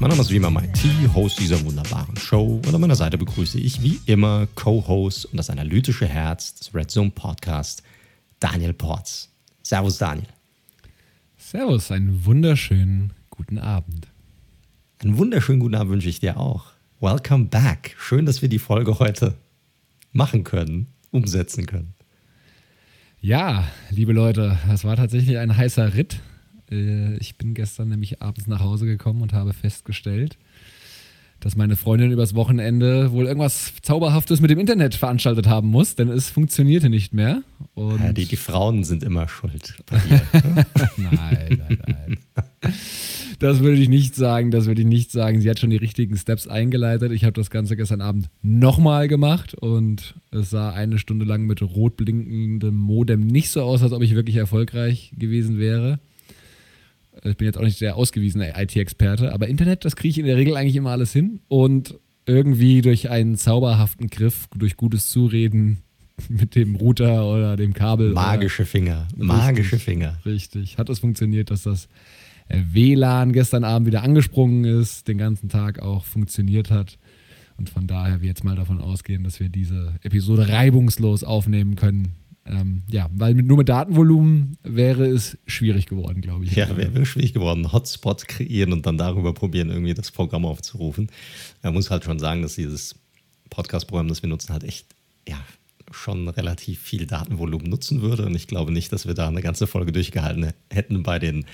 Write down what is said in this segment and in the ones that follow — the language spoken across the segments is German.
Mein Name ist Rima MIT, Host dieser wunderbaren Show. Und an meiner Seite begrüße ich wie immer Co-Host und das analytische Herz des Red Zone Podcast, Daniel Porz. Servus, Daniel. Servus, einen wunderschönen guten Abend. Einen wunderschönen guten Abend wünsche ich dir auch. Welcome back. Schön, dass wir die Folge heute machen können, umsetzen können. Ja, liebe Leute, das war tatsächlich ein heißer Ritt. Äh, ich bin gestern nämlich abends nach Hause gekommen und habe festgestellt, dass meine Freundin übers Wochenende wohl irgendwas Zauberhaftes mit dem Internet veranstaltet haben muss, denn es funktionierte nicht mehr. Ja, die, die Frauen sind immer schuld. nein, nein, nein. Das würde ich nicht sagen, das würde ich nicht sagen. Sie hat schon die richtigen Steps eingeleitet. Ich habe das Ganze gestern Abend nochmal gemacht und es sah eine Stunde lang mit rot blinkendem Modem nicht so aus, als ob ich wirklich erfolgreich gewesen wäre. Ich bin jetzt auch nicht der ausgewiesene IT-Experte, aber Internet, das kriege ich in der Regel eigentlich immer alles hin. Und irgendwie durch einen zauberhaften Griff, durch gutes Zureden mit dem Router oder dem Kabel. Magische Finger. Magische richtig, Finger. Richtig. Hat es funktioniert, dass das WLAN gestern Abend wieder angesprungen ist, den ganzen Tag auch funktioniert hat. Und von daher wir jetzt mal davon ausgehen, dass wir diese Episode reibungslos aufnehmen können. Ähm, ja, weil mit, nur mit Datenvolumen wäre es schwierig geworden, glaube ich. Ja, wäre schwierig geworden. Hotspots kreieren und dann darüber probieren, irgendwie das Programm aufzurufen. Man muss halt schon sagen, dass dieses Podcast-Programm, das wir nutzen, halt echt, ja, schon relativ viel Datenvolumen nutzen würde. Und ich glaube nicht, dass wir da eine ganze Folge durchgehalten hätten bei, den,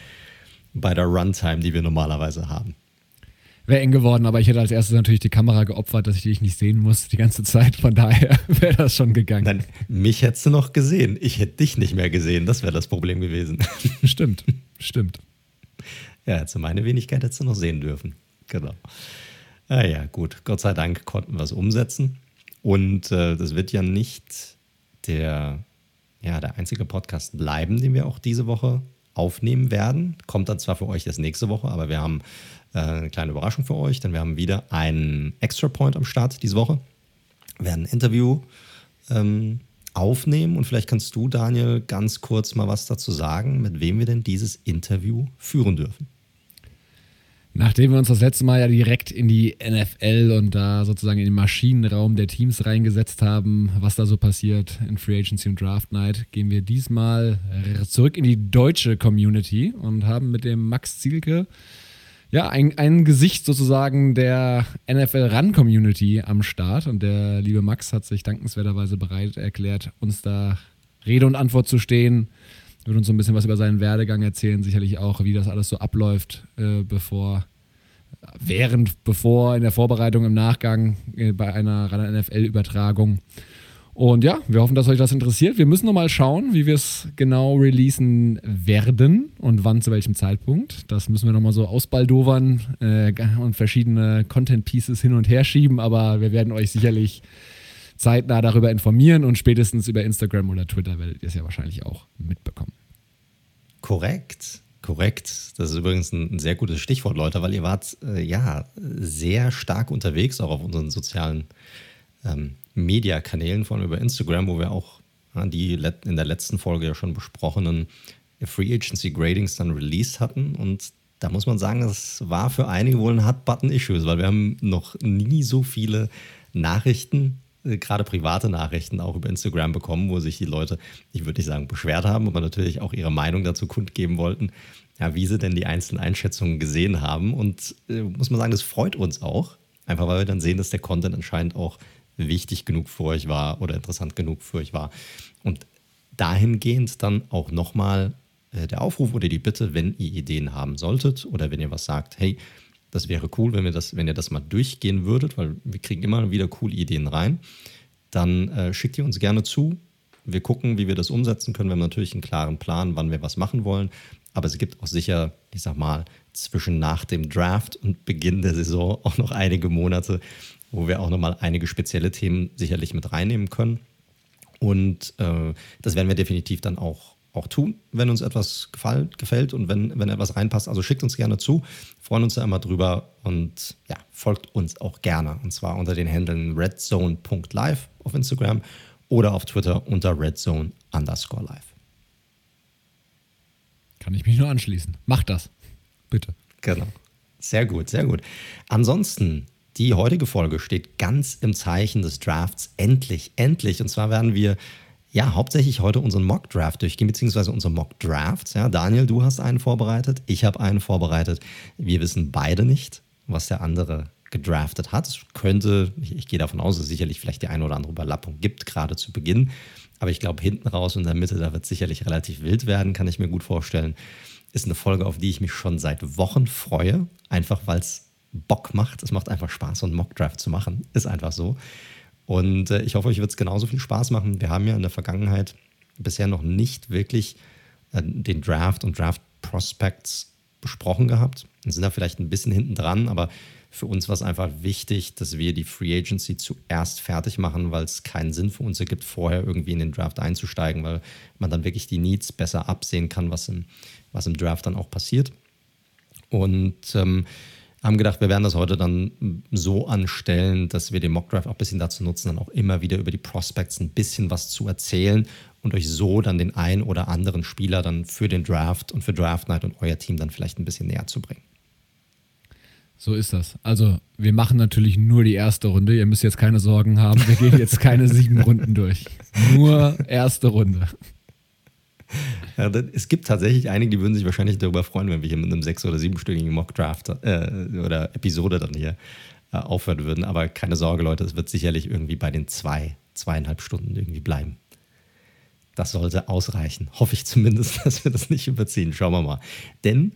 bei der Runtime, die wir normalerweise haben wäre eng geworden, aber ich hätte als erstes natürlich die Kamera geopfert, dass ich dich nicht sehen muss die ganze Zeit. Von daher wäre das schon gegangen. Dann, mich hättest du noch gesehen. Ich hätte dich nicht mehr gesehen. Das wäre das Problem gewesen. Stimmt, stimmt. Ja, jetzt meine Wenigkeit hättest du noch sehen dürfen. Genau. Naja, ah gut. Gott sei Dank konnten wir es umsetzen. Und äh, das wird ja nicht der, ja, der einzige Podcast bleiben, den wir auch diese Woche aufnehmen werden. Kommt dann zwar für euch erst nächste Woche, aber wir haben eine kleine Überraschung für euch, denn wir haben wieder einen Extra Point am Start diese Woche. Wir werden ein Interview ähm, aufnehmen und vielleicht kannst du, Daniel, ganz kurz mal was dazu sagen, mit wem wir denn dieses Interview führen dürfen. Nachdem wir uns das letzte Mal ja direkt in die NFL und da sozusagen in den Maschinenraum der Teams reingesetzt haben, was da so passiert in Free Agency und Draft Night, gehen wir diesmal zurück in die deutsche Community und haben mit dem Max Zielke ja, ein, ein Gesicht sozusagen der NFL-Run-Community am Start. Und der liebe Max hat sich dankenswerterweise bereit erklärt, uns da Rede und Antwort zu stehen. Wird uns so ein bisschen was über seinen Werdegang erzählen, sicherlich auch, wie das alles so abläuft, äh, bevor, während, bevor, in der Vorbereitung, im Nachgang äh, bei einer NFL-Übertragung. Und ja, wir hoffen, dass euch das interessiert. Wir müssen noch mal schauen, wie wir es genau releasen werden und wann zu welchem Zeitpunkt. Das müssen wir noch mal so ausbaldowern äh, und verschiedene Content-Pieces hin und her schieben. Aber wir werden euch sicherlich zeitnah darüber informieren und spätestens über Instagram oder Twitter werdet ihr es ja wahrscheinlich auch mitbekommen. Korrekt. Korrekt. Das ist übrigens ein, sehr gutes Stichwort, Leute, weil ihr wart äh, ja sehr stark unterwegs, auch auf unseren sozialen ähm, Mediakanälen, vor allem über Instagram, wo wir auch ja, die in der letzten Folge ja schon besprochenen Free Agency Gradings dann released hatten. Und da muss man sagen, das war für einige wohl ein Hot-Button-Issues, weil wir haben noch nie so viele Nachrichten, äh, gerade private Nachrichten auch über Instagram bekommen, wo sich die Leute, ich würde nicht sagen beschwert haben, aber natürlich auch ihre Meinung dazu kundgeben wollten, ja, wie sie denn die einzelnen Einschätzungen gesehen haben. Und äh, muss man sagen, das freut uns auch, einfach weil wir dann sehen, dass der Content anscheinend auch wichtig genug für euch war oder interessant genug für euch war. Und dahingehend dann auch nochmal äh, der Aufruf oder die Bitte, wenn ihr Ideen haben solltet oder wenn ihr was sagt, hey, das wäre cool, wenn, wir das, wenn ihr das mal durchgehen würdet, weil wir kriegen immer wieder coole Ideen rein, dann äh, schickt ihr uns gerne zu. Wir gucken, wie wir das umsetzen können. Wir haben natürlich einen klaren Plan, wann wir was machen wollen. Aber es gibt auch sicher, ich sag mal, zwischen nach dem Draft und Beginn der Saison auch noch einige Monate, wo wir auch nochmal einige spezielle Themen sicherlich mit reinnehmen können. Und äh, das werden wir definitiv dann auch, auch tun, wenn uns etwas gefall, gefällt und wenn, wenn etwas reinpasst. Also schickt uns gerne zu, freuen uns da immer drüber und ja, folgt uns auch gerne. Und zwar unter den Händeln redzone.live auf Instagram oder auf Twitter unter redzone underscore live. Kann ich mich nur anschließen. Macht das. Bitte. Genau. Sehr gut, sehr gut. Ansonsten, die heutige Folge steht ganz im Zeichen des Drafts. Endlich, endlich. Und zwar werden wir ja hauptsächlich heute unseren Mock Draft durchgehen, beziehungsweise unsere Mock Drafts. Ja, Daniel, du hast einen vorbereitet, ich habe einen vorbereitet. Wir wissen beide nicht, was der andere gedraftet hat. Es könnte, ich, ich gehe davon aus, dass es sicherlich vielleicht die eine oder andere Überlappung gibt, gerade zu Beginn. Aber ich glaube, hinten raus und in der Mitte, da wird sicherlich relativ wild werden, kann ich mir gut vorstellen. Ist eine Folge, auf die ich mich schon seit Wochen freue, einfach weil es Bock macht. Es macht einfach Spaß, so einen Mockdraft zu machen. Ist einfach so. Und äh, ich hoffe, euch wird es genauso viel Spaß machen. Wir haben ja in der Vergangenheit bisher noch nicht wirklich äh, den Draft und Draft Prospects besprochen gehabt. Wir sind da vielleicht ein bisschen hinten dran, aber für uns war es einfach wichtig, dass wir die Free Agency zuerst fertig machen, weil es keinen Sinn für uns ergibt, vorher irgendwie in den Draft einzusteigen, weil man dann wirklich die Needs besser absehen kann, was im, was im Draft dann auch passiert. Und ähm, haben gedacht, wir werden das heute dann so anstellen, dass wir den Mockdraft auch ein bisschen dazu nutzen, dann auch immer wieder über die Prospects ein bisschen was zu erzählen und euch so dann den einen oder anderen Spieler dann für den Draft und für Draft Night und euer Team dann vielleicht ein bisschen näher zu bringen. So ist das. Also, wir machen natürlich nur die erste Runde. Ihr müsst jetzt keine Sorgen haben. Wir gehen jetzt keine sieben Runden durch. Nur erste Runde. Ja, es gibt tatsächlich einige, die würden sich wahrscheinlich darüber freuen, wenn wir hier mit einem sechs- oder siebenstündigen Mock-Draft äh, oder Episode dann hier äh, aufhören würden. Aber keine Sorge, Leute, es wird sicherlich irgendwie bei den zwei, zweieinhalb Stunden irgendwie bleiben. Das sollte ausreichen. Hoffe ich zumindest, dass wir das nicht überziehen. Schauen wir mal. Denn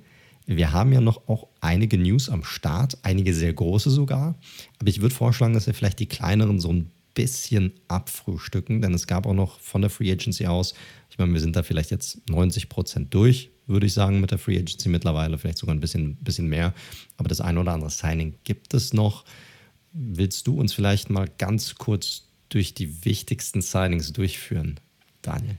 wir haben ja noch auch einige News am Start, einige sehr große sogar. Aber ich würde vorschlagen, dass wir vielleicht die kleineren so ein bisschen abfrühstücken, denn es gab auch noch von der Free Agency aus, ich meine, wir sind da vielleicht jetzt 90 Prozent durch, würde ich sagen, mit der Free Agency mittlerweile, vielleicht sogar ein bisschen, bisschen mehr. Aber das eine oder andere Signing gibt es noch. Willst du uns vielleicht mal ganz kurz durch die wichtigsten Signings durchführen, Daniel?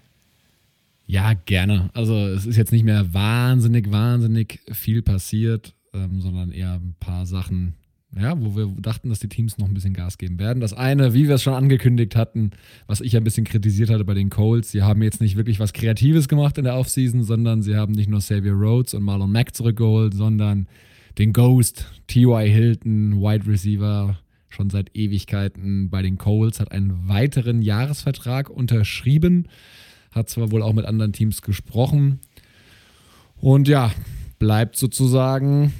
Ja, gerne. Also es ist jetzt nicht mehr wahnsinnig, wahnsinnig viel passiert, ähm, sondern eher ein paar Sachen, ja, wo wir dachten, dass die Teams noch ein bisschen Gas geben werden. Das eine, wie wir es schon angekündigt hatten, was ich ein bisschen kritisiert hatte bei den Colts, sie haben jetzt nicht wirklich was Kreatives gemacht in der Offseason, sondern sie haben nicht nur Xavier Rhodes und Marlon Mack zurückgeholt, sondern den Ghost, T.Y. Hilton, Wide Receiver, schon seit Ewigkeiten bei den Colts, hat einen weiteren Jahresvertrag unterschrieben, hat zwar wohl auch mit anderen Teams gesprochen und ja, bleibt sozusagen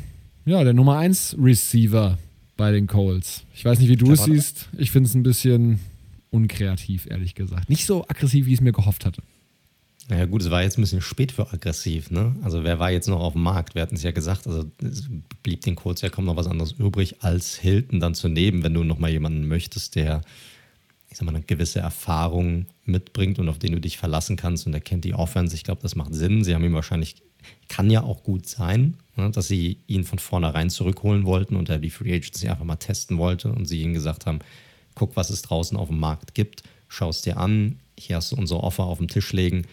ja, der Nummer 1 Receiver bei den Colts. Ich weiß nicht, wie du es siehst. Ich finde es ein bisschen unkreativ, ehrlich gesagt. Nicht so aggressiv, wie ich es mir gehofft hatte. Naja, gut, es war jetzt ein bisschen spät für aggressiv, ne? Also, wer war jetzt noch auf dem Markt? Wir hatten es ja gesagt, also es blieb den Colts ja kaum noch was anderes übrig, als Hilton dann zu nehmen, wenn du nochmal jemanden möchtest, der, ich sag mal, eine gewisse Erfahrung mitbringt und auf den du dich verlassen kannst und er kennt die Offense. Ich glaube, das macht Sinn. Sie haben ihm wahrscheinlich, kann ja auch gut sein, ne, dass sie ihn von vornherein zurückholen wollten und er die Free Agency einfach mal testen wollte und sie ihm gesagt haben, guck, was es draußen auf dem Markt gibt, schau es dir an, hier hast du unsere Offer auf dem Tisch legen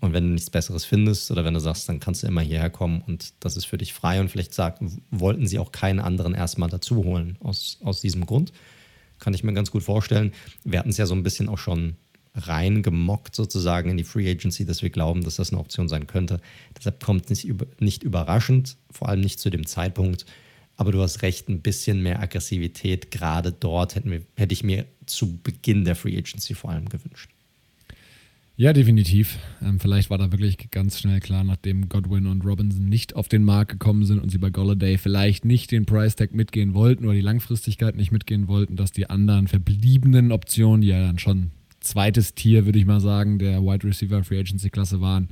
und wenn du nichts Besseres findest oder wenn du sagst, dann kannst du immer hierher kommen und das ist für dich frei und vielleicht sagen, wollten sie auch keinen anderen erstmal dazu holen aus, aus diesem Grund. Kann ich mir ganz gut vorstellen. Wir hatten es ja so ein bisschen auch schon reingemockt sozusagen in die Free Agency, dass wir glauben, dass das eine Option sein könnte. Deshalb kommt es nicht, überraschend, vor allem nicht zu dem Zeitpunkt. Aber du hast recht, ein bisschen mehr Aggressivität gerade dort wir, hätte ich mir zu Beginn der Free Agency vor allem gewünscht. Ja, definitiv. Ähm, vielleicht war da wirklich ganz schnell klar, nachdem Godwin und Robinson nicht auf den Markt gekommen sind und sie bei Golladay vielleicht nicht den Price Tag mitgehen wollten oder die Langfristigkeit nicht mitgehen wollten, dass die anderen verbliebenen Optionen, die ja dann schon zweites Tier, würde ich mal sagen, der Wide Receiver Free Agency Klasse waren.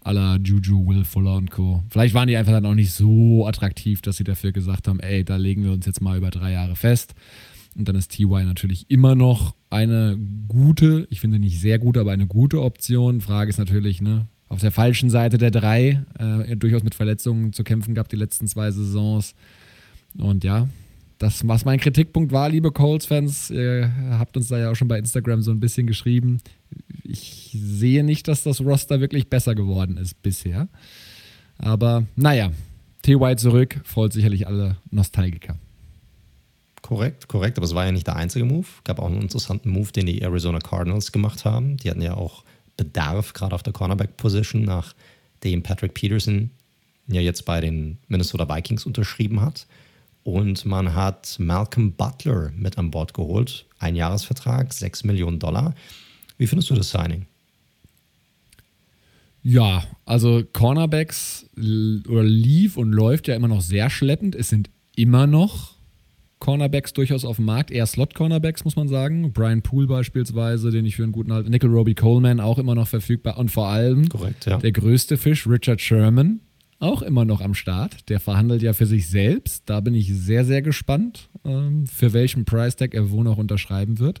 Aller Juju, Will Fuller und Co. Vielleicht waren die einfach dann auch nicht so attraktiv, dass sie dafür gesagt haben, ey, da legen wir uns jetzt mal über drei Jahre fest. Und dann ist TY natürlich immer noch eine gute, ich finde nicht sehr gute, aber eine gute Option. Frage ist natürlich, ne, auf der falschen Seite der drei, äh, durchaus mit Verletzungen zu kämpfen gehabt die letzten zwei Saisons. Und ja, das, was mein Kritikpunkt war, liebe Colts-Fans, ihr habt uns da ja auch schon bei Instagram so ein bisschen geschrieben. Ich sehe nicht, dass das Roster wirklich besser geworden ist bisher. Aber naja, T.Y. zurück, freut sicherlich alle Nostalgiker. Korrekt, korrekt, aber es war ja nicht der einzige Move. Es gab auch einen interessanten Move, den die Arizona Cardinals gemacht haben. Die hatten ja auch Bedarf, gerade auf der Cornerback-Position, nachdem Patrick Peterson ja jetzt bei den Minnesota Vikings unterschrieben hat. Und man hat Malcolm Butler mit an Bord geholt. Ein Jahresvertrag, 6 Millionen Dollar. Wie findest du das Signing? Ja, also Cornerbacks oder lief und läuft ja immer noch sehr schleppend. Es sind immer noch Cornerbacks durchaus auf dem Markt, eher Slot-Cornerbacks, muss man sagen. Brian Poole beispielsweise, den ich für einen guten halte. Nickel Robbie Coleman auch immer noch verfügbar. Und vor allem Korrekt, ja. der größte Fisch, Richard Sherman, auch immer noch am Start. Der verhandelt ja für sich selbst. Da bin ich sehr, sehr gespannt, ähm, für welchen Price-Tag er wo noch unterschreiben wird.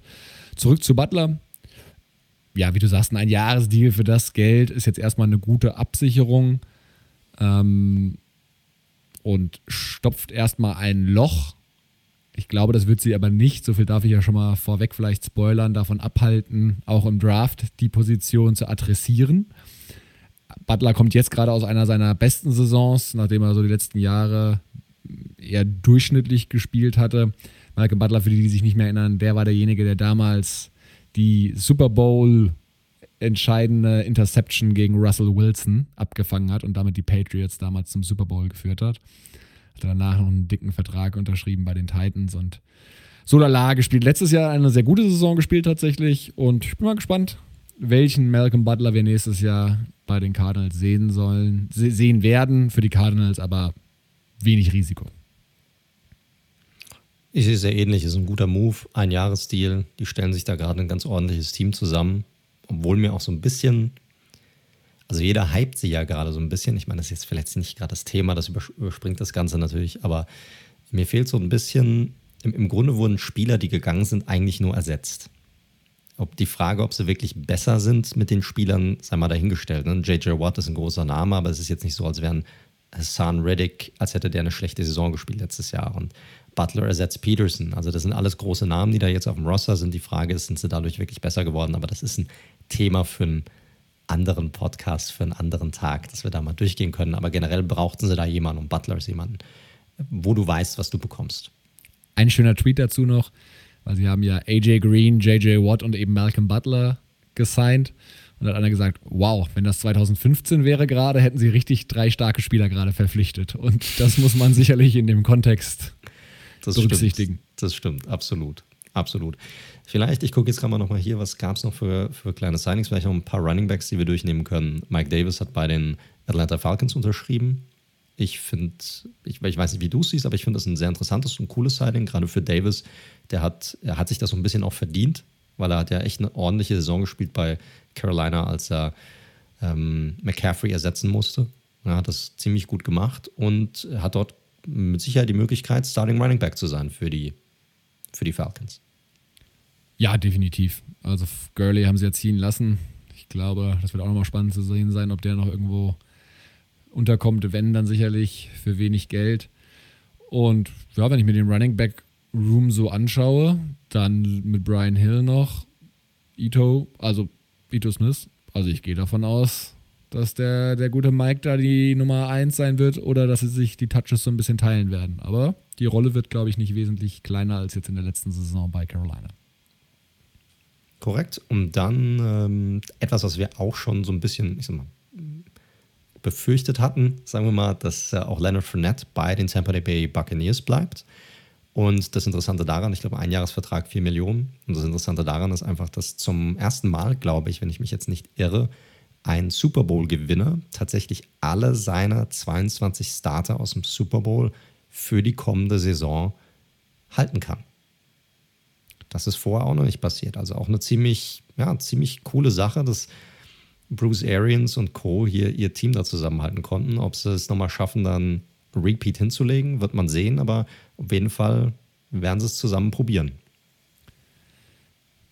Zurück zu Butler. Ja, wie du sagst, ein Jahresdeal für das Geld ist jetzt erstmal eine gute Absicherung ähm, und stopft erstmal ein Loch. Ich glaube, das wird sie aber nicht, so viel darf ich ja schon mal vorweg vielleicht spoilern, davon abhalten, auch im Draft die Position zu adressieren. Butler kommt jetzt gerade aus einer seiner besten Saisons, nachdem er so die letzten Jahre eher durchschnittlich gespielt hatte. Malcolm Butler, für die, die sich nicht mehr erinnern, der war derjenige, der damals die Super Bowl entscheidende Interception gegen Russell Wilson abgefangen hat und damit die Patriots damals zum Super Bowl geführt hat. Hat danach noch einen dicken Vertrag unterschrieben bei den Titans und so lala gespielt. Letztes Jahr eine sehr gute Saison gespielt tatsächlich und ich bin mal gespannt, welchen Malcolm Butler wir nächstes Jahr bei den Cardinals sehen sollen, sehen werden. Für die Cardinals aber wenig Risiko. Ich sehe es sehr ähnlich. Es ist ein guter Move, ein Jahresdeal. Die stellen sich da gerade ein ganz ordentliches Team zusammen. Obwohl mir auch so ein bisschen, also jeder hypt sie ja gerade so ein bisschen. Ich meine, das ist jetzt vielleicht nicht gerade das Thema, das überspringt das Ganze natürlich, aber mir fehlt so ein bisschen, im, im Grunde wurden Spieler, die gegangen sind, eigentlich nur ersetzt. Ob die Frage, ob sie wirklich besser sind mit den Spielern, sei mal dahingestellt. Ne? J.J. Watt ist ein großer Name, aber es ist jetzt nicht so, als wären Hassan Reddick, als hätte der eine schlechte Saison gespielt letztes Jahr. Und Butler ersetzt Peterson. Also das sind alles große Namen, die da jetzt auf dem Roster sind. Die Frage ist, sind sie dadurch wirklich besser geworden? Aber das ist ein Thema für einen anderen Podcast, für einen anderen Tag, dass wir da mal durchgehen können. Aber generell brauchten sie da jemanden und Butler ist jemanden, wo du weißt, was du bekommst. Ein schöner Tweet dazu noch, weil sie haben ja AJ Green, JJ Watt und eben Malcolm Butler gesigned. Und da hat einer gesagt, wow, wenn das 2015 wäre gerade, hätten sie richtig drei starke Spieler gerade verpflichtet. Und das muss man sicherlich in dem Kontext das berücksichtigen. Stimmt. Das stimmt, absolut. Absolut. Vielleicht, ich gucke jetzt gerade mal nochmal hier, was gab es noch für, für kleine Signings, vielleicht noch ein paar Runningbacks, die wir durchnehmen können. Mike Davis hat bei den Atlanta Falcons unterschrieben. Ich finde, ich, ich, weiß nicht, wie du es siehst, aber ich finde das ein sehr interessantes und cooles Signing, gerade für Davis. Der hat, er hat sich das so ein bisschen auch verdient, weil er hat ja echt eine ordentliche Saison gespielt bei Carolina, als er ähm, McCaffrey ersetzen musste. Er hat das ziemlich gut gemacht und hat dort mit Sicherheit die Möglichkeit, Starting Running Back zu sein für die, für die Falcons. Ja, definitiv. Also Gurley haben sie ja ziehen lassen. Ich glaube, das wird auch nochmal spannend zu sehen sein, ob der noch irgendwo unterkommt, wenn dann sicherlich für wenig Geld. Und ja, wenn ich mir den Running Back Room so anschaue, dann mit Brian Hill noch, Ito, also Ito Smith. Also ich gehe davon aus, dass der, der gute Mike da die Nummer 1 sein wird oder dass sie sich die Touches so ein bisschen teilen werden. Aber die Rolle wird, glaube ich, nicht wesentlich kleiner als jetzt in der letzten Saison bei Carolina. Korrekt. Und dann ähm, etwas, was wir auch schon so ein bisschen, ich sag mal, befürchtet hatten, sagen wir mal, dass äh, auch Leonard Fournette bei den Tampa Bay Buccaneers bleibt. Und das Interessante daran, ich glaube, ein Jahresvertrag 4 Millionen. Und das Interessante daran ist einfach, dass zum ersten Mal, glaube ich, wenn ich mich jetzt nicht irre, ein Super Bowl-Gewinner tatsächlich alle seiner 22 Starter aus dem Super Bowl für die kommende Saison halten kann. Das ist vorher auch noch nicht passiert. Also auch eine ziemlich, ja, ziemlich coole Sache, dass Bruce Arians und Co. hier ihr Team da zusammenhalten konnten. Ob sie es nochmal schaffen, dann Repeat hinzulegen, wird man sehen, aber auf jeden Fall werden sie es zusammen probieren.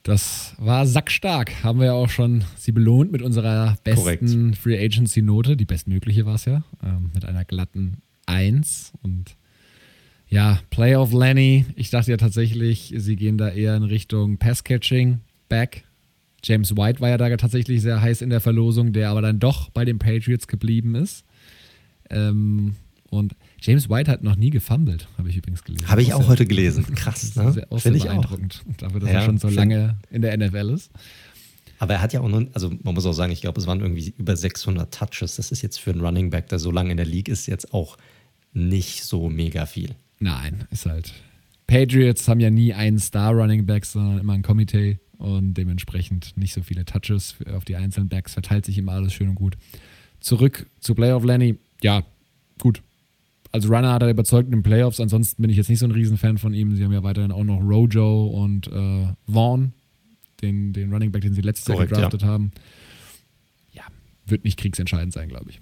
Das war sackstark. Haben wir ja auch schon sie belohnt mit unserer besten Korrekt. Free Agency Note. Die bestmögliche war es ja. Ähm, mit einer glatten 1. Und ja, Play of Lenny. Ich dachte ja tatsächlich, sie gehen da eher in Richtung Pass-Catching, Back. James White war ja da tatsächlich sehr heiß in der Verlosung, der aber dann doch bei den Patriots geblieben ist. Ähm, und James White hat noch nie gefumbled, habe ich übrigens gelesen. Habe ich auch, heute gelesen. Krass, ne? Sehr, auch sehr beeindruckend. Auch. Dafür, dass ja, er schon so lange in der NFL ist. Aber er hat ja auch nur, also man muss auch sagen, ich glaube, es waren irgendwie über 600 Touches. Das ist jetzt für einen Running Back, der so lange in der League ist, jetzt auch nicht so mega viel. Nein, ist halt. Patriots haben ja nie einen Star-Running Back, sondern immer ein Komitee und dementsprechend nicht so viele Touches auf die einzelnen Backs. Verteilt sich immer alles schön und gut. Zurück zu Playoff Lenny. Ja, gut. Als Runner hat er überzeugt in den Playoffs. Ansonsten bin ich jetzt nicht so ein Riesenfan von ihm. Sie haben ja weiterhin auch noch Rojo und äh, Vaughn, den, den Running Back, den sie letztes Jahr gedraftet ja. haben. Ja, wird nicht kriegsentscheidend sein, glaube ich.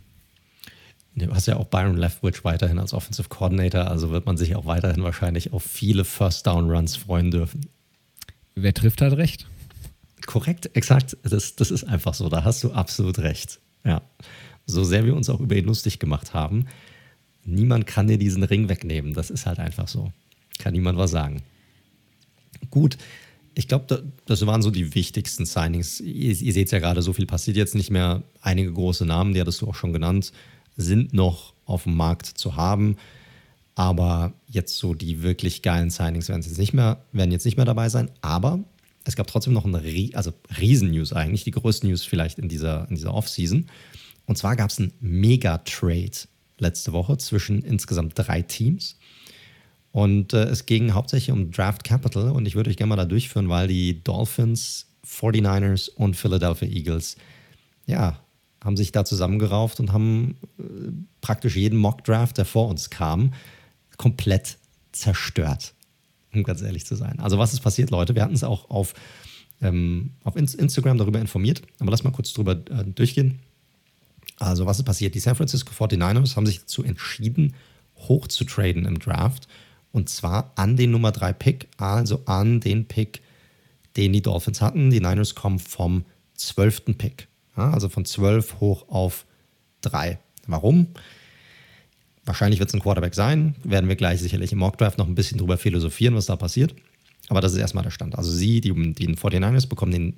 Du hast ja auch Byron Leftwich weiterhin als Offensive Coordinator, also wird man sich auch weiterhin wahrscheinlich auf viele First Down Runs freuen dürfen. Wer trifft, hat recht. Korrekt, exakt. Das, das ist einfach so. Da hast du absolut recht. Ja. So sehr wir uns auch über ihn lustig gemacht haben, niemand kann dir diesen Ring wegnehmen. Das ist halt einfach so. Kann niemand was sagen. Gut, ich glaube, das waren so die wichtigsten Signings. Ihr, ihr seht es ja gerade, so viel passiert jetzt nicht mehr. Einige große Namen, die hattest du auch schon genannt sind noch auf dem Markt zu haben. Aber jetzt so die wirklich geilen Signings werden jetzt nicht mehr, werden jetzt nicht mehr dabei sein. Aber es gab trotzdem noch eine also Riesen-News eigentlich, die größte News vielleicht in dieser, in dieser Offseason. Und zwar gab es einen Mega-Trade letzte Woche zwischen insgesamt drei Teams. Und äh, es ging hauptsächlich um Draft Capital. Und ich würde euch gerne mal da durchführen, weil die Dolphins, 49ers und Philadelphia Eagles ja haben sich da zusammengerauft und haben äh, praktisch jeden Mock-Draft, der vor uns kam, komplett zerstört, um ganz ehrlich zu sein. Also was ist passiert, Leute? Wir hatten es auch auf, ähm, auf Instagram darüber informiert, aber lass mal kurz drüber äh, durchgehen. Also was ist passiert? Die San Francisco 49ers haben sich dazu entschieden, hoch zu traden im Draft und zwar an den Nummer 3 Pick, also an den Pick, den die Dolphins hatten. Die Niners kommen vom 12. Pick. Ja, also von 12 hoch auf 3. Warum? Wahrscheinlich wird es ein Quarterback sein. Werden wir gleich sicherlich im Mockdraft noch ein bisschen drüber philosophieren, was da passiert. Aber das ist erstmal der Stand. Also sie, die, die 49ers, bekommen den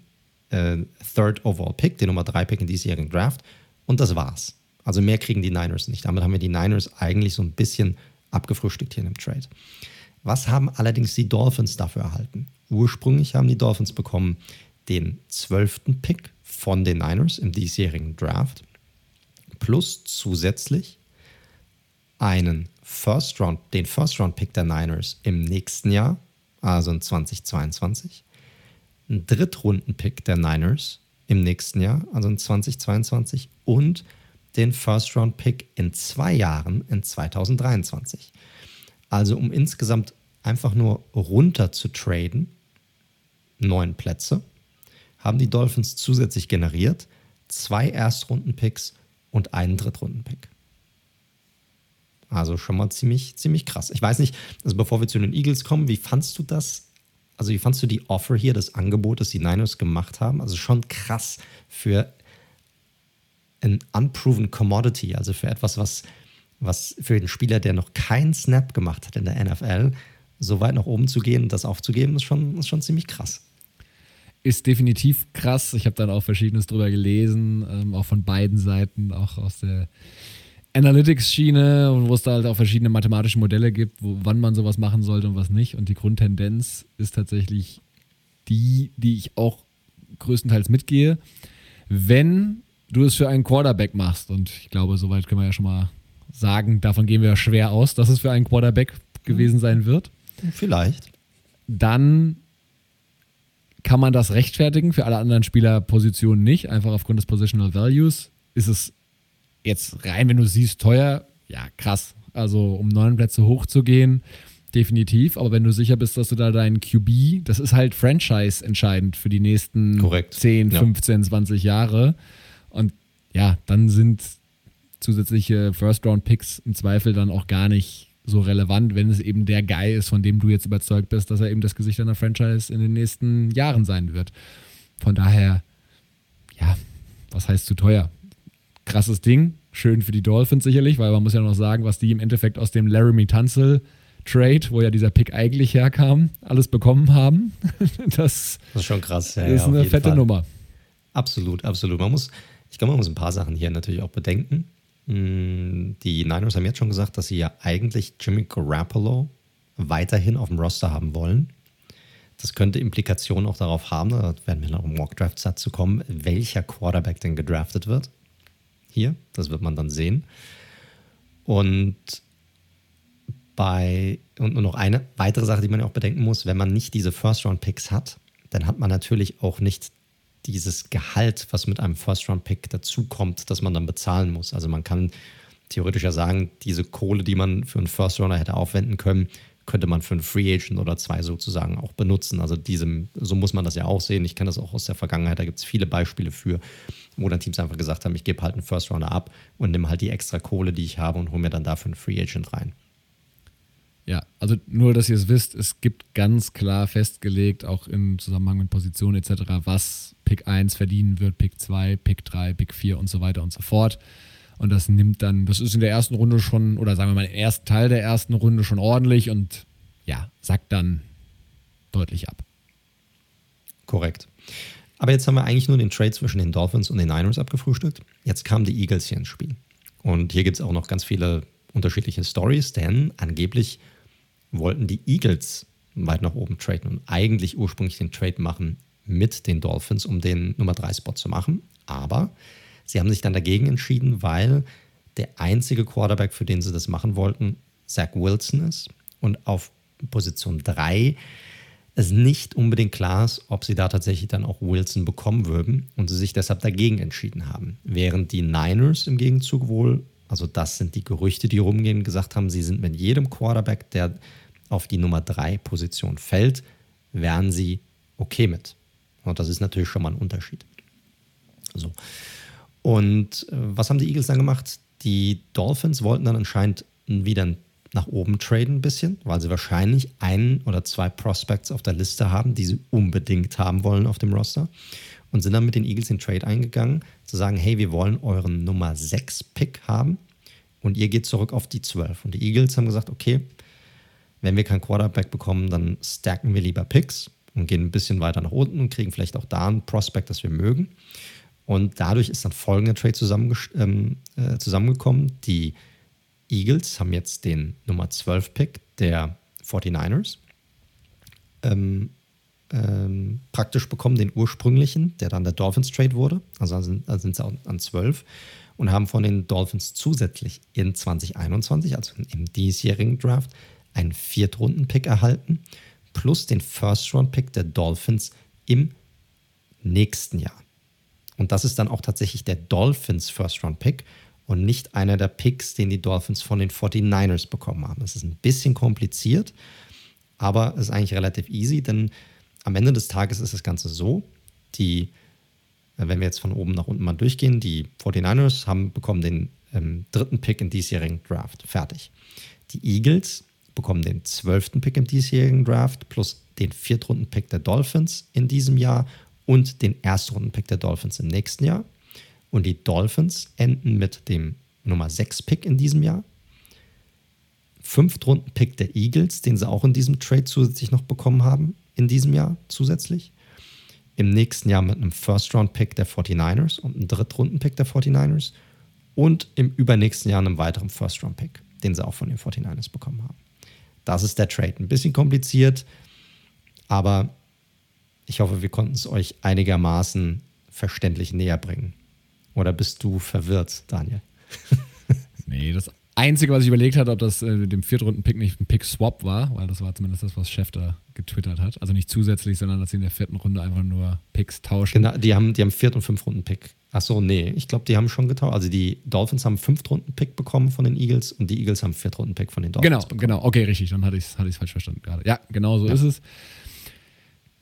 äh, Third Overall Pick, den Nummer 3 Pick in diesjährigen Draft. Und das war's. Also mehr kriegen die Niners nicht. Damit haben wir die Niners eigentlich so ein bisschen abgefrühstückt hier in dem Trade. Was haben allerdings die Dolphins dafür erhalten? Ursprünglich haben die Dolphins bekommen den 12. Pick von den Niners im diesjährigen Draft plus zusätzlich einen First Round, den First Round Pick der Niners im nächsten Jahr, also in 2022, einen Drittrunden Pick der Niners im nächsten Jahr, also in 2022 und den First Round Pick in zwei Jahren in 2023. Also um insgesamt einfach nur runter zu traden, neun Plätze haben die Dolphins zusätzlich generiert zwei Erstrunden-Picks und einen Drittrunden-Pick. Also schon mal ziemlich, ziemlich krass. Ich weiß nicht, also bevor wir zu den Eagles kommen, wie fandst du das? Also wie fandst du die Offer hier, das Angebot, das die Niners gemacht haben? Also schon krass für ein unproven Commodity, also für etwas, was, was für den Spieler, der noch keinen Snap gemacht hat in der NFL, so weit nach oben zu gehen und das aufzugeben, ist schon, ist schon ziemlich krass ist definitiv krass. Ich habe dann auch Verschiedenes drüber gelesen, ähm, auch von beiden Seiten, auch aus der Analytics-Schiene, wo es da halt auch verschiedene mathematische Modelle gibt, wo, wann man sowas machen sollte und was nicht. Und die Grundtendenz ist tatsächlich die, die ich auch größtenteils mitgehe. Wenn du es für einen Quarterback machst, und ich glaube, soweit können wir ja schon mal sagen, davon gehen wir ja schwer aus, dass es für einen Quarterback gewesen sein wird. Vielleicht. Dann kann man das rechtfertigen, für alle anderen Spielerpositionen nicht, einfach aufgrund des Positional Values. Ist es jetzt rein, wenn du siehst, teuer, ja, krass. Also um neun Plätze hochzugehen, definitiv. Aber wenn du sicher bist, dass du da deinen QB, das ist halt Franchise entscheidend für die nächsten Korrekt. 10, ja. 15, 20 Jahre. Und ja, dann sind zusätzliche First-Round-Picks im Zweifel dann auch gar nicht so relevant, wenn es eben der Guy ist, von dem du jetzt überzeugt bist, dass er eben das Gesicht einer Franchise in den nächsten Jahren sein wird. Von daher, ja, was heißt zu teuer? Krasses Ding, schön für die Dolphins sicherlich, weil man muss ja noch sagen, was die im Endeffekt aus dem Laramie Tunzel Trade, wo ja dieser Pick eigentlich herkam, alles bekommen haben. Das, das ist schon krass. Ja, ist ja, eine fette Fall. Nummer. Absolut, absolut. Man muss, ich glaube, man muss ein paar Sachen hier natürlich auch bedenken. Mm, die Niners haben jetzt schon gesagt, dass sie ja eigentlich Jimmy Garoppolo weiterhin auf dem Roster haben wollen. das könnte Implikationen auch darauf haben, da werden wir noch im Mock-Draft-Satz zu kommen, welcher Quarterback denn gedraftet wird. Hier, das wird man dann sehen. Und bei, und nur noch eine weitere Sache, die man auch bedenken muss, wenn man nicht diese First-Round-Picks hat, dann hat man natürlich auch nicht dieses Gehalt, was mit einem First-Round-Pick dazukommt, das man dann bezahlen muss. Also man kann theoretisch ja sagen, diese Kohle, die man für einen First-Rounder hätte aufwenden können, könnte man für einen Free Agent oder zwei sozusagen auch benutzen. Also diesem, so muss man das ja auch sehen. Ich kenne das auch aus der Vergangenheit, da gibt es viele Beispiele für, wo dann Teams einfach gesagt haben, ich gebe halt einen First Rounder ab und nehme halt die extra Kohle, die ich habe und hole mir dann dafür einen Free Agent rein. Ja, also nur, dass ihr es wisst, es gibt ganz klar festgelegt, auch im Zusammenhang mit Positionen etc., was Pick 1 verdienen wird, Pick 2, Pick 3, Pick 4 und so weiter und so fort. Und das nimmt dann, das ist in der ersten Runde schon, oder sagen wir mal, im ersten Teil der ersten Runde schon ordentlich und ja, sackt dann deutlich ab. Korrekt. Aber jetzt haben wir eigentlich nur den Trade zwischen den Dolphins und den Niners abgefrühstückt. Jetzt kamen die Eagles hier ins Spiel. Und hier gibt es auch noch ganz viele unterschiedliche Stories, denn angeblich wollten die Eagles weit nach oben traden und eigentlich ursprünglich den Trade machen mit den Dolphins, um den Nummer 3 Spot zu machen. Aber sie haben sich dann dagegen entschieden, weil der einzige Quarterback, für den sie das machen wollten, Zach Wilson ist. Und auf Position 3 es nicht unbedingt klar ist, ob sie da tatsächlich dann auch Wilson bekommen würden und sie sich deshalb dagegen entschieden haben. Während die Niners im Gegenzug wohl also das sind die Gerüchte, die rumgehen, gesagt haben, sie sind mit jedem Quarterback, der auf die Nummer 3 Position fällt, wären sie okay mit. Und das ist natürlich schon mal ein Unterschied. So. Und äh, was haben die Eagles dann gemacht? Die Dolphins wollten dann anscheinend wieder nach oben traden ein bisschen, weil sie wahrscheinlich einen oder zwei Prospects auf der Liste haben, die sie unbedingt haben wollen auf dem Roster und sind dann mit den Eagles in Trade eingegangen, zu sagen, hey, wir wollen euren Nummer 6 Pick haben und ihr geht zurück auf die 12. Und die Eagles haben gesagt, okay, wenn wir keinen Quarterback bekommen, dann stacken wir lieber Picks und gehen ein bisschen weiter nach unten und kriegen vielleicht auch da einen Prospect, das wir mögen. Und dadurch ist dann folgender Trade ähm, äh, zusammengekommen. Die Eagles haben jetzt den Nummer 12 Pick der 49ers. Ähm, ähm, praktisch bekommen, den ursprünglichen, der dann der Dolphins Trade wurde. Also sind, also sind sie an 12 und haben von den Dolphins zusätzlich in 2021, also im diesjährigen Draft, einen Viertrunden-Pick erhalten, plus den First-Round-Pick der Dolphins im nächsten Jahr. Und das ist dann auch tatsächlich der Dolphins First-Round-Pick und nicht einer der Picks, den die Dolphins von den 49ers bekommen haben. Das ist ein bisschen kompliziert, aber es ist eigentlich relativ easy, denn am Ende des Tages ist das Ganze so, die, äh, wenn wir jetzt von oben nach unten mal durchgehen, die 49ers haben bekommen den ähm, dritten Pick im diesjährigen Draft. Fertig. Die Eagles bekommen den zwölften Pick im diesjährigen Draft plus den Viertrunden-Pick der Dolphins in diesem Jahr und den Erstrunden-Pick der Dolphins im nächsten Jahr. Und die Dolphins enden mit dem Nummer 6 Pick in diesem Jahr. Fünftrunden-Pick der Eagles, den sie auch in diesem Trade zusätzlich noch bekommen haben in diesem Jahr zusätzlich. Im nächsten Jahr mit einem First-Round-Pick der 49ers und einem Drittrunden-Pick der 49ers. Und im übernächsten Jahr einem weiteren First-Round-Pick, den sie auch von den 49ers bekommen haben. Das ist der Trade. Ein bisschen kompliziert, aber ich hoffe, wir konnten es euch einigermaßen verständlich näher bringen. Oder bist du verwirrt, Daniel? nee, das Einzige, was ich überlegt hatte, ob das äh, mit dem Viertrunden-Pick nicht ein Pick-Swap war, weil das war zumindest das, was Chef da getwittert hat. Also nicht zusätzlich, sondern dass sie in der vierten Runde einfach nur Picks tauschen. Genau, die haben, die haben Viert- und Fünf-Runden-Pick. Achso, nee, ich glaube, die haben schon getauscht. Also die Dolphins haben Fünft-Runden-Pick bekommen von den Eagles und die Eagles haben Viert-Runden-Pick von den Dolphins genau, bekommen. Genau, okay, richtig. Dann hatte ich es hatte falsch verstanden gerade. Ja, genau so ja. ist es.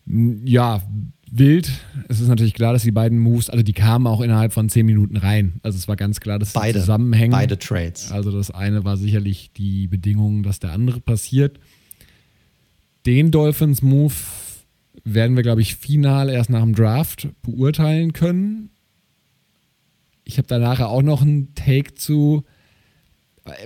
Ja, wild. Es ist natürlich klar, dass die beiden Moves, also die kamen auch innerhalb von zehn Minuten rein. Also es war ganz klar, dass beide, sie zusammenhängen. Beide Trades. Also das eine war sicherlich die Bedingung, dass der andere passiert. Den Dolphins-Move werden wir, glaube ich, final erst nach dem Draft beurteilen können. Ich habe da nachher auch noch einen Take zu,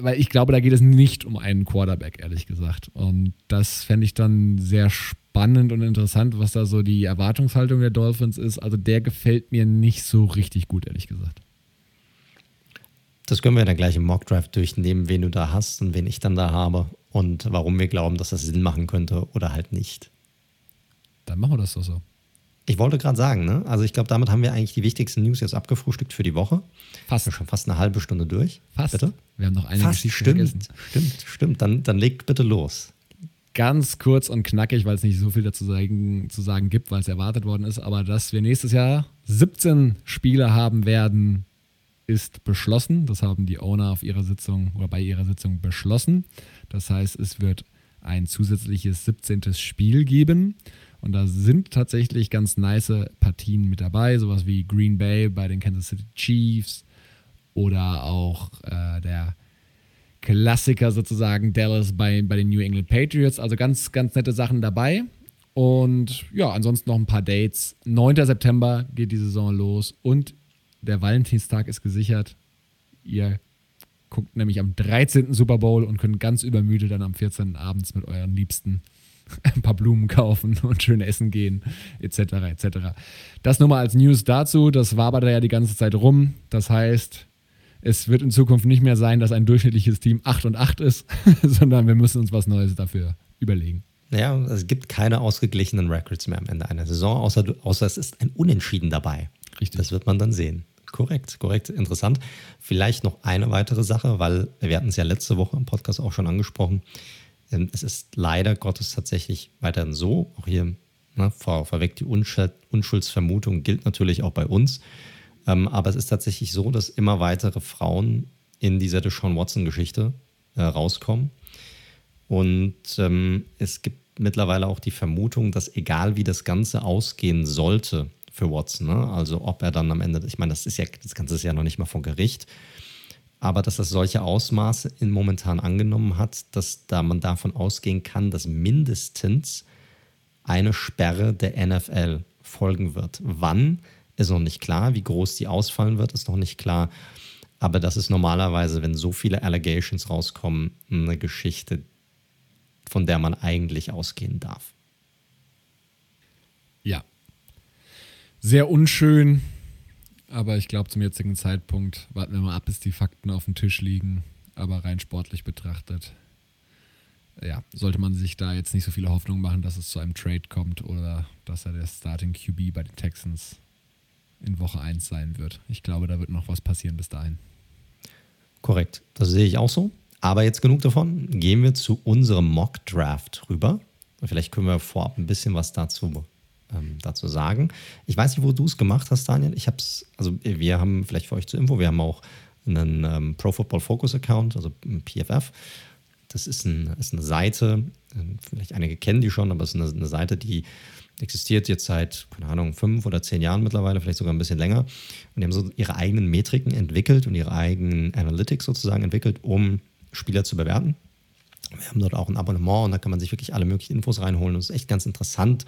weil ich glaube, da geht es nicht um einen Quarterback, ehrlich gesagt. Und das fände ich dann sehr spannend und interessant, was da so die Erwartungshaltung der Dolphins ist. Also der gefällt mir nicht so richtig gut, ehrlich gesagt. Das können wir dann gleich im Mockdraft durchnehmen, wen du da hast und wen ich dann da habe und warum wir glauben, dass das Sinn machen könnte oder halt nicht. Dann machen wir das doch so. Ich wollte gerade sagen, ne? Also ich glaube, damit haben wir eigentlich die wichtigsten News jetzt abgefrühstückt für die Woche. Fast. Wir schon fast eine halbe Stunde durch. Fast. Bitte? Wir haben noch eine Fast. Geschichte Stimmt, vergessen. stimmt, stimmt. Dann, dann legt bitte los. Ganz kurz und knackig, weil es nicht so viel dazu sagen, zu sagen gibt, weil es erwartet worden ist, aber dass wir nächstes Jahr 17 Spiele haben werden, ist beschlossen. Das haben die Owner auf ihrer Sitzung oder bei ihrer Sitzung beschlossen. Das heißt, es wird ein zusätzliches 17. Spiel geben. Und da sind tatsächlich ganz nice Partien mit dabei, sowas wie Green Bay bei den Kansas City Chiefs oder auch äh, der Klassiker sozusagen Dallas bei, bei den New England Patriots. Also ganz, ganz nette Sachen dabei. Und ja, ansonsten noch ein paar Dates. 9. September geht die Saison los und der Valentinstag ist gesichert. Ihr guckt nämlich am 13. Super Bowl und könnt ganz übermüdet dann am 14. abends mit euren Liebsten ein paar Blumen kaufen und schön essen gehen, etc. etc. Das nur mal als News dazu. Das war aber da ja die ganze Zeit rum. Das heißt, es wird in Zukunft nicht mehr sein, dass ein durchschnittliches Team 8 und 8 ist, sondern wir müssen uns was Neues dafür überlegen. Ja, es gibt keine ausgeglichenen Records mehr am Ende einer Saison, außer, außer es ist ein Unentschieden dabei. Richtig. Das wird man dann sehen. Korrekt, korrekt, interessant. Vielleicht noch eine weitere Sache, weil wir hatten es ja letzte Woche im Podcast auch schon angesprochen. Ähm, Es ist leider Gottes tatsächlich weiterhin so, auch hier ne, vor, vorweg die Unschuld, Unschuldsvermutung gilt natürlich auch bei uns. Ähm, aber es ist tatsächlich so, dass immer weitere Frauen in dieser Deshaun Watson-Geschichte äh, rauskommen. Und ähm, es gibt mittlerweile auch die Vermutung, dass egal wie das Ganze ausgehen sollte für Watson, ne? also ob er dann am Ende, ich meine, das ist ja, das Ganze ist ja noch nicht mal vor Gericht, aber dass das solche Ausmaße in momentan angenommen hat, dass da man davon ausgehen kann, dass mindestens eine Sperre der NFL folgen wird. Wann ist noch nicht klar, wie groß die ausfallen wird, ist noch nicht klar. Aber das ist normalerweise, wenn so viele Allegations rauskommen, eine Geschichte, von der man eigentlich ausgehen darf. Ja. Sehr unschön, aber ich glaube, zum jetzigen Zeitpunkt warten wir mal ab, bis die Fakten auf dem Tisch liegen. Aber rein sportlich betrachtet, ja, sollte man sich da jetzt nicht so viele Hoffnungen machen, dass es zu einem Trade kommt oder dass er der Starting QB bei den Texans in Woche 1 sein wird. Ich glaube, da wird noch was passieren bis dahin. Korrekt, das sehe ich auch so. Aber jetzt genug davon. Gehen wir zu unserem Mock Draft rüber. Vielleicht können wir vorab ein bisschen was dazu, ähm, dazu sagen. Ich weiß nicht, wo du es gemacht hast, Daniel. Ich habe es, also wir haben vielleicht für euch zur Info, wir haben auch einen ähm, Pro Football Focus Account, also ein PFF. Das ist, ein, ist eine Seite, ähm, vielleicht einige kennen die schon, aber es ist eine, eine Seite, die existiert jetzt seit, keine Ahnung, fünf oder zehn Jahren mittlerweile, vielleicht sogar ein bisschen länger. Und die haben so ihre eigenen Metriken entwickelt und ihre eigenen Analytics sozusagen entwickelt, um Spieler zu bewerten. Wir haben dort auch ein Abonnement und da kann man sich wirklich alle möglichen Infos reinholen. Und es ist echt ganz interessant,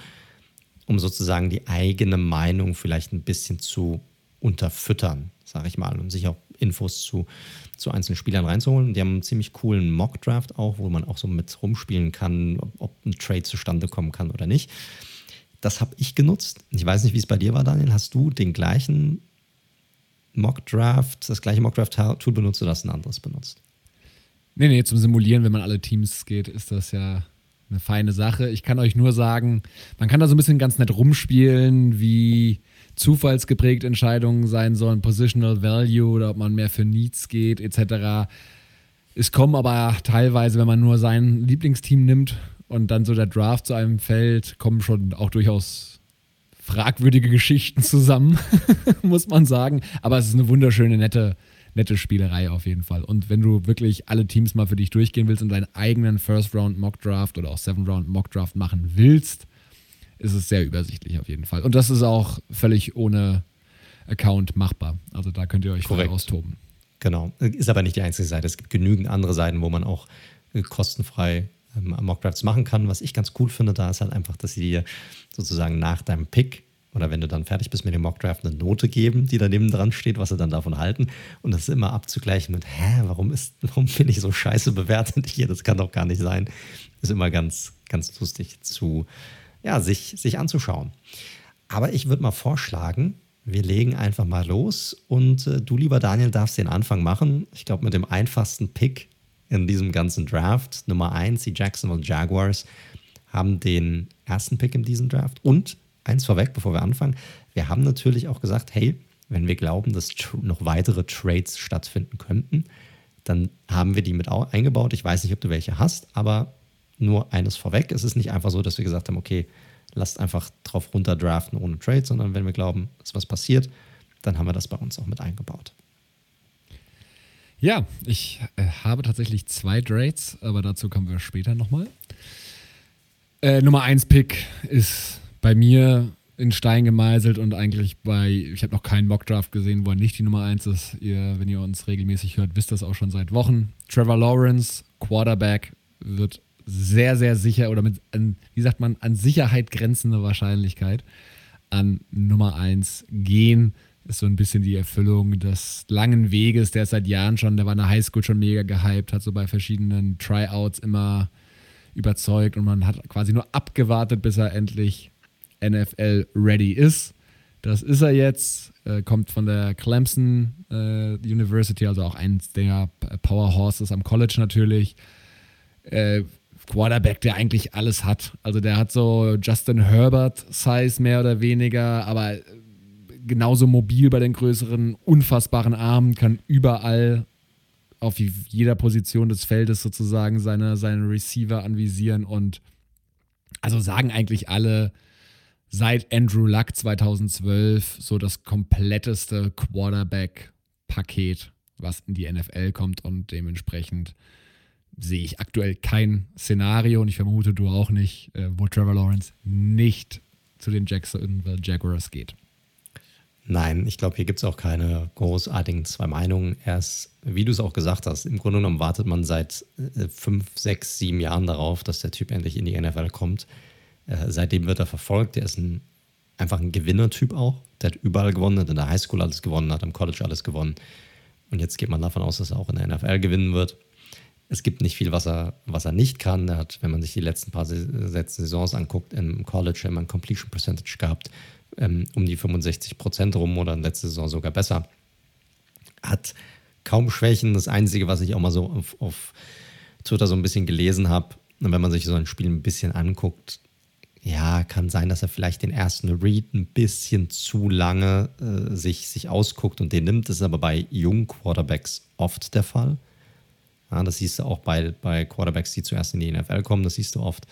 um sozusagen die eigene Meinung vielleicht ein bisschen zu unterfüttern, sage ich mal, und sich auch Infos zu, zu einzelnen Spielern reinzuholen. Die haben einen ziemlich coolen Mock-Draft auch, wo man auch so mit rumspielen kann, ob, ob ein Trade zustande kommen kann oder nicht. Das habe ich genutzt. Ich weiß nicht, wie es bei dir war, Daniel. Hast du den gleichen Mock-Draft, das gleiche Mock-Draft-Tool benutzt oder hast du ein anderes benutzt? Nee, nee, zum Simulieren, wenn man alle Teams geht, ist das ja eine feine Sache. Ich kann euch nur sagen, man kann da so ein bisschen ganz nett rumspielen, wie zufallsgeprägt Entscheidungen sein sollen, Positional Value oder ob man mehr für Needs geht, etc. Es kommen aber teilweise, wenn man nur sein Lieblingsteam nimmt und dann so der Draft zu einem fällt, kommen schon auch durchaus fragwürdige Geschichten zusammen, muss man sagen. Aber es ist eine wunderschöne, nette, nette Spielerei auf jeden Fall. Und wenn du wirklich alle Teams mal für dich durchgehen willst und deinen eigenen First Round Mock Draft oder auch Seven Round Mock Draft machen willst, ist es sehr übersichtlich auf jeden Fall. Und das ist auch völlig ohne Account machbar. Also da könnt ihr euch voll Korrekt. austoben. Genau. Ist aber nicht die einzige Seite. Es gibt genügend andere Seiten, wo man auch äh, kostenfrei ähm, Mockdrafts machen kann. Was ich ganz cool finde, da ist halt einfach, dass sie dir sozusagen nach deinem Pick oder wenn du dann fertig bist mit dem Mockdraft, eine Note geben, die daneben dran steht, was sie dann davon halten. Und das immer abzugleichen mit, hä, warum ist, warum bin ich so scheiße bewertet hier? Das kann doch gar nicht sein. Ist immer ganz, ganz lustig zu, ja, sich, sich anzuschauen. Aber ich würde mal vorschlagen, wir legen einfach mal los und äh, du, lieber Daniel, darfst den Anfang machen. Ich glaube, mit dem einfachsten Pick in diesem ganzen Draft, Nummer 1, die Jacksonville Jaguars, haben den ersten Pick in diesem Draft. Und eins vorweg, bevor wir anfangen, wir haben natürlich auch gesagt, hey, wenn wir glauben, dass noch weitere Trades stattfinden könnten, dann haben wir die mit eingebaut. Ich weiß nicht, ob du welche hast, aber nur eines vorweg. Es ist nicht einfach so, dass wir gesagt haben, okay, lasst einfach drauf runter draften ohne Trade, sondern wenn wir glauben, dass was passiert, dann haben wir das bei uns auch mit eingebaut. Ja, ich äh, habe tatsächlich zwei Trades, aber dazu kommen wir später nochmal. Äh, Nummer 1 Pick ist bei mir in Stein gemeißelt und eigentlich bei, ich habe noch keinen Mockdraft gesehen, wo er nicht die Nummer 1 ist. Ihr, wenn ihr uns regelmäßig hört, wisst das auch schon seit Wochen. Trevor Lawrence, Quarterback, wird sehr, sehr sicher oder mit, an, wie sagt man, an Sicherheit grenzende Wahrscheinlichkeit an Nummer 1 gehen. Ist so ein bisschen die Erfüllung des langen Weges, der ist seit Jahren schon, der war in der Highschool schon mega gehypt, hat so bei verschiedenen Tryouts immer überzeugt und man hat quasi nur abgewartet, bis er endlich NFL ready ist. Das ist er jetzt, äh, kommt von der Clemson äh, University, also auch eins der Power Horses am College natürlich. Äh, Quarterback, der eigentlich alles hat. Also der hat so Justin Herbert-Size mehr oder weniger, aber genauso mobil bei den größeren, unfassbaren Armen, kann überall auf jeder Position des Feldes sozusagen seine, seine Receiver anvisieren und also sagen eigentlich alle seit Andrew Luck 2012 so das kompletteste Quarterback-Paket, was in die NFL kommt und dementsprechend sehe ich aktuell kein Szenario und ich vermute du auch nicht, äh, wo Trevor Lawrence nicht zu den Jacksonville Jaguars geht. Nein, ich glaube, hier gibt es auch keine großartigen zwei Meinungen. Er ist, wie du es auch gesagt hast, im Grunde genommen wartet man seit äh, fünf, sechs, sieben Jahren darauf, dass der Typ endlich in die NFL kommt. Äh, seitdem wird er verfolgt. Er ist ein, einfach ein Gewinnertyp auch. Der hat überall gewonnen, hat in der Highschool alles gewonnen, hat im College alles gewonnen. Und jetzt geht man davon aus, dass er auch in der NFL gewinnen wird. Es gibt nicht viel, was er, was er nicht kann. Er hat, wenn man sich die letzten paar Saisons anguckt, im College immer ein Completion Percentage gehabt, ähm, um die 65 Prozent rum oder in letzter Saison sogar besser. Hat kaum Schwächen. Das Einzige, was ich auch mal so auf, auf Twitter so ein bisschen gelesen habe, wenn man sich so ein Spiel ein bisschen anguckt, ja, kann sein, dass er vielleicht den ersten Read ein bisschen zu lange äh, sich, sich ausguckt und den nimmt. Das ist aber bei jungen Quarterbacks oft der Fall. Ja, das siehst du auch bei, bei Quarterbacks, die zuerst in die NFL kommen, das siehst du oft.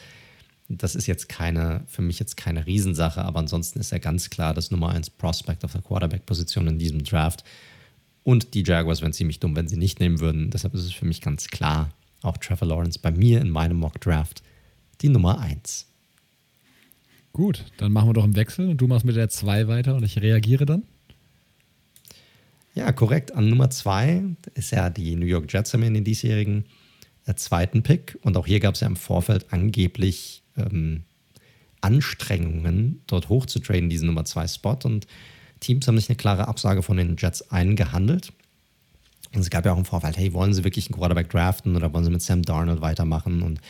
Das ist jetzt keine, für mich jetzt keine Riesensache, aber ansonsten ist er ganz klar das Nummer 1 Prospect auf der Quarterback-Position in diesem Draft. Und die Jaguars wären ziemlich dumm, wenn sie nicht nehmen würden. Deshalb ist es für mich ganz klar, auch Trevor Lawrence bei mir in meinem Mock-Draft die Nummer 1. Gut, dann machen wir doch einen Wechsel und du machst mit der 2 weiter und ich reagiere dann. Ja, korrekt. An Nummer zwei ist ja die New York Jets haben in den diesjährigen äh, zweiten Pick. Und auch hier gab es ja im Vorfeld angeblich ähm, Anstrengungen, dort hochzutraden, diesen Nummer zwei Spot. Und Teams haben sich eine klare Absage von den Jets eingehandelt. Und es gab ja auch im Vorfeld, hey, wollen sie wirklich einen Quarterback draften oder wollen sie mit Sam Darnold weitermachen? Und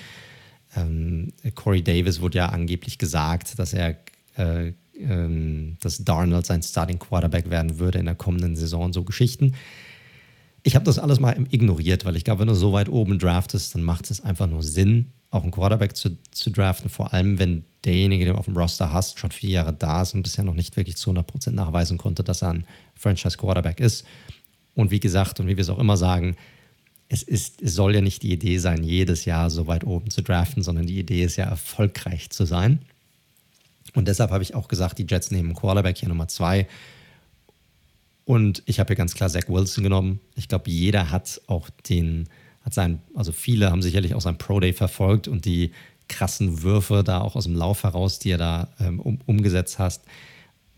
ähm, Corey Davis wurde ja angeblich gesagt, dass er äh, ähm, dass Darnold sein Starting Quarterback werden würde in der kommenden Saison, so Geschichten. Ich habe das alles mal ignoriert, weil ich glaube, wenn du so weit oben draftest, dann macht es einfach nur Sinn, auch einen Quarterback zu, zu draften, vor allem wenn derjenige, den du auf dem Roster hast, schon vier Jahre da ist und bisher noch nicht wirklich zu 100% nachweisen konnte, dass er ein Franchise-Quarterback ist. Und wie gesagt, und wie wir es auch immer sagen, es, ist, es soll ja nicht die Idee sein, jedes Jahr so weit oben zu draften, sondern die Idee ist ja, erfolgreich zu sein. Und deshalb habe ich auch gesagt, die Jets nehmen Quarterback hier Nummer zwei. Und ich habe hier ganz klar Zach Wilson genommen. Ich glaube, jeder hat auch den, hat sein, also viele haben sicherlich auch sein Pro Day verfolgt und die krassen Würfe da auch aus dem Lauf heraus, die er da ähm, um, umgesetzt hast.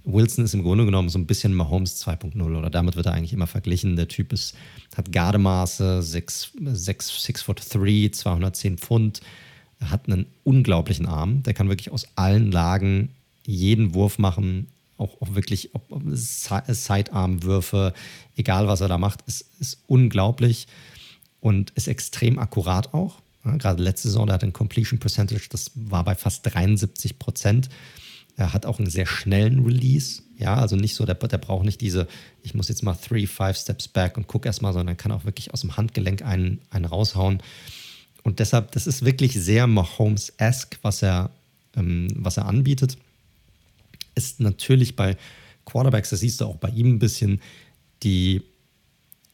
Wilson ist im Grunde genommen so ein bisschen Mahomes 2.0 oder damit wird er eigentlich immer verglichen. Der Typ ist, hat Gardemaße, 6, 6, 6 foot 3, 210 Pfund, hat einen unglaublichen Arm. Der kann wirklich aus allen Lagen jeden Wurf machen. Auch, auch wirklich Sidearm-Würfe, egal was er da macht, ist, ist unglaublich und ist extrem akkurat auch. Gerade letzte Saison, der hat ein Completion Percentage, das war bei fast 73 Prozent. Er hat auch einen sehr schnellen Release. Ja, also nicht so, der, der braucht nicht diese, ich muss jetzt mal three, five steps back und guck erstmal, sondern kann auch wirklich aus dem Handgelenk einen, einen raushauen. und deshalb, das ist wirklich sehr Mahomes-esque, was er, ähm, was er anbietet. Ist natürlich bei Quarterbacks, das siehst du auch bei ihm ein bisschen, die,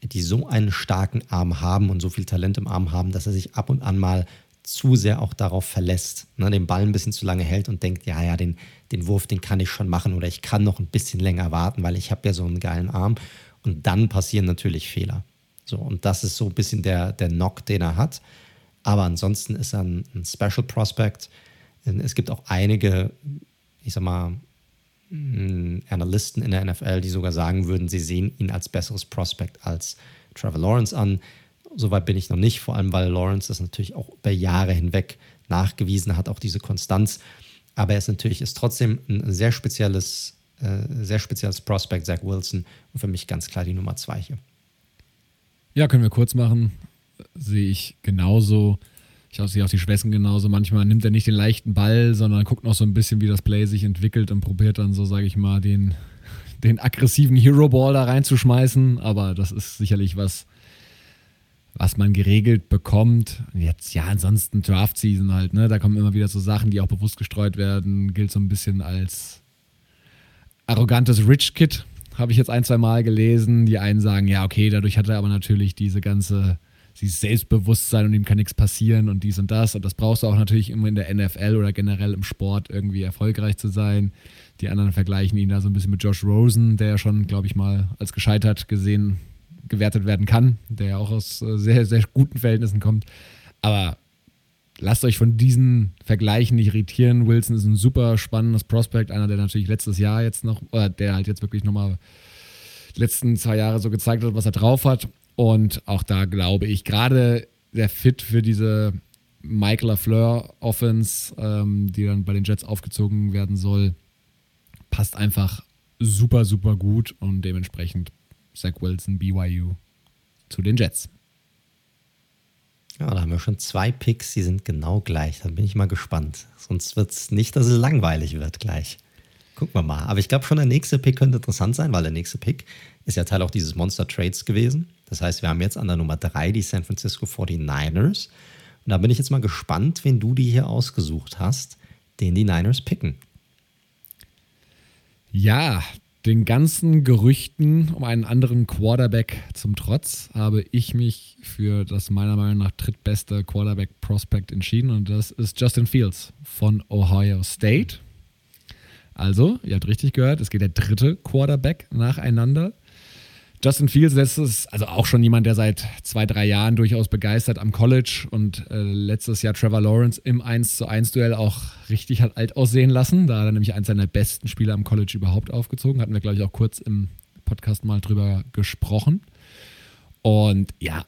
die so einen starken Arm haben und so viel Talent im Arm haben, dass er sich ab und an mal zu sehr auch darauf verlässt, ne, den Ball ein bisschen zu lange hält und denkt, ja, ja, den, den Wurf, den kann ich schon machen oder ich kann noch ein bisschen länger warten, weil ich habe ja so einen geilen Arm. Und dann passieren natürlich Fehler. So, und das ist so ein bisschen der, der Knock, den er hat. Aber ansonsten ist er ein, ein Special Prospect. Es gibt auch einige, ich sag mal, mm, Analysten in der NFL, die sogar sagen würden, sie sehen ihn als besseres Prospect als Trevor Lawrence an. Soweit bin ich noch nicht, vor allem weil Lawrence das natürlich auch über Jahre hinweg nachgewiesen hat, auch diese Konstanz. Aber er ist natürlich ist trotzdem ein sehr spezielles, äh, sehr spezielles Prospect, Zach Wilson. Und für mich ganz klar die Nummer zwei hier. Ja, können wir kurz machen. Sehe ich genauso. Ich sehe auch die Schwestern genauso. Manchmal nimmt er nicht den leichten Ball, sondern guckt noch so ein bisschen, wie das Play sich entwickelt und probiert dann so, sage ich mal, den, den aggressiven Hero Ball da reinzuschmeißen. Aber das ist sicherlich was, was man geregelt bekommt. Jetzt, ja, ansonsten Draft-Season halt, ne? Da kommen immer wieder so Sachen, die auch bewusst gestreut werden. Gilt so ein bisschen als arrogantes Rich Kid, habe ich jetzt ein, zwei Mal gelesen. Die einen sagen, ja, okay, dadurch hat er aber natürlich diese ganze, dieses Selbstbewusstsein und ihm kann nichts passieren und dies und das. Und das brauchst du auch natürlich immer in der NFL oder generell im Sport irgendwie erfolgreich zu sein. Die anderen vergleichen ihn da so ein bisschen mit Josh Rosen, der ja schon, glaube ich, mal als gescheitert gesehen gewertet werden kann, der ja auch aus äh, sehr, sehr guten Verhältnissen kommt. Aber lasst euch von diesen Vergleichen nicht irritieren. Wilson ist ein super spannendes Prospect, einer, der natürlich letztes Jahr jetzt noch, oder der halt jetzt wirklich nochmal die letzten zwei Jahre so gezeigt hat, was er drauf hat. Und auch da glaube ich, gerade der Fit für diese Michael LaFleur Offense, ähm, die dann bei den Jets aufgezogen werden soll, passt einfach super, super gut und dementsprechend Zach Wilson, BYU zu den Jets. Ja, da haben wir schon zwei Picks, die sind genau gleich. Dann bin ich mal gespannt. Sonst wird es nicht, dass es langweilig wird gleich. Gucken wir mal. Aber ich glaube schon, der nächste Pick könnte interessant sein, weil der nächste Pick ist ja Teil auch dieses Monster Trades gewesen. Das heißt, wir haben jetzt an der Nummer 3 die San Francisco 49ers. Und da bin ich jetzt mal gespannt, wen du die hier ausgesucht hast, den die Niners picken. Ja, den ganzen Gerüchten um einen anderen Quarterback zum Trotz habe ich mich für das meiner Meinung nach drittbeste Quarterback-Prospect entschieden und das ist Justin Fields von Ohio State. Also, ihr habt richtig gehört, es geht der dritte Quarterback nacheinander. Justin Fields letztes, also auch schon jemand, der seit zwei, drei Jahren durchaus begeistert am College und äh, letztes Jahr Trevor Lawrence im 1 zu 1 Duell auch richtig hat alt aussehen lassen. Da hat er nämlich eins seiner besten Spieler am College überhaupt aufgezogen. Hatten wir, glaube ich, auch kurz im Podcast mal drüber gesprochen. Und ja,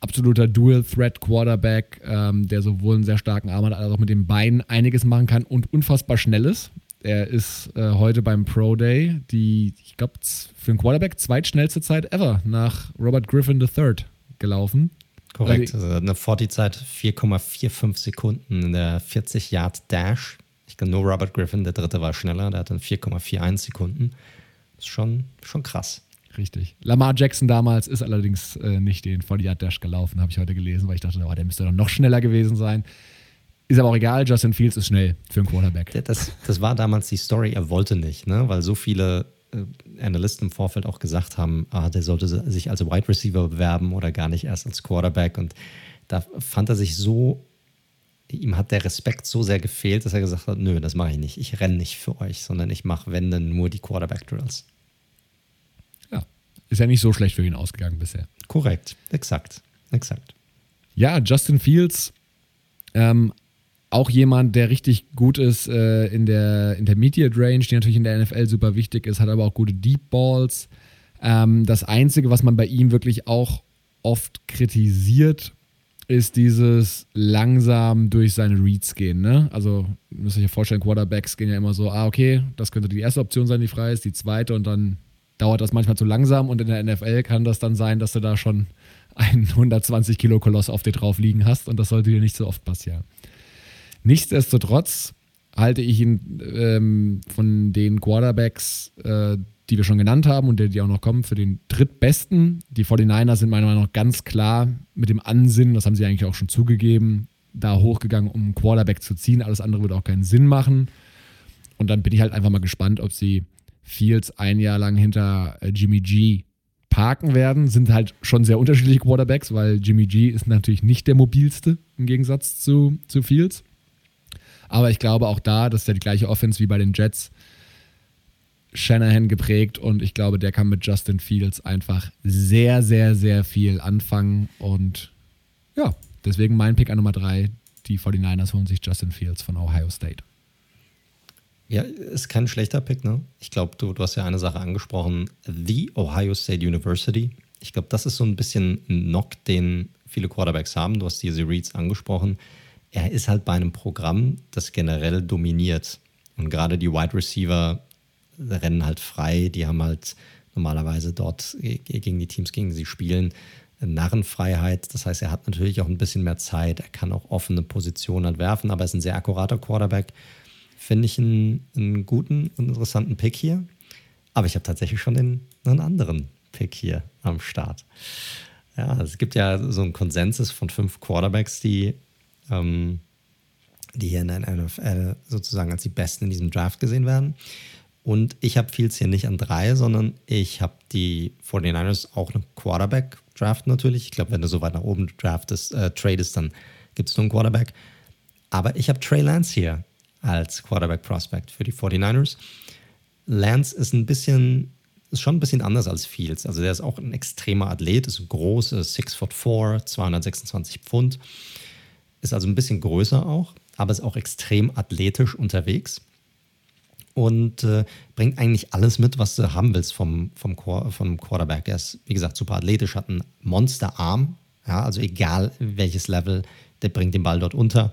absoluter Dual-Threat-Quarterback, ähm, der sowohl einen sehr starken Arm hat, als auch mit den Beinen einiges machen kann und unfassbar schnell ist. Er ist äh, heute beim Pro Day die, ich glaube, für einen Quarterback zweitschnellste Zeit ever nach Robert Griffin III gelaufen. Korrekt, also eine 40-Zeit 4,45 Sekunden in der 40-Yard-Dash. Ich glaube, nur Robert Griffin, der dritte war schneller, der hatte 4,41 Sekunden. Das ist schon, schon krass. Richtig. Lamar Jackson damals ist allerdings äh, nicht den 40-Yard-Dash gelaufen, habe ich heute gelesen, weil ich dachte, oh, der müsste doch noch schneller gewesen sein. Ist aber auch egal, Justin Fields ist schnell für einen Quarterback. Das, das war damals die Story, er wollte nicht, ne? weil so viele äh, Analysten im Vorfeld auch gesagt haben, ah, der sollte sich als Wide Receiver bewerben oder gar nicht erst als Quarterback. Und da fand er sich so, ihm hat der Respekt so sehr gefehlt, dass er gesagt hat, nö, das mache ich nicht. Ich renne nicht für euch, sondern ich mache, wenn dann nur die Quarterback-Drills. Ja, ist ja nicht so schlecht für ihn ausgegangen bisher. Korrekt, exakt, exakt. Ja, Justin Fields ähm, auch jemand, der richtig gut ist äh, in der Intermediate Range, die natürlich in der NFL super wichtig ist, hat aber auch gute Deep Balls. Ähm, das Einzige, was man bei ihm wirklich auch oft kritisiert, ist dieses langsam durch seine Reads gehen. Ne? Also müsst ihr euch ja vorstellen, Quarterbacks gehen ja immer so, ah, okay, das könnte die erste Option sein, die frei ist, die zweite und dann dauert das manchmal zu langsam und in der NFL kann das dann sein, dass du da schon einen 120 Kilo Koloss auf dir drauf liegen hast und das sollte dir nicht so oft passieren. Nichtsdestotrotz halte ich ihn ähm, von den Quarterbacks, äh, die wir schon genannt haben und die auch noch kommen, für den drittbesten. Die 49ers sind meiner Meinung nach ganz klar mit dem Ansinnen, das haben sie eigentlich auch schon zugegeben, da hochgegangen, um einen Quarterback zu ziehen. Alles andere würde auch keinen Sinn machen. Und dann bin ich halt einfach mal gespannt, ob sie Fields ein Jahr lang hinter äh, Jimmy G parken werden. Sind halt schon sehr unterschiedliche Quarterbacks, weil Jimmy G ist natürlich nicht der mobilste im Gegensatz zu, zu Fields. Aber ich glaube auch da, das ist ja die gleiche Offense wie bei den Jets. Shanahan geprägt und ich glaube, der kann mit Justin Fields einfach sehr, sehr, sehr viel anfangen. Und ja, deswegen mein Pick an Nummer 3. Die 49ers holen sich Justin Fields von Ohio State. Ja, ist kein schlechter Pick, ne? Ich glaube, du, du hast ja eine Sache angesprochen. The Ohio State University. Ich glaube, das ist so ein bisschen ein Knock, den viele Quarterbacks haben. Du hast diese Reads angesprochen er ist halt bei einem Programm, das generell dominiert. Und gerade die Wide Receiver rennen halt frei, die haben halt normalerweise dort gegen die Teams, gegen die sie spielen, Narrenfreiheit. Das heißt, er hat natürlich auch ein bisschen mehr Zeit, er kann auch offene Positionen halt werfen, aber er ist ein sehr akkurater Quarterback. Finde ich einen, einen guten und interessanten Pick hier. Aber ich habe tatsächlich schon den, einen anderen Pick hier am Start. Ja, es gibt ja so einen Konsensus von fünf Quarterbacks, die ähm, die hier in der NFL sozusagen als die Besten in diesem Draft gesehen werden. Und ich habe Fields hier nicht an drei, sondern ich habe die 49ers auch einen Quarterback-Draft natürlich. Ich glaube, wenn du so weit nach oben draftest, äh, tradest, dann gibt es nur einen Quarterback. Aber ich habe Trey Lance hier als Quarterback-Prospect für die 49ers. Lance ist ein bisschen, ist schon ein bisschen anders als Fields. Also der ist auch ein extremer Athlet, ist groß, ist 6 foot 4, 226 Pfund. Ist also ein bisschen größer auch, aber ist auch extrem athletisch unterwegs und äh, bringt eigentlich alles mit, was du haben willst vom, vom, vom Quarterback. Er ist, wie gesagt, super athletisch, hat einen Monsterarm, ja, also egal welches Level, der bringt den Ball dort unter.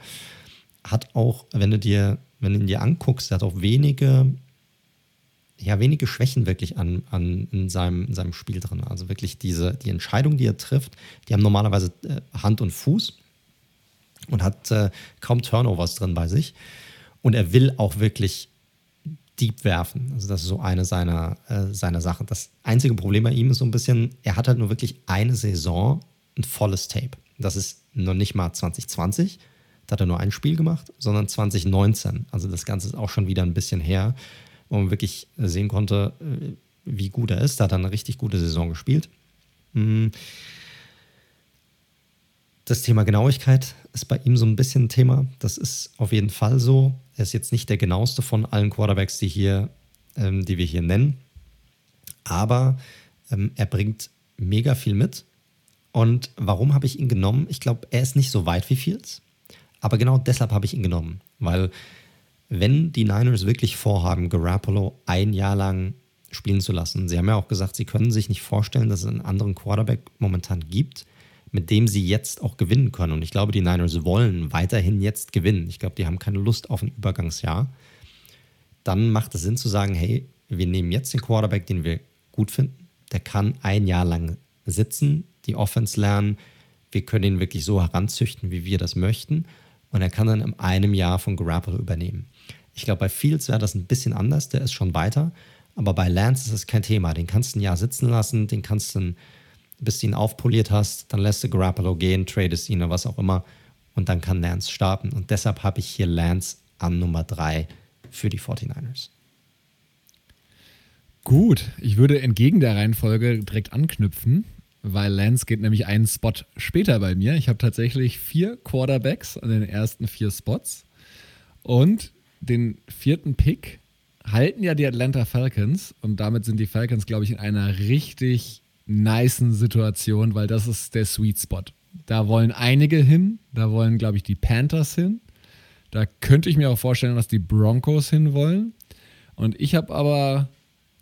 Hat auch, wenn du dir, wenn du ihn dir anguckst, der hat auch wenige, ja, wenige Schwächen wirklich an, an in, seinem, in seinem Spiel drin. Also wirklich diese, die Entscheidung, die er trifft, die haben normalerweise äh, Hand und Fuß und hat äh, kaum Turnovers drin bei sich. Und er will auch wirklich deep werfen. Also das ist so eine seiner, äh, seiner Sachen. Das einzige Problem bei ihm ist so ein bisschen, er hat halt nur wirklich eine Saison ein volles Tape. Das ist noch nicht mal 2020, da hat er nur ein Spiel gemacht, sondern 2019. Also das Ganze ist auch schon wieder ein bisschen her, wo man wirklich sehen konnte, äh, wie gut er ist. Da hat er eine richtig gute Saison gespielt. Mhm. Das Thema Genauigkeit ist bei ihm so ein bisschen ein Thema. Das ist auf jeden Fall so. Er ist jetzt nicht der genaueste von allen Quarterbacks, die, hier, ähm, die wir hier nennen. Aber ähm, er bringt mega viel mit. Und warum habe ich ihn genommen? Ich glaube, er ist nicht so weit wie Fields. Aber genau deshalb habe ich ihn genommen. Weil wenn die Niners wirklich vorhaben, Garoppolo ein Jahr lang spielen zu lassen, sie haben ja auch gesagt, sie können sich nicht vorstellen, dass es einen anderen Quarterback momentan gibt, mit dem sie jetzt auch gewinnen können. Und ich glaube, die Niners wollen weiterhin jetzt gewinnen. Ich glaube, die haben keine Lust auf ein Übergangsjahr. Dann macht es Sinn zu sagen, hey, wir nehmen jetzt den Quarterback, den wir gut finden. Der kann ein Jahr lang sitzen, die Offense lernen. Wir können ihn wirklich so heranzüchten, wie wir das möchten. Und er kann dann in einem Jahr von Garoppolo übernehmen. Ich glaube, bei Fields wäre das ein bisschen anders. Der ist schon weiter. Aber bei Lance ist es kein Thema. Den kannst du ein Jahr sitzen lassen, den kannst du ein bis du ihn aufpoliert hast, dann lässt du Garoppolo gehen, tradest ihn oder was auch immer und dann kann Lance starten. Und deshalb habe ich hier Lance an Nummer 3 für die 49ers. Gut, ich würde entgegen der Reihenfolge direkt anknüpfen, weil Lance geht nämlich einen Spot später bei mir. Ich habe tatsächlich vier Quarterbacks an den ersten vier Spots und den vierten Pick halten ja die Atlanta Falcons und damit sind die Falcons, glaube ich, in einer richtig nicen Situation, weil das ist der Sweet Spot. Da wollen einige hin, da wollen, glaube ich, die Panthers hin. Da könnte ich mir auch vorstellen, dass die Broncos hinwollen. Und ich habe aber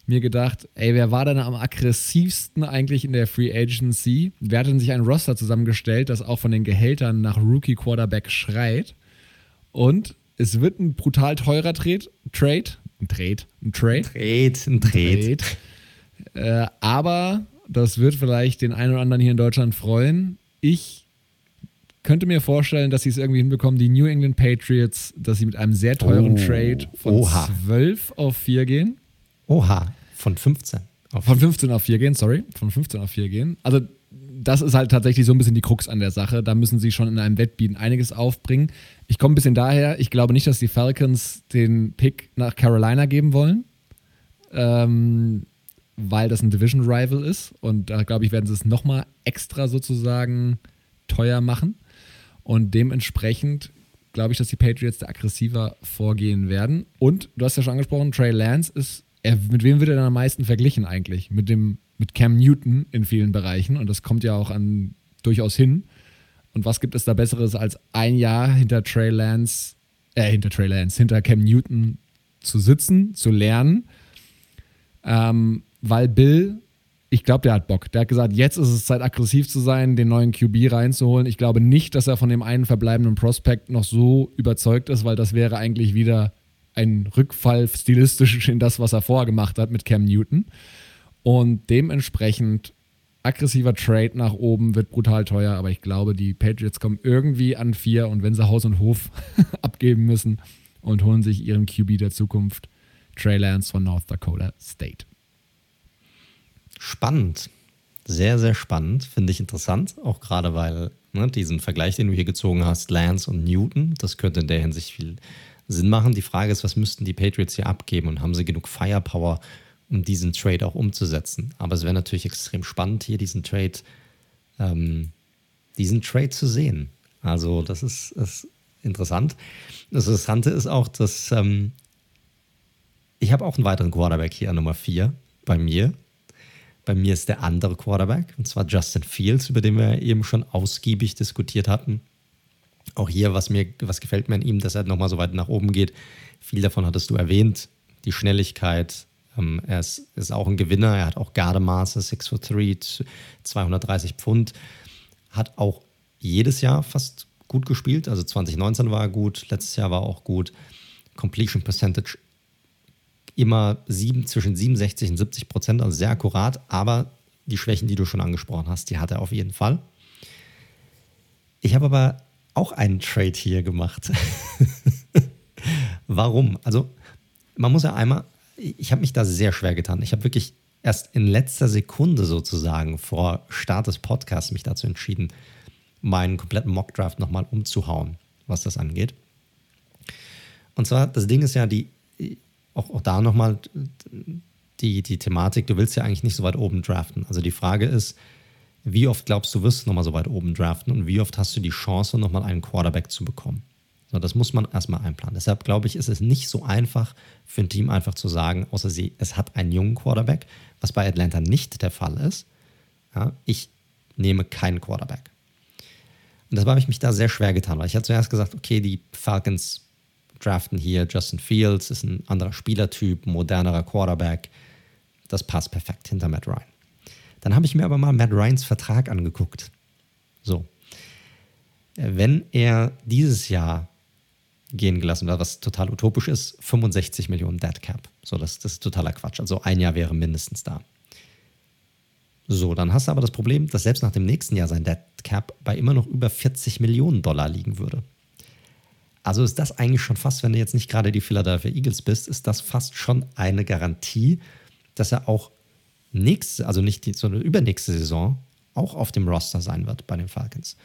mir gedacht, ey, wer war denn am aggressivsten eigentlich in der Free Agency? Wer hat denn sich ein Roster zusammengestellt, das auch von den Gehältern nach Rookie Quarterback schreit? Und es wird ein brutal teurer Trade, Trade, ein Trade, ein Trade, Trade, ein Trade. Trade. Äh, aber das wird vielleicht den einen oder anderen hier in Deutschland freuen. Ich könnte mir vorstellen, dass sie es irgendwie hinbekommen, die New England Patriots, dass sie mit einem sehr teuren oh, Trade von oha. 12 auf 4 gehen. Oha, Von 15. Auf Von 15 auf 4 gehen, sorry. Von 15 auf 4 gehen. Also das ist halt tatsächlich so ein bisschen die Krux an der Sache. Da müssen sie schon in einem Wettbieten einiges aufbringen. Ich komme ein bisschen daher, ich glaube nicht, dass die Falcons den Pick nach Carolina geben wollen, ähm, weil das ein Division Rival ist. Und da glaube ich, werden sie es nochmal extra sozusagen teuer machen. Und dementsprechend glaube ich, dass die Patriots da aggressiver vorgehen werden. Und du hast ja schon angesprochen, Trey Lance ist, er, mit wem wird er dann am meisten verglichen eigentlich? Mit dem mit Cam Newton in vielen Bereichen und das kommt ja auch an durchaus hin. Und was gibt es da Besseres als ein Jahr hinter Trey Lance, äh, hinter Trey Lance, hinter Cam Newton zu sitzen, zu lernen? Ähm, weil Bill, ich glaube, der hat Bock. Der hat gesagt, jetzt ist es Zeit, aggressiv zu sein, den neuen QB reinzuholen. Ich glaube nicht, dass er von dem einen verbleibenden Prospect noch so überzeugt ist, weil das wäre eigentlich wieder ein Rückfall stilistisch in das, was er vorher gemacht hat mit Cam Newton. Und dementsprechend aggressiver Trade nach oben wird brutal teuer, aber ich glaube, die Patriots kommen irgendwie an vier und wenn sie Haus und Hof abgeben müssen und holen sich ihren QB der Zukunft, Trey Lance von North Dakota State. Spannend. Sehr, sehr spannend. Finde ich interessant. Auch gerade, weil ne, diesen Vergleich, den du hier gezogen hast, Lance und Newton, das könnte in der Hinsicht viel Sinn machen. Die Frage ist, was müssten die Patriots hier abgeben und haben sie genug Firepower, um diesen Trade auch umzusetzen. Aber es wäre natürlich extrem spannend, hier diesen Trade, ähm, diesen Trade zu sehen. Also, das ist, ist interessant. Das Interessante ist auch, dass ähm, ich habe auch einen weiteren Quarterback hier an Nummer 4 bei mir. Bei mir ist der andere Quarterback, und zwar Justin Fields, über den wir eben schon ausgiebig diskutiert hatten. Auch hier, was mir, was gefällt mir an ihm, dass er nochmal so weit nach oben geht. Viel davon hattest du erwähnt. Die Schnelligkeit, ähm, er ist, ist, auch ein Gewinner, er hat auch Gardemaße, 6 foot 3, 230 Pfund, hat auch jedes Jahr fast gut gespielt. Also 2019 war er gut, letztes Jahr war er auch gut. Completion Percentage immer sieben, zwischen 67 und 70 Prozent, also sehr akkurat, aber die Schwächen, die du schon angesprochen hast, die hat er auf jeden Fall. Ich habe aber auch einen Trade hier gemacht. Warum? Also, man muss ja einmal ich habe mich da sehr schwer getan. Ich habe wirklich erst in letzter Sekunde sozusagen vor Start des Podcasts mich dazu entschieden, meinen kompletten Mockdraft nochmal umzuhauen, was das angeht. Und zwar, das Ding ist ja, die, auch, auch da nochmal die, die Thematik, du willst ja eigentlich nicht so weit oben draften. Also die Frage ist, wie oft glaubst du, wirst du nochmal so weit oben draften und wie oft hast du die Chance, nochmal einen Quarterback zu bekommen? So, das muss man erstmal einplanen. Deshalb glaube ich, ist es nicht so einfach für ein Team einfach zu sagen, außer sie, es hat einen jungen Quarterback, was bei Atlanta nicht der Fall ist. Ja, ich nehme keinen Quarterback. Und deshalb habe ich mich da sehr schwer getan, weil ich hatte zuerst gesagt, okay, die Falcons draften hier Justin Fields, ist ein anderer Spielertyp, modernerer Quarterback. Das passt perfekt hinter Matt Ryan. Dann habe ich mir aber mal Matt Ryans Vertrag angeguckt. So. Wenn er dieses Jahr gehen gelassen wird, was total utopisch ist, 65 Millionen Dead Cap. So, das, das ist totaler Quatsch. Also ein Jahr wäre mindestens da. So, dann hast du aber das Problem, dass selbst nach dem nächsten Jahr sein Dead Cap bei immer noch über 40 Millionen Dollar liegen würde. Also ist das eigentlich schon fast, wenn du jetzt nicht gerade die Philadelphia Eagles bist, ist das fast schon eine Garantie, dass er auch nächste, also nicht die, sondern übernächste Saison auch auf dem Roster sein wird bei den Falcons.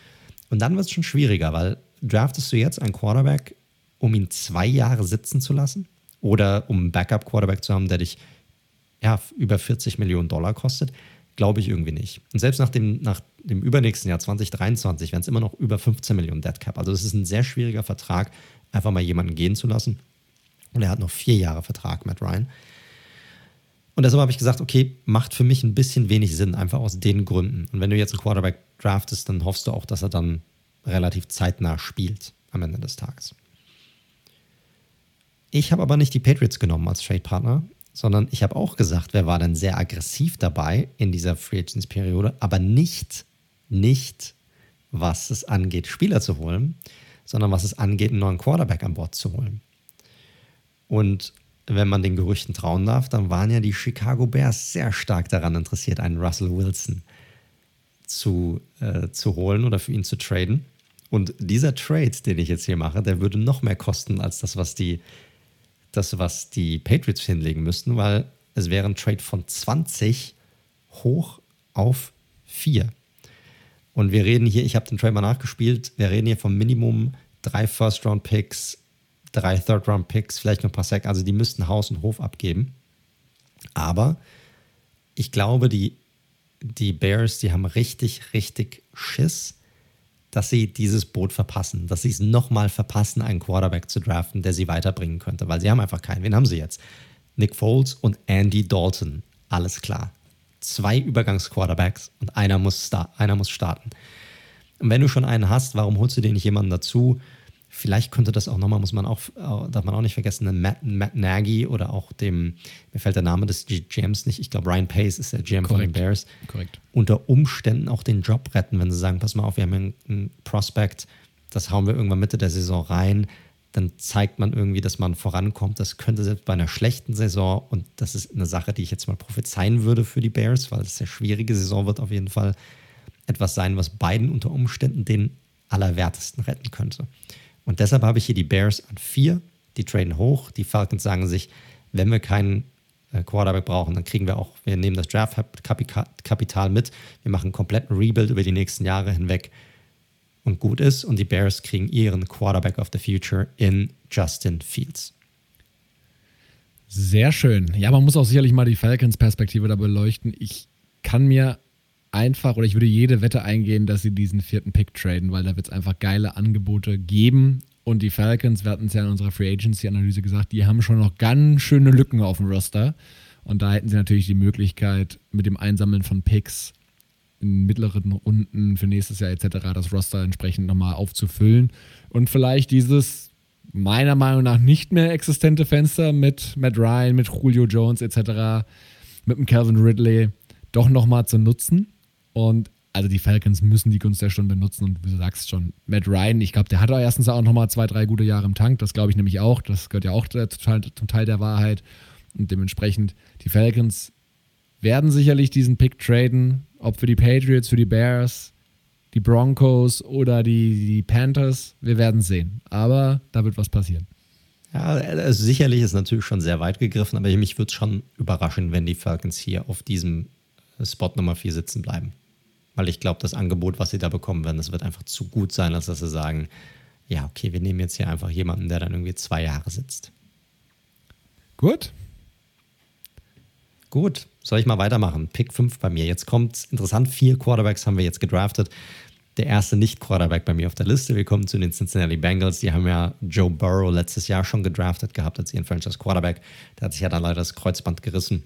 Und dann wird es schon schwieriger, weil draftest du jetzt einen Quarterback um ihn zwei Jahre sitzen zu lassen oder um einen Backup-Quarterback zu haben, der dich ja, über 40 Millionen Dollar kostet, glaube ich irgendwie nicht. Und selbst nach dem, nach dem übernächsten Jahr 2023 wären es immer noch über 15 Millionen Dead Cap. Also es ist ein sehr schwieriger Vertrag, einfach mal jemanden gehen zu lassen. Und er hat noch vier Jahre Vertrag, Matt Ryan. Und deshalb habe ich gesagt, okay, macht für mich ein bisschen wenig Sinn, einfach aus den Gründen. Und wenn du jetzt einen Quarterback draftest, dann hoffst du auch, dass er dann relativ zeitnah spielt am Ende des Tages. Ich habe aber nicht die Patriots genommen als Trade-Partner, sondern ich habe auch gesagt, wer war denn sehr aggressiv dabei in dieser Free Agents-Periode, aber nicht, nicht, was es angeht, Spieler zu holen, sondern was es angeht, einen neuen Quarterback an Bord zu holen. Und wenn man den Gerüchten trauen darf, dann waren ja die Chicago Bears sehr stark daran interessiert, einen Russell Wilson zu, äh, zu holen oder für ihn zu traden. Und dieser Trade, den ich jetzt hier mache, der würde noch mehr kosten als das, was die das, was die Patriots hinlegen müssten, weil es wäre ein Trade von 20 hoch auf 4. Und wir reden hier, ich habe den Trade mal nachgespielt, wir reden hier vom Minimum drei First-Round-Picks, drei Third-Round-Picks, vielleicht noch ein paar Sack. Also die müssten Haus und Hof abgeben. Aber ich glaube, die, die Bears, die haben richtig, richtig Schiss, dass sie dieses Boot verpassen, dass sie es nochmal verpassen, einen Quarterback zu draften, der sie weiterbringen könnte, weil sie haben einfach keinen. Wen haben sie jetzt? Nick Foles und Andy Dalton. Alles klar. Zwei Übergangsquarterbacks und einer muss, einer muss starten. Und wenn du schon einen hast, warum holst du dir nicht jemanden dazu, Vielleicht könnte das auch nochmal, muss man auch, darf man auch nicht vergessen, einen Matt, Matt Nagy oder auch dem, mir fällt der Name des GMs nicht, ich glaube Ryan Pace ist der GM Korrekt. von den Bears. Korrekt. Unter Umständen auch den Job retten, wenn sie sagen, pass mal auf, wir haben einen, einen Prospect, das hauen wir irgendwann Mitte der Saison rein, dann zeigt man irgendwie, dass man vorankommt. Das könnte selbst bei einer schlechten Saison, und das ist eine Sache, die ich jetzt mal prophezeien würde für die Bears, weil es eine schwierige Saison wird auf jeden Fall, etwas sein, was beiden unter Umständen den Allerwertesten retten könnte. Und deshalb habe ich hier die Bears an vier. Die traden hoch. Die Falcons sagen sich, wenn wir keinen äh, Quarterback brauchen, dann kriegen wir auch, wir nehmen das Draft-Kapital mit. Wir machen einen kompletten Rebuild über die nächsten Jahre hinweg und gut ist. Und die Bears kriegen ihren Quarterback of the Future in Justin Fields. Sehr schön. Ja, man muss auch sicherlich mal die Falcons-Perspektive da beleuchten. Ich kann mir einfach oder ich würde jede Wette eingehen, dass sie diesen vierten Pick traden, weil da wird es einfach geile Angebote geben. Und die Falcons, wir hatten es ja in unserer Free Agency-Analyse gesagt, die haben schon noch ganz schöne Lücken auf dem Roster. Und da hätten sie natürlich die Möglichkeit, mit dem Einsammeln von Picks in mittleren Runden für nächstes Jahr etc. das Roster entsprechend nochmal aufzufüllen. Und vielleicht dieses meiner Meinung nach nicht mehr existente Fenster mit Matt Ryan, mit Julio Jones etc., mit dem Calvin Ridley doch nochmal zu nutzen. Und also die Falcons müssen die Gunst der Stunde nutzen und du sagst schon, Matt Ryan, ich glaube, der hat auch erstens auch nochmal zwei, drei gute Jahre im Tank, das glaube ich nämlich auch, das gehört ja auch zum Teil der Wahrheit und dementsprechend die Falcons werden sicherlich diesen Pick traden, ob für die Patriots, für die Bears, die Broncos oder die, die Panthers, wir werden sehen, aber da wird was passieren. Ja, also sicherlich ist natürlich schon sehr weit gegriffen, aber mich würde es schon überraschen, wenn die Falcons hier auf diesem Spot Nummer 4 sitzen bleiben. Weil ich glaube, das Angebot, was sie da bekommen werden, das wird einfach zu gut sein, als dass sie sagen, ja, okay, wir nehmen jetzt hier einfach jemanden, der dann irgendwie zwei Jahre sitzt. Gut. Gut, soll ich mal weitermachen? Pick 5 bei mir. Jetzt kommt interessant, vier Quarterbacks haben wir jetzt gedraftet. Der erste Nicht-Quarterback bei mir auf der Liste. Wir kommen zu den Cincinnati Bengals. Die haben ja Joe Burrow letztes Jahr schon gedraftet gehabt als ihren Franchise Quarterback. Der hat sich ja dann leider das Kreuzband gerissen.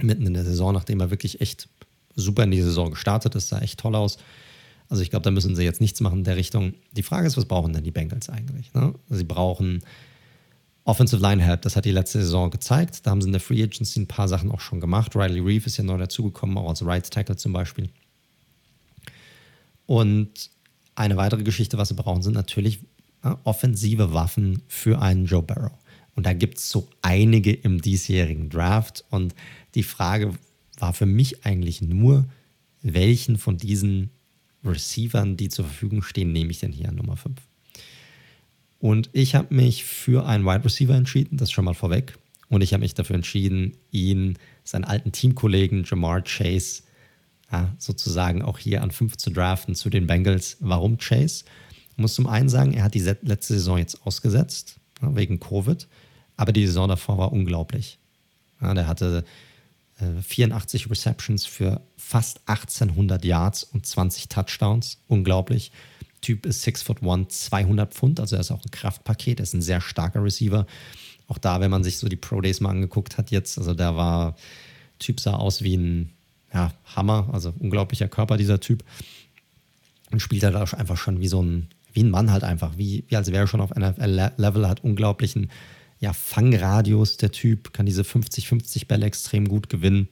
Mitten in der Saison, nachdem er wirklich echt super in die Saison gestartet ist, sah echt toll aus. Also ich glaube, da müssen sie jetzt nichts machen in der Richtung. Die Frage ist, was brauchen denn die Bengals eigentlich? Ne? Sie brauchen Offensive Line Help, das hat die letzte Saison gezeigt. Da haben sie in der Free Agency ein paar Sachen auch schon gemacht. Riley Reeve ist ja neu dazugekommen, auch als Right Tackle zum Beispiel. Und eine weitere Geschichte, was sie brauchen, sind natürlich ja, offensive Waffen für einen Joe Barrow. Und da gibt es so einige im diesjährigen Draft. Und die Frage war für mich eigentlich nur, welchen von diesen Receivern, die zur Verfügung stehen, nehme ich denn hier an Nummer 5? Und ich habe mich für einen Wide Receiver entschieden, das schon mal vorweg. Und ich habe mich dafür entschieden, ihn, seinen alten Teamkollegen Jamar Chase, ja, sozusagen auch hier an 5 zu draften zu den Bengals. Warum Chase? Ich muss zum einen sagen, er hat die letzte Saison jetzt ausgesetzt, ja, wegen Covid. Aber die Saison davor war unglaublich. Ja, der hatte 84 Receptions für fast 1800 Yards und 20 Touchdowns. Unglaublich. Typ ist 6 foot 1, 200 Pfund, also er ist auch ein Kraftpaket, er ist ein sehr starker Receiver. Auch da, wenn man sich so die Pro Days mal angeguckt hat jetzt, also der war, Typ sah aus wie ein ja, Hammer, also unglaublicher Körper dieser Typ. Und spielt halt auch einfach schon wie so ein, wie ein Mann halt einfach, wie, wie als wäre er schon auf NFL-Level, hat unglaublichen ja, Fangradius, der Typ, kann diese 50-50 Bälle extrem gut gewinnen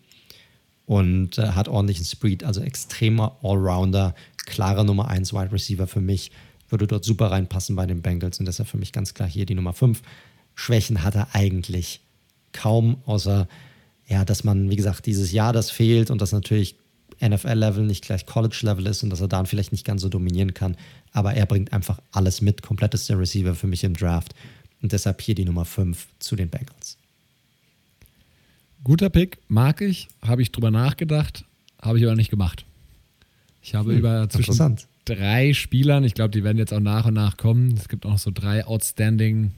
und äh, hat ordentlichen Speed, also extremer Allrounder, klarer Nummer 1 Wide Receiver für mich, würde dort super reinpassen bei den Bengals und deshalb für mich ganz klar hier die Nummer 5. Schwächen hat er eigentlich kaum, außer ja, dass man, wie gesagt, dieses Jahr das fehlt und das natürlich NFL-Level nicht gleich College-Level ist und dass er dann vielleicht nicht ganz so dominieren kann. Aber er bringt einfach alles mit, komplettester Receiver für mich im Draft und deshalb hier die Nummer 5 zu den Bengals. guter Pick, mag ich, habe ich drüber nachgedacht, habe ich aber nicht gemacht. Ich habe hm, über zwischen drei Spielern, ich glaube, die werden jetzt auch nach und nach kommen. Es gibt auch noch so drei outstanding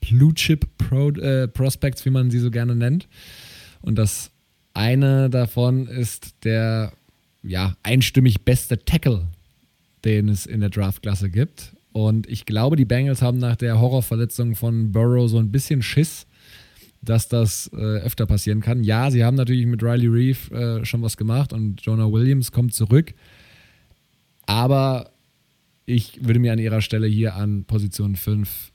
Blue Chip Pro, äh, Prospects, wie man sie so gerne nennt. Und das eine davon ist der ja, einstimmig beste Tackle, den es in der Draftklasse gibt. Und ich glaube, die Bengals haben nach der Horrorverletzung von Burrow so ein bisschen Schiss, dass das äh, öfter passieren kann. Ja, sie haben natürlich mit Riley Reeve äh, schon was gemacht und Jonah Williams kommt zurück. Aber ich würde mir an ihrer Stelle hier an Position 5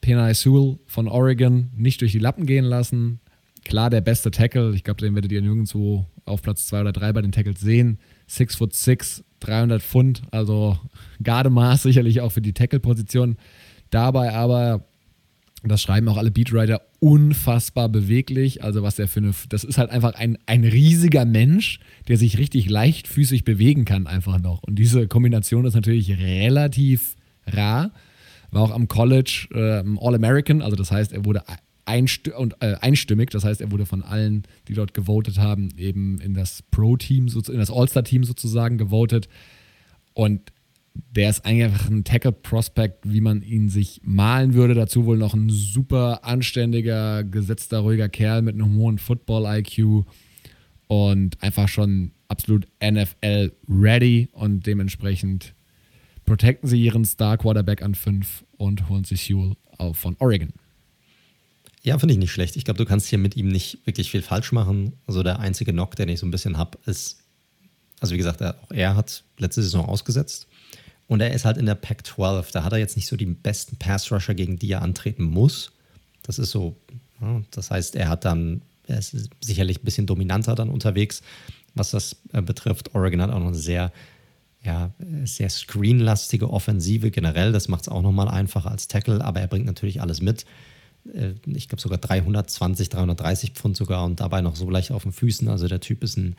Penai Sewell von Oregon nicht durch die Lappen gehen lassen. Klar, der beste Tackle. Ich glaube, den werdet ihr nirgendwo auf Platz 2 oder 3 bei den Tackles sehen. 6 foot 6, 300 Pfund, also Gardemaß sicherlich auch für die Tackle-Position. Dabei aber, das schreiben auch alle Beatwriter, unfassbar beweglich. Also was er für eine, das ist halt einfach ein, ein riesiger Mensch, der sich richtig leichtfüßig bewegen kann einfach noch. Und diese Kombination ist natürlich relativ rar. War auch am College äh, All-American, also das heißt, er wurde einst und, äh, einstimmig. Das heißt, er wurde von allen, die dort gewotet haben, eben in das Pro-Team, in das All-Star-Team sozusagen gewotet. Und der ist einfach ein Tackle-Prospect, wie man ihn sich malen würde. Dazu wohl noch ein super anständiger, gesetzter, ruhiger Kerl mit einem hohen Football-IQ und einfach schon absolut NFL-ready und dementsprechend protecten sie ihren Star-Quarterback an 5 und holen sich Hewell von Oregon. Ja, finde ich nicht schlecht. Ich glaube, du kannst hier mit ihm nicht wirklich viel falsch machen. Also der einzige Knock, den ich so ein bisschen habe, ist, also wie gesagt, er, auch er hat letzte Saison ausgesetzt. Und er ist halt in der Pac-12. Da hat er jetzt nicht so die besten Pass-Rusher, gegen die er antreten muss. Das ist so, ja, das heißt, er hat dann, er ist sicherlich ein bisschen dominanter dann unterwegs, was das äh, betrifft. Oregon hat auch noch eine sehr, ja, sehr screenlastige Offensive generell. Das macht es auch nochmal einfacher als Tackle, aber er bringt natürlich alles mit. Äh, ich glaube sogar 320, 330 Pfund sogar und dabei noch so leicht auf den Füßen. Also der Typ ist, ein,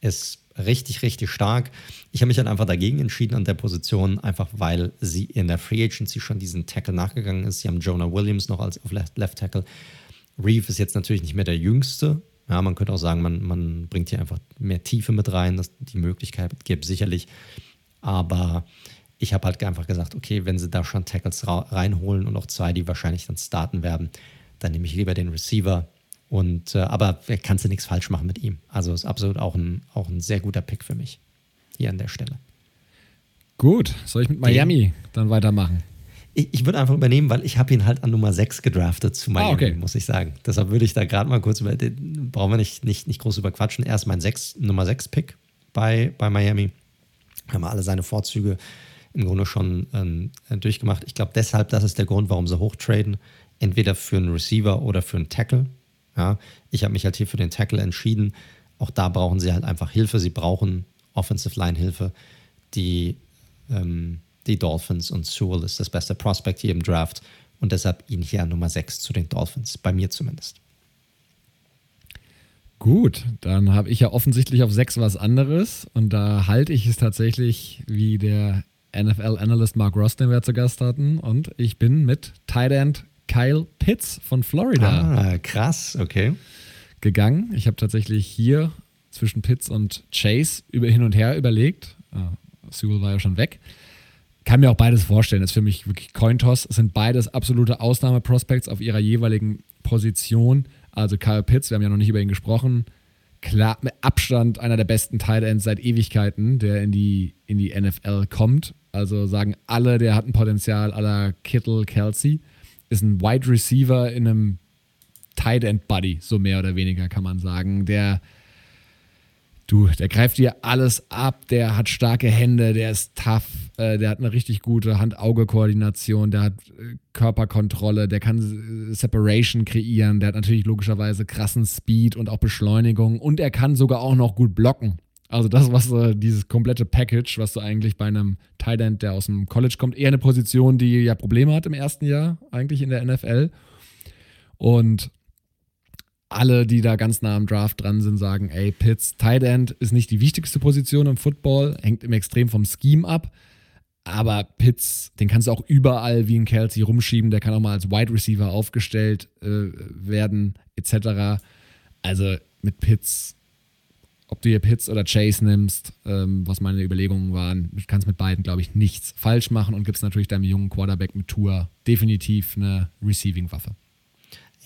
ist richtig, richtig stark. Ich habe mich dann einfach dagegen entschieden an der Position, einfach weil sie in der Free Agency schon diesen Tackle nachgegangen ist. Sie haben Jonah Williams noch als auf Left, Left Tackle. Reeve ist jetzt natürlich nicht mehr der Jüngste. Ja, man könnte auch sagen, man, man bringt hier einfach mehr Tiefe mit rein. Das, die Möglichkeit gibt sicherlich. Aber ich habe halt einfach gesagt, okay, wenn sie da schon Tackles reinholen und auch zwei, die wahrscheinlich dann starten werden, dann nehme ich lieber den Receiver. Und, äh, aber kannst du nichts falsch machen mit ihm. Also ist absolut auch ein, auch ein sehr guter Pick für mich hier an der Stelle. Gut, soll ich mit Miami den, dann weitermachen? Ich, ich würde einfach übernehmen, weil ich habe ihn halt an Nummer 6 gedraftet zu Miami, ah, okay. muss ich sagen. Deshalb würde ich da gerade mal kurz über, den, brauchen wir nicht, nicht, nicht groß überquatschen. Er ist mein 6, Nummer 6 Pick bei, bei Miami. Haben wir alle seine Vorzüge im Grunde schon ähm, durchgemacht. Ich glaube deshalb, das ist der Grund, warum sie hochtraden. Entweder für einen Receiver oder für einen Tackle. Ja, ich habe mich halt hier für den Tackle entschieden. Auch da brauchen sie halt einfach Hilfe. Sie brauchen Offensive Line Hilfe. Die, ähm, die Dolphins und Sewell ist das beste Prospect hier im Draft und deshalb ihn hier an Nummer 6 zu den Dolphins, bei mir zumindest. Gut, dann habe ich ja offensichtlich auf 6 was anderes und da halte ich es tatsächlich wie der NFL-Analyst Mark Ross, den wir zu Gast hatten. Und ich bin mit Tight End Kyle Pitts von Florida. Ah, krass, okay. Gegangen. Ich habe tatsächlich hier zwischen Pitts und Chase über hin und her überlegt. Ah, Sewell war ja schon weg. Kann mir auch beides vorstellen. Das ist für mich wirklich Cointoss. Es sind beides absolute Ausnahmeprospects auf ihrer jeweiligen Position. Also Kyle Pitts, wir haben ja noch nicht über ihn gesprochen. Klar, mit Abstand einer der besten Tight Ends seit Ewigkeiten, der in die, in die NFL kommt. Also sagen alle, der hat ein Potenzial aller Kittle, Kelsey. Ist ein Wide Receiver in einem Tight End Buddy, so mehr oder weniger kann man sagen. Der, du, der greift dir alles ab, der hat starke Hände, der ist tough, äh, der hat eine richtig gute Hand-Auge-Koordination, der hat äh, Körperkontrolle, der kann äh, Separation kreieren, der hat natürlich logischerweise krassen Speed und auch Beschleunigung und er kann sogar auch noch gut blocken. Also das, was äh, dieses komplette Package, was du eigentlich bei einem Tight End, der aus dem College kommt, eher eine Position, die ja Probleme hat im ersten Jahr eigentlich in der NFL. Und alle, die da ganz nah am Draft dran sind, sagen, ey, Pitts, Tight End ist nicht die wichtigste Position im Football, hängt im Extrem vom Scheme ab. Aber Pitts, den kannst du auch überall wie ein Kelsey rumschieben, der kann auch mal als Wide Receiver aufgestellt äh, werden, etc. Also mit Pitts, ob du hier Pitts oder Chase nimmst, ähm, was meine Überlegungen waren, du kannst mit beiden, glaube ich, nichts falsch machen und gibst natürlich deinem jungen Quarterback mit Tour definitiv eine Receiving-Waffe.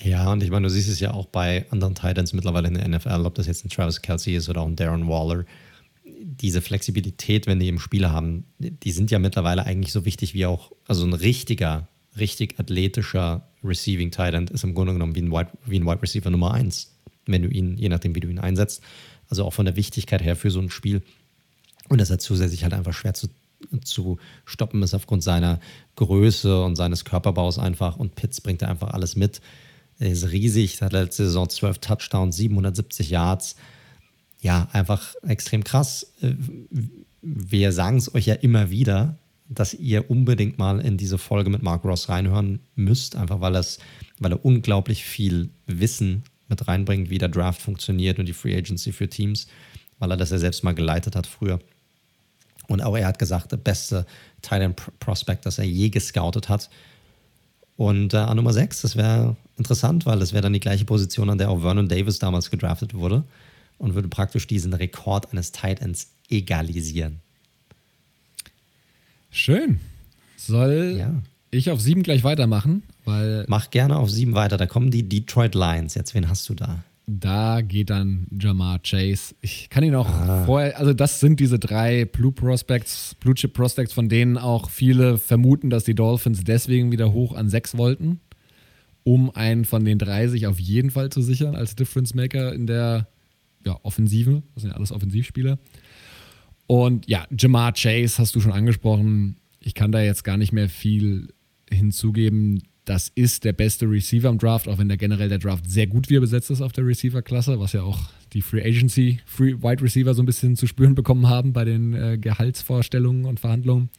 Ja, und ich meine, du siehst es ja auch bei anderen Titans mittlerweile in der NFL, ob das jetzt ein Travis Kelsey ist oder auch ein Darren Waller. Diese Flexibilität, wenn die im Spiel haben, die sind ja mittlerweile eigentlich so wichtig wie auch, also ein richtiger, richtig athletischer Receiving Titan ist im Grunde genommen wie ein Wide, wie ein Wide Receiver Nummer 1, wenn du ihn, je nachdem, wie du ihn einsetzt. Also auch von der Wichtigkeit her für so ein Spiel. Und dass er zusätzlich halt einfach schwer zu, zu stoppen ist aufgrund seiner Größe und seines Körperbaus einfach. Und Pitts bringt da einfach alles mit. Er ist riesig, hat letzte Saison 12 Touchdowns, 770 Yards. Ja, einfach extrem krass. Äh, wir sagen es euch ja immer wieder, dass ihr unbedingt mal in diese Folge mit Mark Ross reinhören müsst, einfach weil, es, weil er unglaublich viel Wissen mit reinbringt, wie der Draft funktioniert und die Free Agency für Teams, weil er das ja selbst mal geleitet hat früher. Und auch er hat gesagt, der beste Titan Prospect, das er je gescoutet hat. Und äh, an Nummer 6, das wäre interessant, weil das wäre dann die gleiche Position, an der auch Vernon Davis damals gedraftet wurde und würde praktisch diesen Rekord eines Tight Ends egalisieren. Schön. Soll ja. Ich auf sieben gleich weitermachen? Weil Mach gerne auf sieben weiter. Da kommen die Detroit Lions. Jetzt, wen hast du da? Da geht dann Jamar Chase. Ich kann ihn auch ah. vorher, also das sind diese drei Blue Prospects, Blue Chip Prospects, von denen auch viele vermuten, dass die Dolphins deswegen wieder hoch an sechs wollten, um einen von den drei sich auf jeden Fall zu sichern als Difference Maker in der ja, Offensive. Das sind ja alles Offensivspieler. Und ja, Jamar Chase hast du schon angesprochen. Ich kann da jetzt gar nicht mehr viel hinzugeben das ist der beste Receiver im Draft, auch wenn der generell der Draft sehr gut wieder besetzt ist auf der Receiver-Klasse, was ja auch die Free Agency, Free Wide Receiver so ein bisschen zu spüren bekommen haben bei den äh, Gehaltsvorstellungen und Verhandlungen.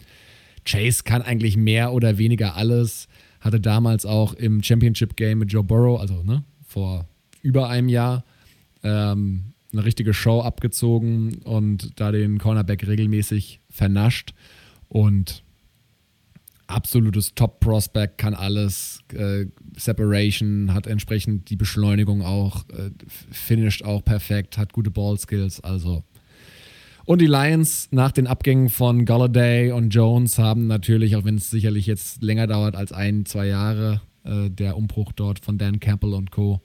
Chase kann eigentlich mehr oder weniger alles, hatte damals auch im Championship-Game mit Joe Burrow, also ne, vor über einem Jahr, ähm, eine richtige Show abgezogen und da den Cornerback regelmäßig vernascht. Und absolutes Top-Prospect, kann alles, äh, Separation, hat entsprechend die Beschleunigung auch, äh, finisht auch perfekt, hat gute Ball-Skills, also. Und die Lions nach den Abgängen von Galladay und Jones haben natürlich, auch wenn es sicherlich jetzt länger dauert als ein, zwei Jahre, äh, der Umbruch dort von Dan Campbell und Co.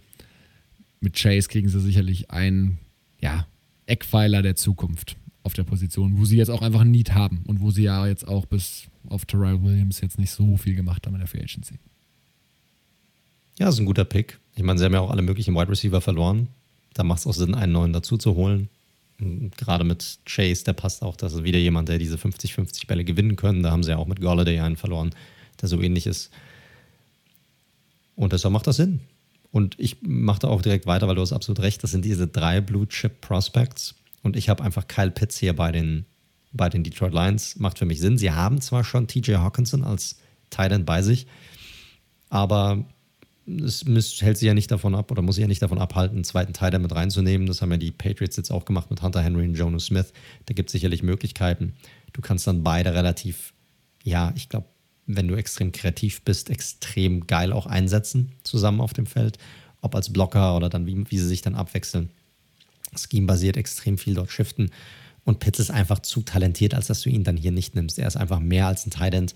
Mit Chase kriegen sie sicherlich einen, ja, Eckpfeiler der Zukunft auf der Position, wo sie jetzt auch einfach ein Need haben und wo sie ja jetzt auch bis auf Terrell Williams jetzt nicht so viel gemacht haben in der Free Agency. Ja, ist ein guter Pick. Ich meine, sie haben ja auch alle möglichen Wide Receiver verloren. Da macht es auch Sinn, einen neuen dazu zu holen. Gerade mit Chase, der passt auch. Das ist wieder jemand, der diese 50-50 Bälle gewinnen können. Da haben sie ja auch mit Golladay einen verloren, der so ähnlich ist. Und deshalb macht das Sinn. Und ich mache da auch direkt weiter, weil du hast absolut recht. Das sind diese drei Blue Chip Prospects. Und ich habe einfach Kyle Pitts hier bei den bei den Detroit Lions macht für mich Sinn. Sie haben zwar schon TJ Hawkinson als Tight bei sich, aber es hält sich ja nicht davon ab oder muss sich ja nicht davon abhalten, einen zweiten Tight mit reinzunehmen. Das haben ja die Patriots jetzt auch gemacht mit Hunter Henry und Jono Smith. Da gibt es sicherlich Möglichkeiten. Du kannst dann beide relativ, ja, ich glaube, wenn du extrem kreativ bist, extrem geil auch einsetzen zusammen auf dem Feld. Ob als Blocker oder dann, wie, wie sie sich dann abwechseln. Scheme basiert extrem viel dort shiften. Und Pitts ist einfach zu talentiert, als dass du ihn dann hier nicht nimmst. Er ist einfach mehr als ein Tight End.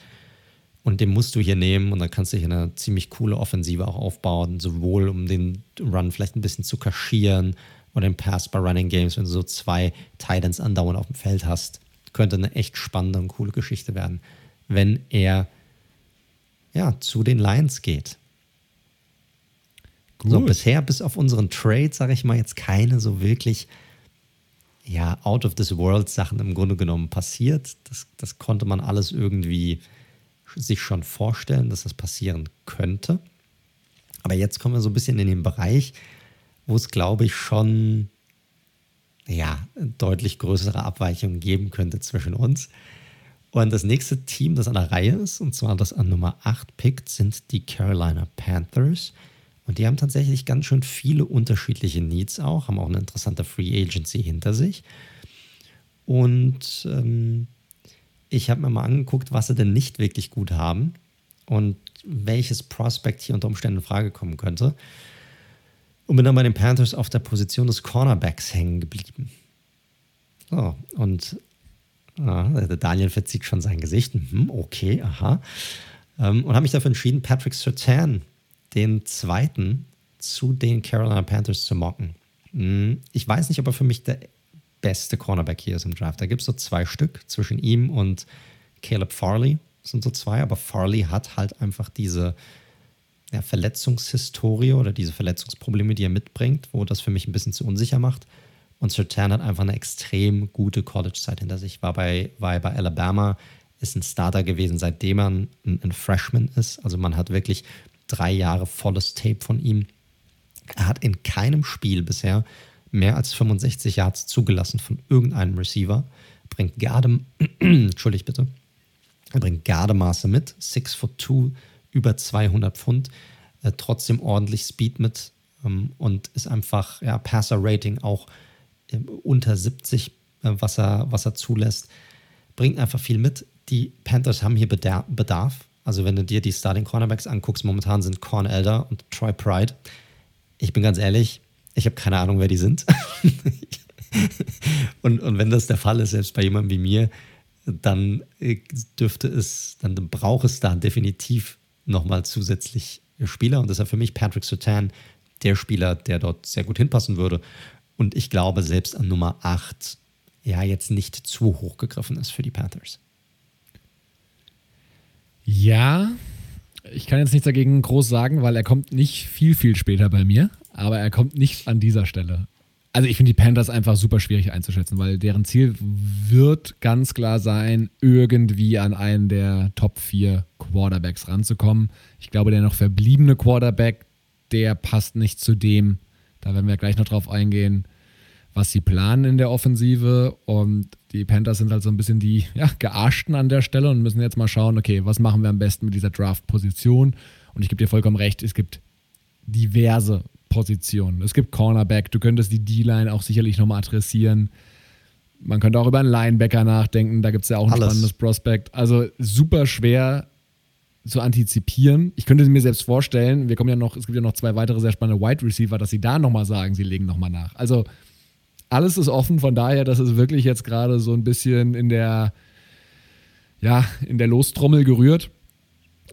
Und den musst du hier nehmen und dann kannst du hier eine ziemlich coole Offensive auch aufbauen, sowohl um den Run vielleicht ein bisschen zu kaschieren oder den Pass bei Running Games, wenn du so zwei Titans andauernd auf dem Feld hast. Könnte eine echt spannende und coole Geschichte werden, wenn er ja, zu den Lions geht. Gut. So, bisher bis auf unseren Trade, sage ich mal, jetzt keine so wirklich ja, out of this world Sachen im Grunde genommen passiert. Das, das konnte man alles irgendwie sich schon vorstellen, dass das passieren könnte. Aber jetzt kommen wir so ein bisschen in den Bereich, wo es, glaube ich, schon ja, deutlich größere Abweichungen geben könnte zwischen uns. Und das nächste Team, das an der Reihe ist, und zwar das an Nummer 8 pickt, sind die Carolina Panthers. Und die haben tatsächlich ganz schön viele unterschiedliche Needs auch, haben auch eine interessante Free Agency hinter sich. Und ähm, ich habe mir mal angeguckt, was sie denn nicht wirklich gut haben und welches Prospect hier unter Umständen in Frage kommen könnte. Und bin dann bei den Panthers auf der Position des Cornerbacks hängen geblieben. So, und ah, Daniel verzieht schon sein Gesicht. Mhm, okay, aha. Ähm, und habe mich dafür entschieden, Patrick Sertan, den zweiten, zu den Carolina Panthers zu mocken. Mhm, ich weiß nicht, ob er für mich der beste Cornerback hier ist im Draft. Da gibt es so zwei Stück zwischen ihm und Caleb Farley. Das sind so zwei, aber Farley hat halt einfach diese ja, Verletzungshistorie oder diese Verletzungsprobleme, die er mitbringt, wo das für mich ein bisschen zu unsicher macht. Und Sertan hat einfach eine extrem gute College-Zeit hinter sich. War bei, war bei Alabama, ist ein Starter gewesen, seitdem er ein, ein Freshman ist. Also man hat wirklich drei Jahre volles Tape von ihm. Er hat in keinem Spiel bisher mehr als 65 Yards zugelassen von irgendeinem Receiver. Bringt Garde, entschuldigt bitte, er bringt Gardemaße mit, 6 foot 2, über 200 Pfund, äh, trotzdem ordentlich Speed mit ähm, und ist einfach, ja, Passer-Rating auch äh, unter 70, äh, was, er, was er zulässt. Bringt einfach viel mit. Die Panthers haben hier Bedarf. Also wenn du dir die Starting Cornerbacks anguckst, momentan sind Corn Elder und Troy Pride. Ich bin ganz ehrlich, ich habe keine Ahnung, wer die sind. und, und wenn das der Fall ist, selbst bei jemandem wie mir, dann äh, dürfte es, dann braucht es da definitiv nochmal zusätzlich Spieler. Und deshalb für mich Patrick Sertan der Spieler, der dort sehr gut hinpassen würde. Und ich glaube, selbst an Nummer 8 ja jetzt nicht zu hoch gegriffen ist für die Panthers. Ja, ich kann jetzt nichts dagegen groß sagen, weil er kommt nicht viel, viel später bei mir aber er kommt nicht an dieser Stelle. Also ich finde die Panthers einfach super schwierig einzuschätzen, weil deren Ziel wird ganz klar sein, irgendwie an einen der Top 4 Quarterbacks ranzukommen. Ich glaube, der noch verbliebene Quarterback, der passt nicht zu dem, da werden wir gleich noch drauf eingehen, was sie planen in der Offensive. Und die Panthers sind halt so ein bisschen die ja, Gearschten an der Stelle und müssen jetzt mal schauen, okay, was machen wir am besten mit dieser Draft-Position? Und ich gebe dir vollkommen recht, es gibt diverse Positionen. Es gibt Cornerback, du könntest die D-Line auch sicherlich nochmal adressieren. Man könnte auch über einen Linebacker nachdenken, da gibt es ja auch ein Alles. spannendes Prospekt. Also super schwer zu antizipieren. Ich könnte mir selbst vorstellen, wir kommen ja noch, es gibt ja noch zwei weitere sehr spannende Wide Receiver, dass sie da nochmal sagen, sie legen nochmal nach. Also alles ist offen, von daher, dass es wirklich jetzt gerade so ein bisschen in der, ja, in der Lostrommel gerührt.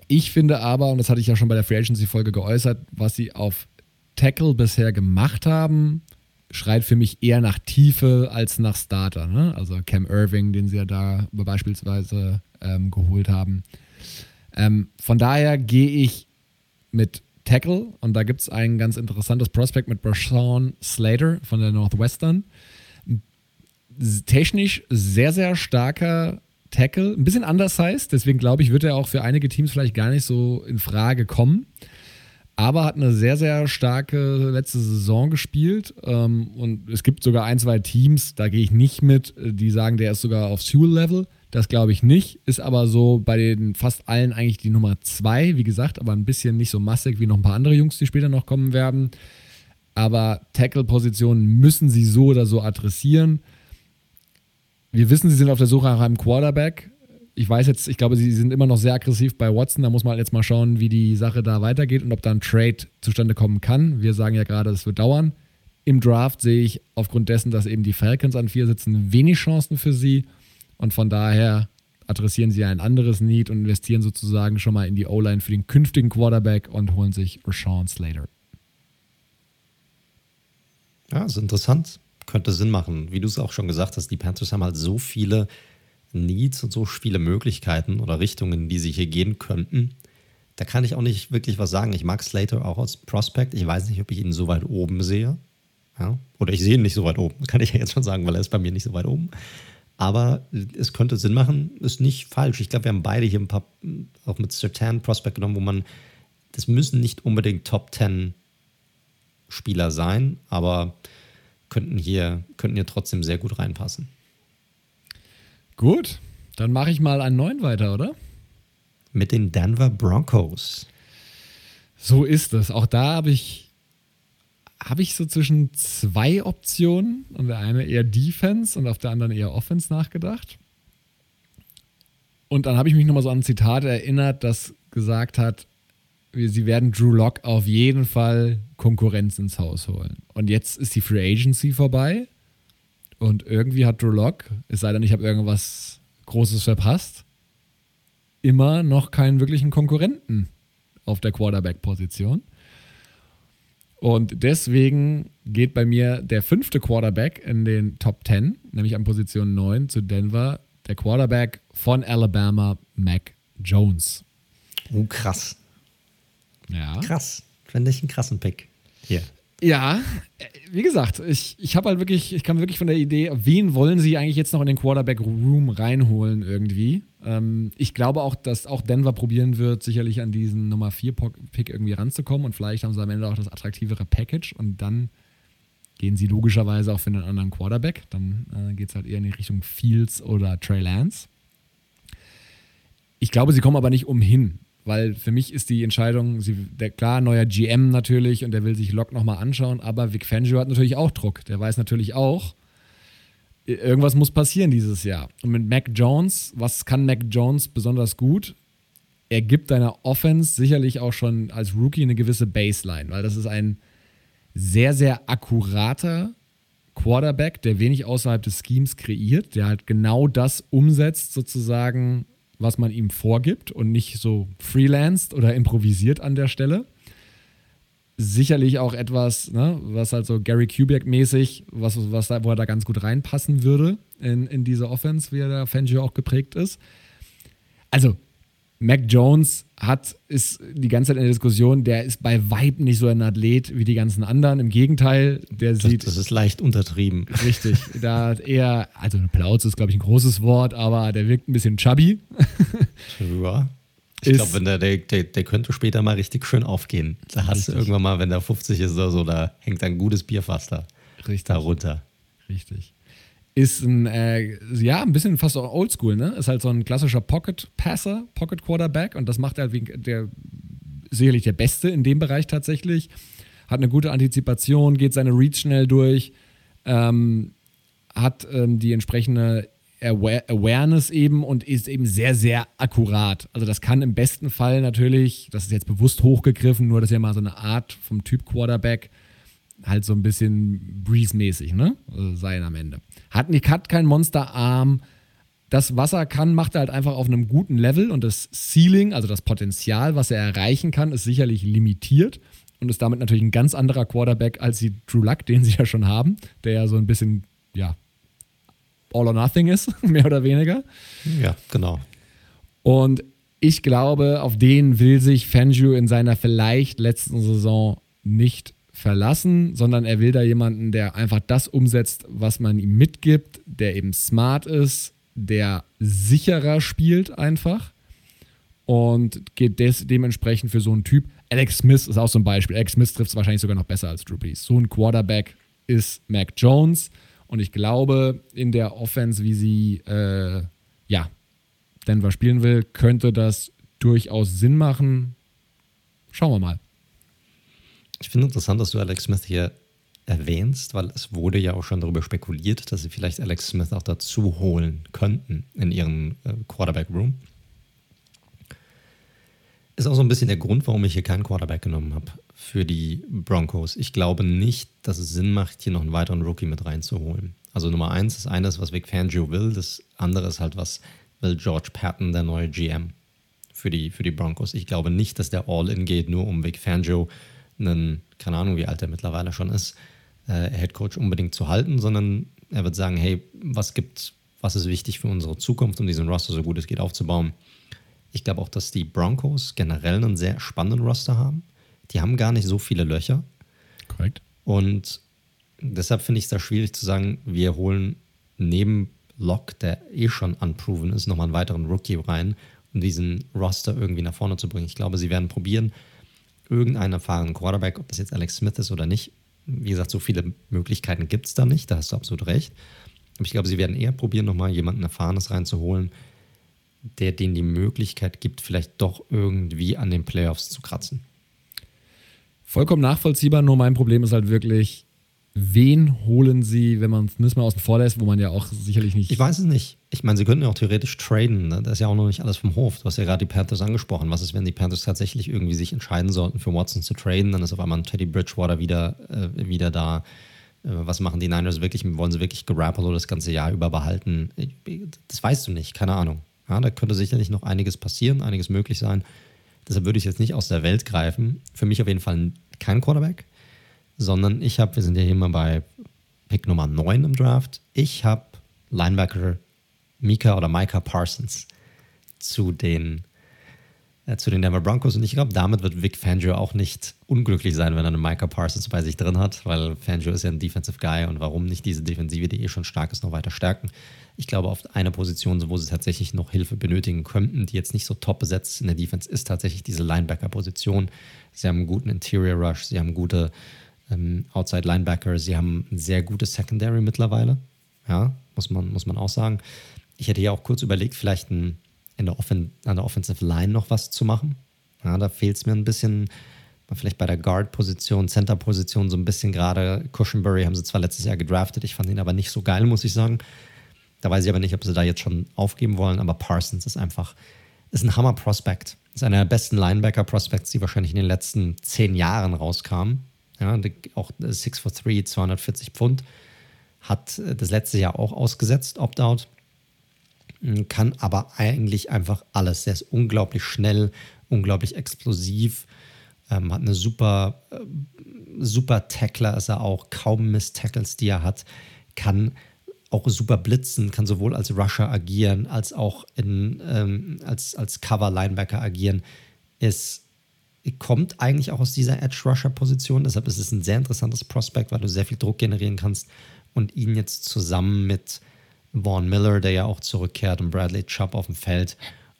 Ich finde aber, und das hatte ich ja schon bei der Free Agency-Folge geäußert, was sie auf Tackle bisher gemacht haben, schreit für mich eher nach Tiefe als nach Starter. Ne? Also Cam Irving, den sie ja da beispielsweise ähm, geholt haben. Ähm, von daher gehe ich mit Tackle und da gibt es ein ganz interessantes Prospect mit Brashawn Slater von der Northwestern. Technisch sehr, sehr starker Tackle, ein bisschen undersized, deswegen glaube ich, wird er auch für einige Teams vielleicht gar nicht so in Frage kommen aber hat eine sehr, sehr starke letzte Saison gespielt. Ähm, und es gibt sogar ein, zwei Teams, da gehe ich nicht mit, äh, die sagen, der ist sogar auf Sewell-Level. Das glaube ich nicht, ist aber so bei den fast allen eigentlich die Nummer zwei, wie gesagt, aber ein bisschen nicht so massig wie noch ein paar andere Jungs, die später noch kommen werden. Aber Tackle-Positionen müssen sie so oder so adressieren. Wir wissen, sie sind auf der Suche nach einem Quarterback ich weiß jetzt, ich glaube, sie sind immer noch sehr aggressiv bei Watson. Da muss man halt jetzt mal schauen, wie die Sache da weitergeht und ob da ein Trade zustande kommen kann. Wir sagen ja gerade, es wird dauern. Im Draft sehe ich aufgrund dessen, dass eben die Falcons an vier sitzen, wenig Chancen für sie. Und von daher adressieren sie ein anderes Need und investieren sozusagen schon mal in die O-Line für den künftigen Quarterback und holen sich Rashawn Slater. Ja, ist interessant. Könnte Sinn machen. Wie du es auch schon gesagt hast, die Panthers haben halt so viele Needs und so viele Möglichkeiten oder Richtungen, die sie hier gehen könnten. Da kann ich auch nicht wirklich was sagen. Ich mag Slater auch als Prospect. Ich weiß nicht, ob ich ihn so weit oben sehe. Ja? Oder ich sehe ihn nicht so weit oben. Das kann ich ja jetzt schon sagen, weil er ist bei mir nicht so weit oben. Aber es könnte Sinn machen, ist nicht falsch. Ich glaube, wir haben beide hier ein paar, auch mit Sertan Prospect genommen, wo man, das müssen nicht unbedingt Top 10 Spieler sein, aber könnten hier, könnten hier trotzdem sehr gut reinpassen. Gut, dann mache ich mal einen neuen weiter, oder? Mit den Denver Broncos. So ist es. Auch da habe ich, hab ich so zwischen zwei Optionen und der eine eher Defense und auf der anderen eher Offense nachgedacht. Und dann habe ich mich nochmal so an ein Zitat erinnert, das gesagt hat, sie werden Drew Lock auf jeden Fall Konkurrenz ins Haus holen. Und jetzt ist die Free Agency vorbei und irgendwie hat Drew Lock, es sei denn, ich habe irgendwas Großes verpasst, immer noch keinen wirklichen Konkurrenten auf der Quarterback-Position. Und deswegen geht bei mir der fünfte Quarterback in den Top 10, nämlich an Position 9 zu Denver, der Quarterback von Alabama, Mac Jones. Oh, krass. Ja. Krass. Finde ich einen krassen Pick. Hier. Ja, wie gesagt, ich, ich habe halt wirklich, ich kam wirklich von der Idee, wen wollen sie eigentlich jetzt noch in den Quarterback-Room reinholen irgendwie? Ähm, ich glaube auch, dass auch Denver probieren wird, sicherlich an diesen Nummer 4-Pick irgendwie ranzukommen und vielleicht haben sie am Ende auch das attraktivere Package und dann gehen sie logischerweise auch für einen anderen Quarterback. Dann äh, geht es halt eher in die Richtung Fields oder Trey Lance. Ich glaube, sie kommen aber nicht umhin, weil für mich ist die Entscheidung, sie, der klar, neuer GM natürlich und der will sich Lock nochmal anschauen, aber Vic Fangio hat natürlich auch Druck. Der weiß natürlich auch, irgendwas muss passieren dieses Jahr. Und mit Mac Jones, was kann Mac Jones besonders gut? Er gibt deiner Offense sicherlich auch schon als Rookie eine gewisse Baseline, weil das ist ein sehr, sehr akkurater Quarterback, der wenig außerhalb des Schemes kreiert, der halt genau das umsetzt, sozusagen, was man ihm vorgibt und nicht so freelanced oder improvisiert an der Stelle. Sicherlich auch etwas, ne, was halt so Gary Kubiak-mäßig, was, was da, wo er da ganz gut reinpassen würde in, in diese Offense, wie er der Fangio auch geprägt ist. Also, Mac Jones hat, ist die ganze Zeit in der Diskussion, der ist bei Vibe nicht so ein Athlet wie die ganzen anderen. Im Gegenteil, der das, sieht. Das ist leicht untertrieben. Richtig. Da hat eher, also eine Plauze ist, glaube ich, ein großes Wort, aber der wirkt ein bisschen chubby. Ja. Ich glaube, der, der, der, der könnte später mal richtig schön aufgehen. Da hast Richtig. du irgendwann mal, wenn der 50 ist oder so, da hängt ein gutes Bierfass da, Richtig. da runter. Richtig. Ist ein, äh, ja, ein bisschen fast oldschool, ne? Ist halt so ein klassischer Pocket-Passer, Pocket-Quarterback und das macht er halt wie der, sicherlich der Beste in dem Bereich tatsächlich. Hat eine gute Antizipation, geht seine Reads schnell durch, ähm, hat ähm, die entsprechende Aware Awareness eben und ist eben sehr, sehr akkurat. Also das kann im besten Fall natürlich, das ist jetzt bewusst hochgegriffen, nur das ist ja mal so eine Art vom Typ Quarterback, halt so ein bisschen Breeze-mäßig, ne? Sein am Ende. Hat, nicht, hat keinen Monsterarm. Das, was er kann, macht er halt einfach auf einem guten Level und das Ceiling, also das Potenzial, was er erreichen kann, ist sicherlich limitiert und ist damit natürlich ein ganz anderer Quarterback als die Drew Luck, den sie ja schon haben, der ja so ein bisschen, ja, all or nothing ist, mehr oder weniger. Ja, genau. Und ich glaube, auf den will sich Fangio in seiner vielleicht letzten Saison nicht verlassen, sondern er will da jemanden, der einfach das umsetzt, was man ihm mitgibt, der eben smart ist, der sicherer spielt einfach und geht des, dementsprechend für so einen Typ. Alex Smith ist auch so ein Beispiel. Alex Smith trifft es wahrscheinlich sogar noch besser als Drew Brees. So ein Quarterback ist Mac Jones und ich glaube, in der Offense, wie sie äh, ja, Denver spielen will, könnte das durchaus Sinn machen. Schauen wir mal. Ich finde interessant, dass du Alex Smith hier erwähnst, weil es wurde ja auch schon darüber spekuliert, dass sie vielleicht Alex Smith auch dazu holen könnten in ihren äh, Quarterback-Room. Ist auch so ein bisschen der Grund, warum ich hier keinen Quarterback genommen habe für die Broncos. Ich glaube nicht, dass es Sinn macht, hier noch einen weiteren Rookie mit reinzuholen. Also Nummer eins ist eines, was Vic Fangio will, das andere ist halt, was will George Patton, der neue GM für die, für die Broncos. Ich glaube nicht, dass der All-In geht, nur um Vic Fangio einen, keine Ahnung, wie alt er mittlerweile schon ist, äh, Head Coach unbedingt zu halten, sondern er wird sagen, hey, was gibt, was ist wichtig für unsere Zukunft, um diesen Roster so gut es geht aufzubauen. Ich glaube auch, dass die Broncos generell einen sehr spannenden Roster haben. Die haben gar nicht so viele Löcher. Korrekt. Und deshalb finde ich es da schwierig zu sagen, wir holen neben Lock, der eh schon unproven ist, nochmal einen weiteren Rookie rein, um diesen Roster irgendwie nach vorne zu bringen. Ich glaube, sie werden probieren, irgendeinen erfahrenen Quarterback, ob das jetzt Alex Smith ist oder nicht. Wie gesagt, so viele Möglichkeiten gibt es da nicht, da hast du absolut recht. Aber ich glaube, sie werden eher probieren, nochmal jemanden Erfahrenes reinzuholen, der denen die Möglichkeit gibt, vielleicht doch irgendwie an den Playoffs zu kratzen. Vollkommen nachvollziehbar, nur mein Problem ist halt wirklich, wen holen sie, wenn man es mal außen vor lässt, wo man ja auch sicherlich nicht. Ich weiß es nicht. Ich meine, sie könnten ja auch theoretisch traden. Ne? Das ist ja auch noch nicht alles vom Hof. Du hast ja gerade die Panthers angesprochen. Was ist, wenn die Panthers tatsächlich irgendwie sich entscheiden sollten, für Watson zu traden? Dann ist auf einmal ein Teddy Bridgewater wieder, äh, wieder da. Äh, was machen die Niners wirklich? Wollen sie wirklich Garoppolo das ganze Jahr über behalten? Das weißt du nicht. Keine Ahnung. Ja, da könnte sicherlich noch einiges passieren, einiges möglich sein. Deshalb würde ich jetzt nicht aus der Welt greifen. Für mich auf jeden Fall kein Quarterback sondern ich habe, wir sind ja hier immer bei Pick Nummer 9 im Draft, ich habe Linebacker Mika oder Micah Parsons zu den, äh, zu den Denver Broncos und ich glaube, damit wird Vic Fangio auch nicht unglücklich sein, wenn er einen Micah Parsons bei sich drin hat, weil Fangio ist ja ein Defensive Guy und warum nicht diese Defensive, die eh schon stark ist, noch weiter stärken. Ich glaube, auf einer Position, wo sie tatsächlich noch Hilfe benötigen könnten, die jetzt nicht so top besetzt in der Defense ist, tatsächlich diese Linebacker-Position. Sie haben einen guten Interior Rush, sie haben gute ähm, Outside Linebacker. Sie haben ein sehr gutes Secondary mittlerweile. Ja, muss man, muss man auch sagen. Ich hätte ja auch kurz überlegt, vielleicht ein, in der Offen an der Offensive Line noch was zu machen. Ja, da fehlt es mir ein bisschen, vielleicht bei der Guard-Position, Center-Position so ein bisschen gerade. Cushenberry haben sie zwar letztes Jahr gedraftet, ich fand ihn aber nicht so geil, muss ich sagen. Da weiß ich aber nicht, ob sie da jetzt schon aufgeben wollen, aber Parsons ist einfach, ist ein Hammer-Prospect. Ist einer der besten Linebacker-Prospects, die wahrscheinlich in den letzten zehn Jahren rauskamen. Ja, auch 6 for 3, 240 Pfund. Hat äh, das letzte Jahr auch ausgesetzt, Opt-out. Hm, kann aber eigentlich einfach alles. Der ist unglaublich schnell, unglaublich explosiv. Ähm, hat eine super, äh, super Tackler, ist er auch. Kaum Miss-Tackles, die er hat. Kann auch super blitzen, kann sowohl als Rusher agieren, als auch in, ähm, als, als Cover-Linebacker agieren. Ist kommt eigentlich auch aus dieser Edge-Rusher-Position. Deshalb ist es ein sehr interessantes Prospekt, weil du sehr viel Druck generieren kannst und ihn jetzt zusammen mit Vaughn Miller, der ja auch zurückkehrt, und Bradley Chubb auf dem Feld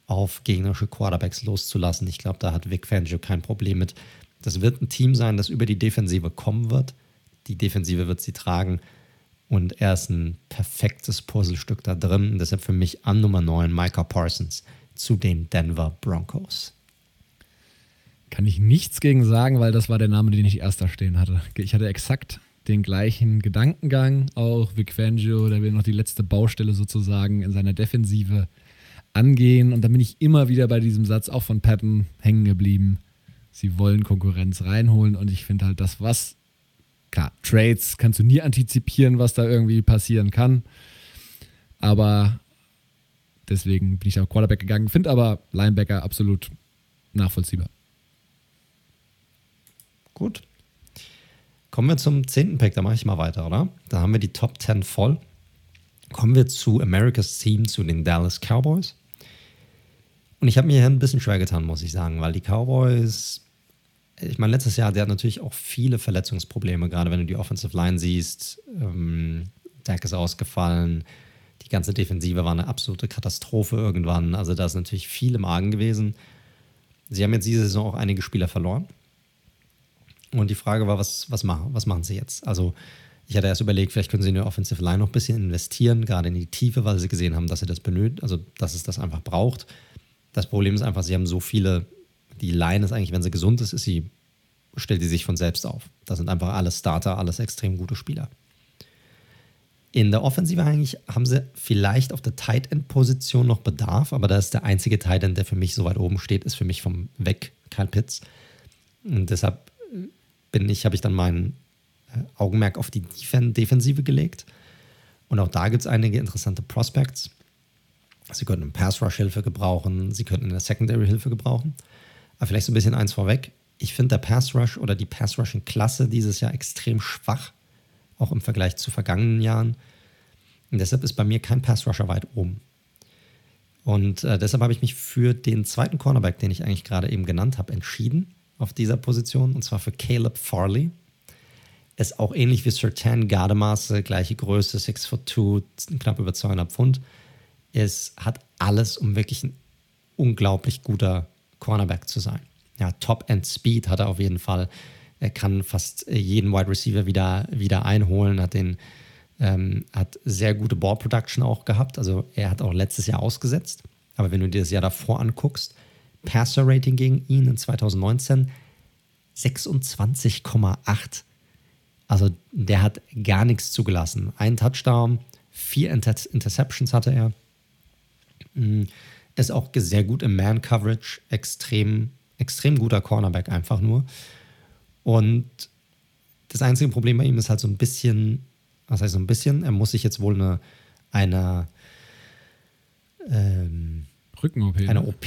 auf gegnerische Quarterbacks loszulassen. Ich glaube, da hat Vic Fangio kein Problem mit. Das wird ein Team sein, das über die Defensive kommen wird. Die Defensive wird sie tragen. Und er ist ein perfektes Puzzlestück da drin. Deshalb für mich an Nummer 9 Micah Parsons zu den Denver Broncos. Kann ich nichts gegen sagen, weil das war der Name, den ich erster stehen hatte. Ich hatte exakt den gleichen Gedankengang. Auch Vic Fangio, der will noch die letzte Baustelle sozusagen in seiner Defensive angehen. Und dann bin ich immer wieder bei diesem Satz auch von Patton hängen geblieben. Sie wollen Konkurrenz reinholen und ich finde halt das, was, klar, Trades kannst du nie antizipieren, was da irgendwie passieren kann. Aber deswegen bin ich auf Quarterback gegangen, finde aber Linebacker absolut nachvollziehbar. Gut. Kommen wir zum zehnten Pick, da mache ich mal weiter, oder? Da haben wir die Top 10 voll. Kommen wir zu America's Team, zu den Dallas Cowboys. Und ich habe mir hier ein bisschen schwer getan, muss ich sagen, weil die Cowboys, ich meine, letztes Jahr, der hat natürlich auch viele Verletzungsprobleme, gerade wenn du die Offensive Line siehst. Ähm, Dak ist ausgefallen. Die ganze Defensive war eine absolute Katastrophe irgendwann. Also da ist natürlich viel im Argen gewesen. Sie haben jetzt diese Saison auch einige Spieler verloren. Und die Frage war, was, was, machen, was machen sie jetzt? Also ich hatte erst überlegt, vielleicht können sie in der Offensive Line noch ein bisschen investieren, gerade in die Tiefe, weil sie gesehen haben, dass sie das benötigt, also dass es das einfach braucht. Das Problem ist einfach, sie haben so viele, die Line ist eigentlich, wenn sie gesund ist, ist sie, stellt sie sich von selbst auf. Das sind einfach alles Starter, alles extrem gute Spieler. In der Offensive eigentlich haben sie vielleicht auf der Tight End Position noch Bedarf, aber da ist der einzige Tight End, der für mich so weit oben steht, ist für mich vom Weg Kyle Pitts. Und deshalb bin ich, habe ich dann mein äh, Augenmerk auf die Defen Defensive gelegt. Und auch da gibt es einige interessante Prospects. Sie könnten im Pass Rush Hilfe gebrauchen, sie könnten in der Secondary Hilfe gebrauchen. Aber vielleicht so ein bisschen eins vorweg. Ich finde der Pass Rush oder die Pass Rushing Klasse dieses Jahr extrem schwach, auch im Vergleich zu vergangenen Jahren. Und deshalb ist bei mir kein Pass Rusher weit oben. Und äh, deshalb habe ich mich für den zweiten Cornerback, den ich eigentlich gerade eben genannt habe, entschieden auf dieser Position, und zwar für Caleb Farley. Ist auch ähnlich wie Sertan Gardemaße, gleiche Größe, 6 foot 2, knapp über 200 Pfund. Es hat alles, um wirklich ein unglaublich guter Cornerback zu sein. Ja, Top-End-Speed hat er auf jeden Fall. Er kann fast jeden Wide Receiver wieder, wieder einholen, hat den ähm, hat sehr gute Ball Production auch gehabt. Also er hat auch letztes Jahr ausgesetzt. Aber wenn du dir das Jahr davor anguckst, Passer-Rating gegen ihn in 2019 26,8. Also der hat gar nichts zugelassen. Ein Touchdown, vier Inter Interceptions hatte er. Mm, ist auch sehr gut im Man-Coverage, extrem, extrem guter Cornerback einfach nur. Und das einzige Problem bei ihm ist halt so ein bisschen, was heißt so ein bisschen, er muss sich jetzt wohl eine, eine ähm, Rücken-OP. Eine ne? OP,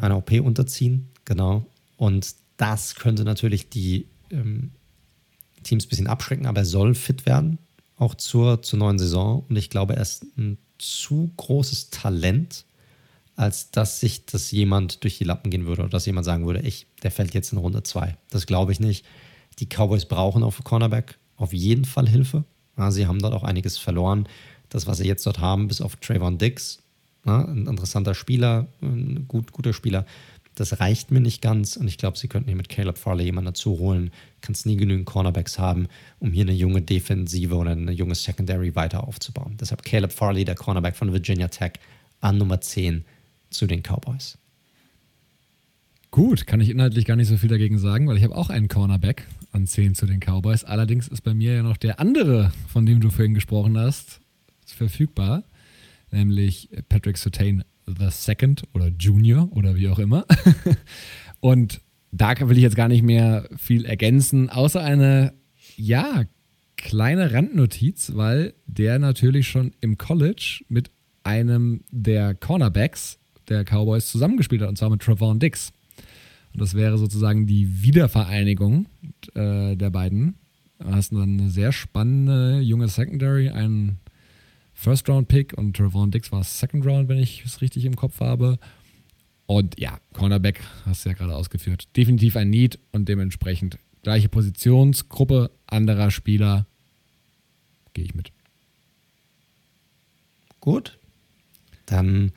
eine OP unterziehen, genau. Und das könnte natürlich die ähm, Teams ein bisschen abschrecken, aber er soll fit werden, auch zur, zur neuen Saison. Und ich glaube, er ist ein zu großes Talent, als dass sich das jemand durch die Lappen gehen würde oder dass jemand sagen würde, ich, der fällt jetzt in Runde 2. Das glaube ich nicht. Die Cowboys brauchen auf Cornerback auf jeden Fall Hilfe. Ja, sie haben dort auch einiges verloren. Das, was sie jetzt dort haben, bis auf Trayvon Dix, ja, ein interessanter Spieler, ein gut, guter Spieler, das reicht mir nicht ganz und ich glaube, sie könnten hier mit Caleb Farley jemanden dazu holen. Kannst nie genügend Cornerbacks haben, um hier eine junge Defensive oder eine junge Secondary weiter aufzubauen. Deshalb Caleb Farley, der Cornerback von Virginia Tech, an Nummer 10 zu den Cowboys. Gut, kann ich inhaltlich gar nicht so viel dagegen sagen, weil ich habe auch einen Cornerback an 10 zu den Cowboys. Allerdings ist bei mir ja noch der andere, von dem du vorhin gesprochen hast, verfügbar, nämlich Patrick the Second oder Junior oder wie auch immer. Und da will ich jetzt gar nicht mehr viel ergänzen, außer eine, ja, kleine Randnotiz, weil der natürlich schon im College mit einem der Cornerbacks der Cowboys zusammengespielt hat, und zwar mit Trevon Dix. Und das wäre sozusagen die Wiedervereinigung äh, der beiden. Du hast dann eine sehr spannende junge Secondary, einen First-Round-Pick und Trevon Dix war Second-Round, wenn ich es richtig im Kopf habe. Und ja, Cornerback hast du ja gerade ausgeführt. Definitiv ein Need und dementsprechend gleiche Positionsgruppe anderer Spieler. Gehe ich mit. Gut. Dann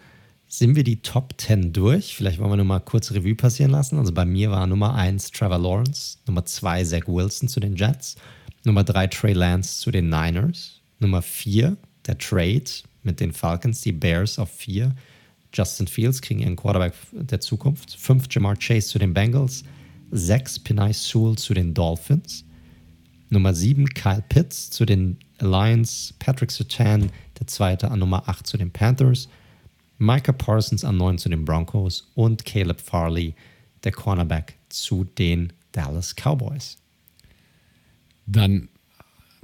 sind wir die Top 10 durch. Vielleicht wollen wir nur mal kurz Revue passieren lassen. Also bei mir war Nummer 1 Trevor Lawrence, Nummer 2 Zach Wilson zu den Jets, Nummer 3 Trey Lance zu den Niners, Nummer 4 der Trade mit den Falcons, die Bears auf 4, Justin Fields kriegen ihren Quarterback der Zukunft, 5 Jamar Chase zu den Bengals, 6 Pinay Sewell zu den Dolphins, Nummer 7 Kyle Pitts zu den Lions, Patrick Sertan, der zweite an Nummer 8 zu den Panthers, Micah Parsons an 9 zu den Broncos. Und Caleb Farley, der Cornerback, zu den Dallas Cowboys. Dann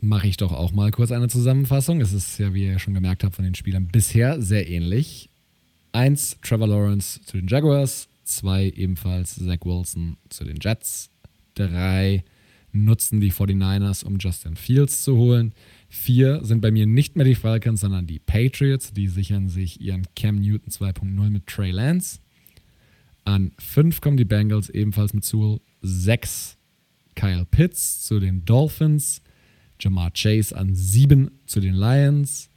mache ich doch auch mal kurz eine Zusammenfassung. Es ist ja, wie ihr schon gemerkt habt, von den Spielern bisher sehr ähnlich. 1 Trevor Lawrence zu den Jaguars, 2 ebenfalls Zach Wilson zu den Jets, 3 nutzen die 49ers, um Justin Fields zu holen. Vier sind bei mir nicht mehr die Falcons, sondern die Patriots. Die sichern sich ihren Cam Newton 2.0 mit Trey Lance. An fünf kommen die Bengals ebenfalls mit Sewell. Sechs Kyle Pitts zu den Dolphins. Jamar Chase an sieben zu den Lions.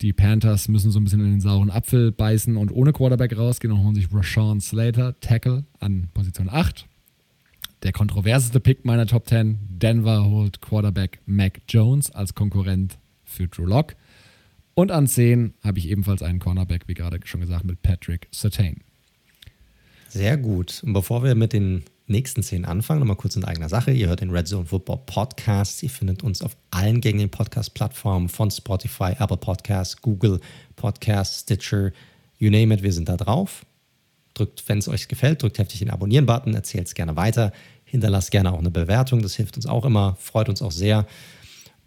Die Panthers müssen so ein bisschen in den sauren Apfel beißen und ohne Quarterback rausgehen und holen sich Rashawn Slater, Tackle, an Position 8 der kontroverseste Pick meiner Top 10. Denver holt Quarterback Mac Jones als Konkurrent für Drew Lock. Und an 10 habe ich ebenfalls einen Cornerback, wie gerade schon gesagt, mit Patrick Sertain. Sehr gut. Und bevor wir mit den nächsten 10 anfangen, nochmal kurz in eigener Sache. Ihr hört den Red Zone Football Podcast. Ihr findet uns auf allen gängigen Podcast-Plattformen von Spotify, Apple Podcasts, Google Podcasts, Stitcher, you name it, wir sind da drauf. Drückt, wenn es euch gefällt, drückt heftig den Abonnieren-Button, erzählt es gerne weiter, hinterlasst gerne auch eine Bewertung, das hilft uns auch immer, freut uns auch sehr.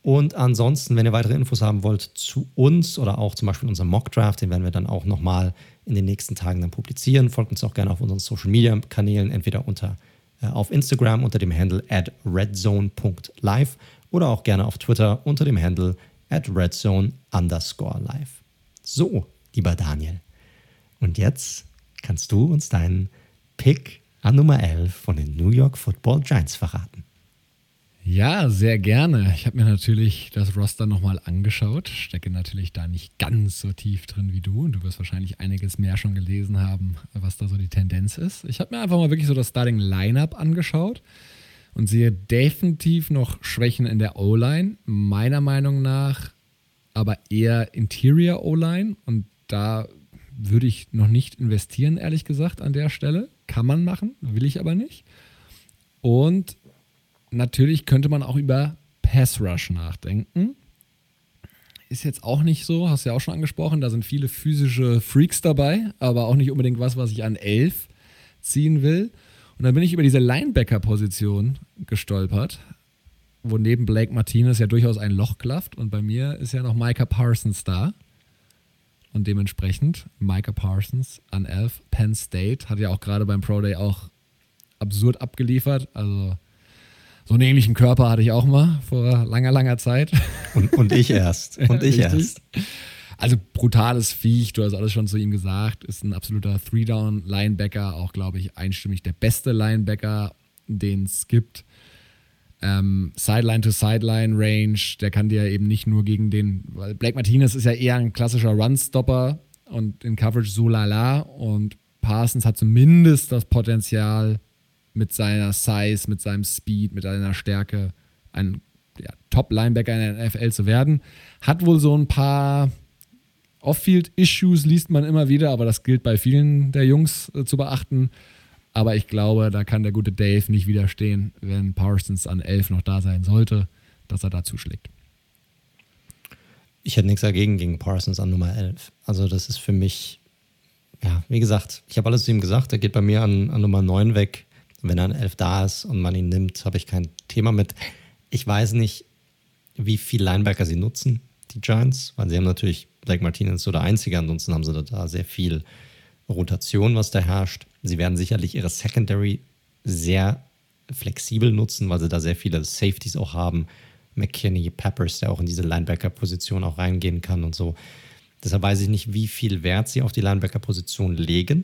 Und ansonsten, wenn ihr weitere Infos haben wollt zu uns oder auch zum Beispiel unserem Mock-Draft, den werden wir dann auch nochmal in den nächsten Tagen dann publizieren. Folgt uns auch gerne auf unseren Social-Media-Kanälen, entweder unter, auf Instagram unter dem Handle at redzone.live oder auch gerne auf Twitter unter dem Handle at redzone underscore live. So, lieber Daniel. Und jetzt kannst du uns deinen Pick an Nummer 11 von den New York Football Giants verraten. Ja, sehr gerne. Ich habe mir natürlich das Roster nochmal angeschaut, stecke natürlich da nicht ganz so tief drin wie du und du wirst wahrscheinlich einiges mehr schon gelesen haben, was da so die Tendenz ist. Ich habe mir einfach mal wirklich so das Starting Lineup angeschaut und sehe definitiv noch Schwächen in der O-Line, meiner Meinung nach aber eher Interior O-Line und da würde ich noch nicht investieren, ehrlich gesagt, an der Stelle. Kann man machen, will ich aber nicht. Und natürlich könnte man auch über Pass Rush nachdenken. Ist jetzt auch nicht so, hast du ja auch schon angesprochen, da sind viele physische Freaks dabei, aber auch nicht unbedingt was, was ich an 11 ziehen will. Und dann bin ich über diese Linebacker-Position gestolpert, wo neben Blake Martinez ja durchaus ein Loch klafft. Und bei mir ist ja noch Micah Parsons da. Und dementsprechend Micah Parsons an 11, Penn State, hat ja auch gerade beim Pro Day auch absurd abgeliefert. Also so einen ähnlichen Körper hatte ich auch mal vor langer, langer Zeit. Und, und ich erst. Und ich erst. Also brutales Viech, du hast alles schon zu ihm gesagt, ist ein absoluter Three-Down-Linebacker, auch glaube ich einstimmig der beste Linebacker, den es gibt. Ähm, Sideline to Sideline Range, der kann dir eben nicht nur gegen den, weil Blake Martinez ist ja eher ein klassischer Run-Stopper und in Coverage so lala und Parsons hat zumindest das Potenzial mit seiner Size, mit seinem Speed, mit seiner Stärke ein ja, Top-Linebacker in der NFL zu werden. Hat wohl so ein paar Off-Field-Issues liest man immer wieder, aber das gilt bei vielen der Jungs äh, zu beachten. Aber ich glaube, da kann der gute Dave nicht widerstehen, wenn Parsons an 11 noch da sein sollte, dass er da zuschlägt. Ich hätte nichts dagegen gegen Parsons an Nummer 11. Also das ist für mich, ja, wie gesagt, ich habe alles zu ihm gesagt, er geht bei mir an, an Nummer 9 weg. Wenn an 11 da ist und man ihn nimmt, habe ich kein Thema mit. Ich weiß nicht, wie viel Linebacker sie nutzen, die Giants, weil sie haben natürlich Blake Martinez so der Einzige, ansonsten haben sie da sehr viel Rotation, was da herrscht. Sie werden sicherlich ihre Secondary sehr flexibel nutzen, weil sie da sehr viele Safeties auch haben. McKinney, Peppers, der auch in diese Linebacker-Position auch reingehen kann und so. Deshalb weiß ich nicht, wie viel Wert sie auf die Linebacker-Position legen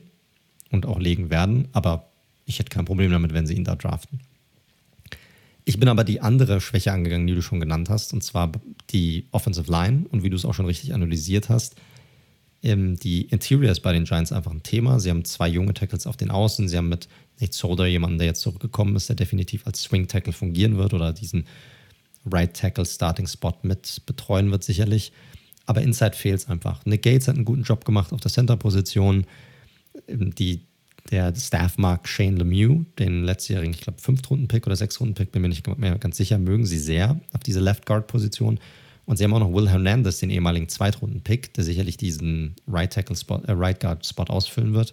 und auch legen werden, aber ich hätte kein Problem damit, wenn sie ihn da draften. Ich bin aber die andere Schwäche angegangen, die du schon genannt hast, und zwar die Offensive Line. Und wie du es auch schon richtig analysiert hast, ähm, die Interior ist bei den Giants einfach ein Thema. Sie haben zwei junge Tackles auf den Außen. Sie haben mit Nate Soder jemanden, der jetzt zurückgekommen ist, der definitiv als Swing Tackle fungieren wird oder diesen Right Tackle Starting Spot mit betreuen wird, sicherlich. Aber Inside fehlt es einfach. Nick Gates hat einen guten Job gemacht auf der Center-Position. Ähm, die der Staff mag Shane Lemieux, den letztjährigen, ich glaube, Fünftrunden-Pick oder Sechstrunden-Pick, bin mir nicht mehr ganz sicher, mögen sie sehr auf diese Left Guard-Position. Und sie haben auch noch Will Hernandez, den ehemaligen Zweitrunden-Pick, der sicherlich diesen Right Tackle Spot, äh, Right Guard Spot ausfüllen wird.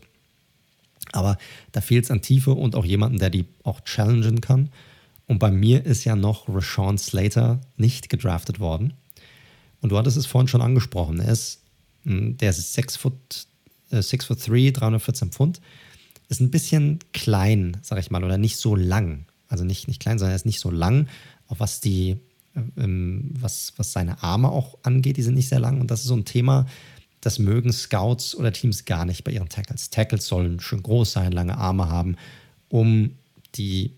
Aber da fehlt es an Tiefe und auch jemanden, der die auch challengen kann. Und bei mir ist ja noch Rashawn Slater nicht gedraftet worden. Und du hattest es vorhin schon angesprochen. Er ist, hm, der ist 6 foot, äh, 6 foot 3, 314 Pfund ist ein bisschen klein, sag ich mal, oder nicht so lang. Also nicht, nicht klein, sondern er ist nicht so lang, auch was die, ähm, was, was seine Arme auch angeht, die sind nicht sehr lang. Und das ist so ein Thema, das mögen Scouts oder Teams gar nicht bei ihren Tackles. Tackles sollen schön groß sein, lange Arme haben, um die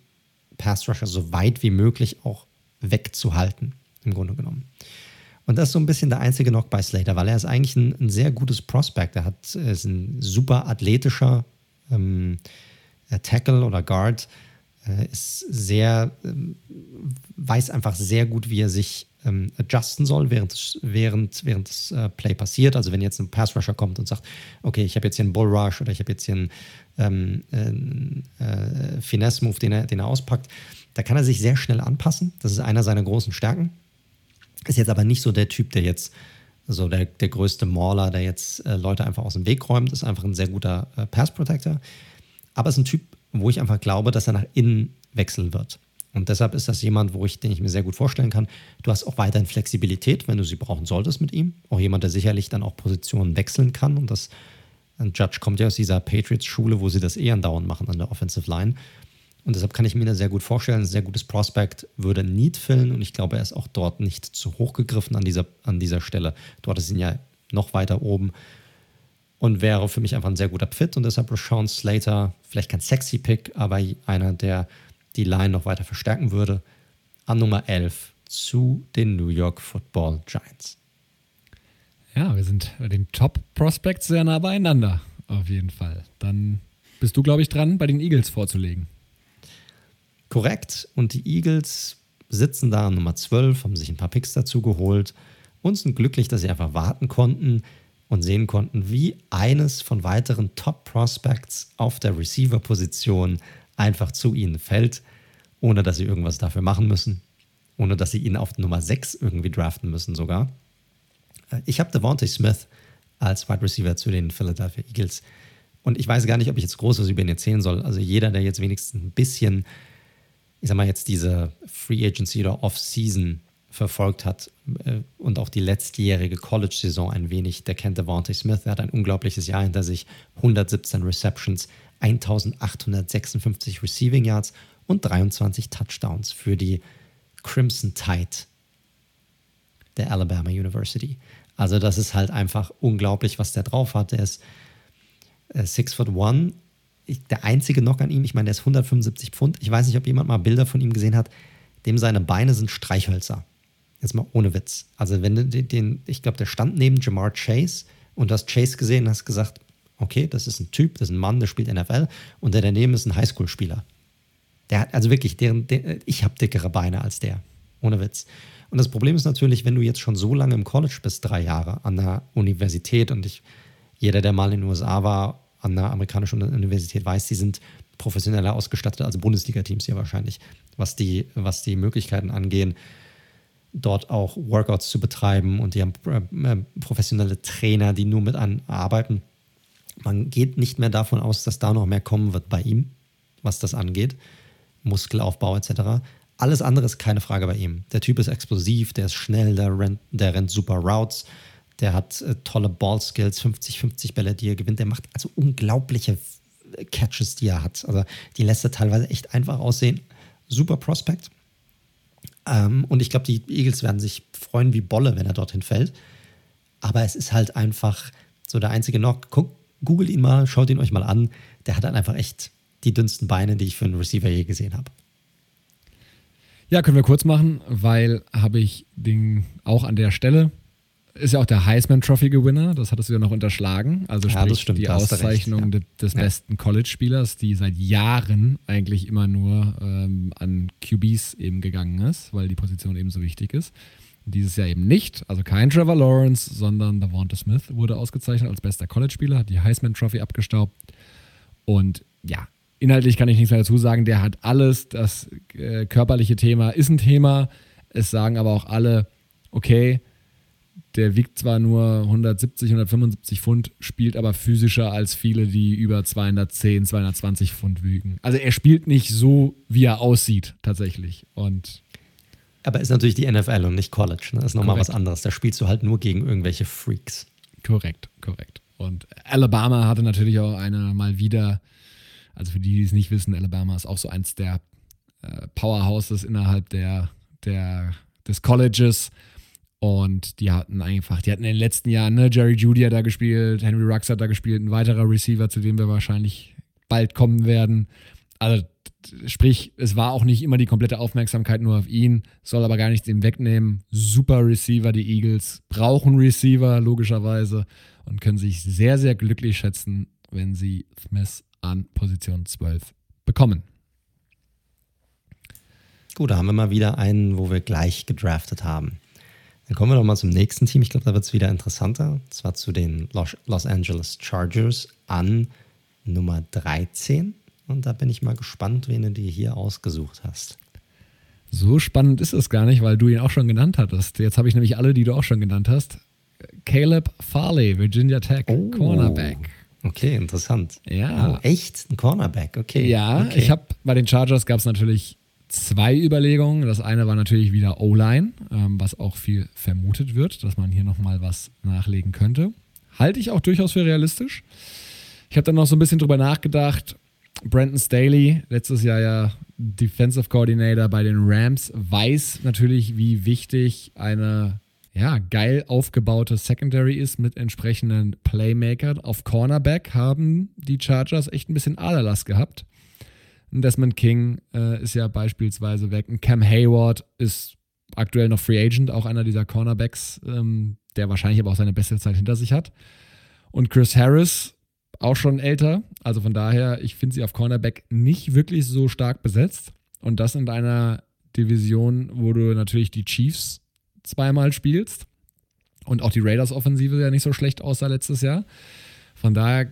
Pass Rusher so weit wie möglich auch wegzuhalten, im Grunde genommen. Und das ist so ein bisschen der einzige Knock bei Slater, weil er ist eigentlich ein, ein sehr gutes Prospect. Er hat, ist ein super athletischer ähm, äh, Tackle oder Guard äh, ist sehr, ähm, weiß einfach sehr gut, wie er sich ähm, adjusten soll, während, während, während das äh, Play passiert. Also wenn jetzt ein Pass Rusher kommt und sagt, okay, ich habe jetzt hier einen Bull Rush oder ich habe jetzt hier einen ähm, äh, Finesse-Move, den er, den er auspackt, da kann er sich sehr schnell anpassen. Das ist einer seiner großen Stärken. Ist jetzt aber nicht so der Typ, der jetzt so der, der größte Mauler, der jetzt äh, Leute einfach aus dem Weg räumt, ist einfach ein sehr guter äh, Pass Protector. Aber ist ein Typ, wo ich einfach glaube, dass er nach innen wechseln wird. Und deshalb ist das jemand, wo ich, den ich mir sehr gut vorstellen kann. Du hast auch weiterhin Flexibilität, wenn du sie brauchen solltest mit ihm. Auch jemand, der sicherlich dann auch Positionen wechseln kann. Und das ein Judge kommt ja aus dieser Patriots-Schule, wo sie das eher andauernd machen an der Offensive Line. Und deshalb kann ich mir das sehr gut vorstellen. Ein sehr gutes Prospect würde Need füllen und ich glaube, er ist auch dort nicht zu hoch gegriffen an dieser, an dieser Stelle. Dort ist ihn ja noch weiter oben und wäre für mich einfach ein sehr guter Fit und deshalb Rashawn Slater, vielleicht kein sexy Pick, aber einer, der die Line noch weiter verstärken würde, an Nummer 11 zu den New York Football Giants. Ja, wir sind bei den Top Prospects sehr nah beieinander, auf jeden Fall. Dann bist du, glaube ich, dran, bei den Eagles vorzulegen. Korrekt. Und die Eagles sitzen da an Nummer 12, haben sich ein paar Picks dazu geholt und sind glücklich, dass sie einfach warten konnten und sehen konnten, wie eines von weiteren Top-Prospects auf der Receiver-Position einfach zu ihnen fällt, ohne dass sie irgendwas dafür machen müssen. ohne dass sie ihn auf Nummer 6 irgendwie draften müssen sogar. Äh, ich habe Devontae Smith als Wide Receiver zu den Philadelphia Eagles. Und ich weiß gar nicht, ob ich jetzt groß was über ihn erzählen soll. Also jeder, der jetzt wenigstens ein bisschen, ich sag mal jetzt diese Free Agency oder Off-Season verfolgt hat äh, und auch die letztjährige College-Saison ein wenig, der kennt Devontae Smith. Er hat ein unglaubliches Jahr hinter sich. 117 Receptions, 1856 Receiving Yards und 23 Touchdowns für die Crimson Tide der Alabama University. Also das ist halt einfach unglaublich, was der drauf hat. Der ist äh, six foot one. Ich, der einzige Knock an ihm, ich meine, der ist 175 Pfund. Ich weiß nicht, ob jemand mal Bilder von ihm gesehen hat. Dem seine Beine sind Streichhölzer. Jetzt mal ohne Witz. Also wenn du den, ich glaube, der stand neben Jamar Chase und du hast Chase gesehen und hast gesagt, okay, das ist ein Typ, das ist ein Mann, der spielt NFL und der daneben ist ein Highschool-Spieler. Der hat also wirklich, deren, der, ich habe dickere Beine als der. Ohne Witz. Und das Problem ist natürlich, wenn du jetzt schon so lange im College bist, drei Jahre an der Universität und ich, jeder, der mal in den USA war, an der amerikanischen Universität weiß, die sind professioneller ausgestattet als Bundesliga-Teams hier wahrscheinlich, was die, was die Möglichkeiten angehen, dort auch Workouts zu betreiben und die haben äh, professionelle Trainer, die nur mit arbeiten. Man geht nicht mehr davon aus, dass da noch mehr kommen wird bei ihm, was das angeht. Muskelaufbau etc. Alles andere ist keine Frage bei ihm. Der Typ ist explosiv, der ist schnell, der rennt, der rennt super Routes, der hat äh, tolle Ballskills, 50-50 Bälle, die er gewinnt. Der macht also unglaubliche Catches, die er hat. Also die lässt er teilweise echt einfach aussehen. Super Prospect. Ähm, und ich glaube, die Eagles werden sich freuen wie Bolle, wenn er dorthin fällt. Aber es ist halt einfach so der einzige Knock. Guck, googelt ihn mal, schaut ihn euch mal an. Der hat dann einfach echt die dünnsten Beine, die ich für einen Receiver je gesehen habe. Ja, können wir kurz machen, weil habe ich den auch an der Stelle. Ist ja auch der Heisman Trophy Gewinner, das hattest du ja noch unterschlagen. Also ja, sprich stimmt, die Auszeichnung recht, ja. des besten College-Spielers, die seit Jahren eigentlich immer nur ähm, an QBs eben gegangen ist, weil die Position eben so wichtig ist. Dieses Jahr eben nicht, also kein Trevor Lawrence, sondern Devonta Smith wurde ausgezeichnet als bester College-Spieler, hat die Heisman Trophy abgestaubt. Und ja, inhaltlich kann ich nichts mehr dazu sagen. Der hat alles. Das äh, körperliche Thema ist ein Thema. Es sagen aber auch alle, okay, der wiegt zwar nur 170, 175 Pfund, spielt aber physischer als viele, die über 210, 220 Pfund wiegen. Also er spielt nicht so, wie er aussieht, tatsächlich. Und aber ist natürlich die NFL und nicht College. Ne? Das ist nochmal was anderes. Da spielst du halt nur gegen irgendwelche Freaks. Korrekt, korrekt. Und Alabama hatte natürlich auch eine mal wieder also für die, die es nicht wissen, Alabama ist auch so eins der äh, Powerhouses innerhalb der, der, des Colleges. Und die hatten einfach, die hatten in den letzten Jahren, ne, Jerry Judy hat da gespielt, Henry Rux hat da gespielt, ein weiterer Receiver, zu dem wir wahrscheinlich bald kommen werden. Also sprich, es war auch nicht immer die komplette Aufmerksamkeit nur auf ihn, soll aber gar nichts ihm wegnehmen. Super Receiver, die Eagles brauchen Receiver, logischerweise, und können sich sehr, sehr glücklich schätzen, wenn sie Smith an Position 12 bekommen. Gut, da haben wir mal wieder einen, wo wir gleich gedraftet haben. Dann kommen wir doch mal zum nächsten Team. Ich glaube, da wird es wieder interessanter. Und zwar zu den Los Angeles Chargers an Nummer 13. Und da bin ich mal gespannt, wen du dir hier ausgesucht hast. So spannend ist es gar nicht, weil du ihn auch schon genannt hattest. Jetzt habe ich nämlich alle, die du auch schon genannt hast. Caleb Farley, Virginia Tech, oh. Cornerback. Okay, interessant. Ja. Oh, echt? Ein Cornerback, okay. Ja, okay. ich habe bei den Chargers gab es natürlich zwei Überlegungen. Das eine war natürlich wieder O-Line, ähm, was auch viel vermutet wird, dass man hier nochmal was nachlegen könnte. Halte ich auch durchaus für realistisch. Ich habe dann noch so ein bisschen drüber nachgedacht. Brandon Staley, letztes Jahr ja Defensive Coordinator bei den Rams, weiß natürlich, wie wichtig eine ja, geil aufgebaute Secondary ist mit entsprechenden Playmakern. Auf Cornerback haben die Chargers echt ein bisschen Aderlass gehabt. Ein Desmond King äh, ist ja beispielsweise weg. Ein Cam Hayward ist aktuell noch Free Agent, auch einer dieser Cornerbacks, ähm, der wahrscheinlich aber auch seine beste Zeit hinter sich hat. Und Chris Harris, auch schon älter. Also von daher, ich finde sie auf Cornerback nicht wirklich so stark besetzt. Und das in einer Division, wo du natürlich die Chiefs zweimal spielst und auch die Raiders-Offensive ja nicht so schlecht aussah letztes Jahr. Von daher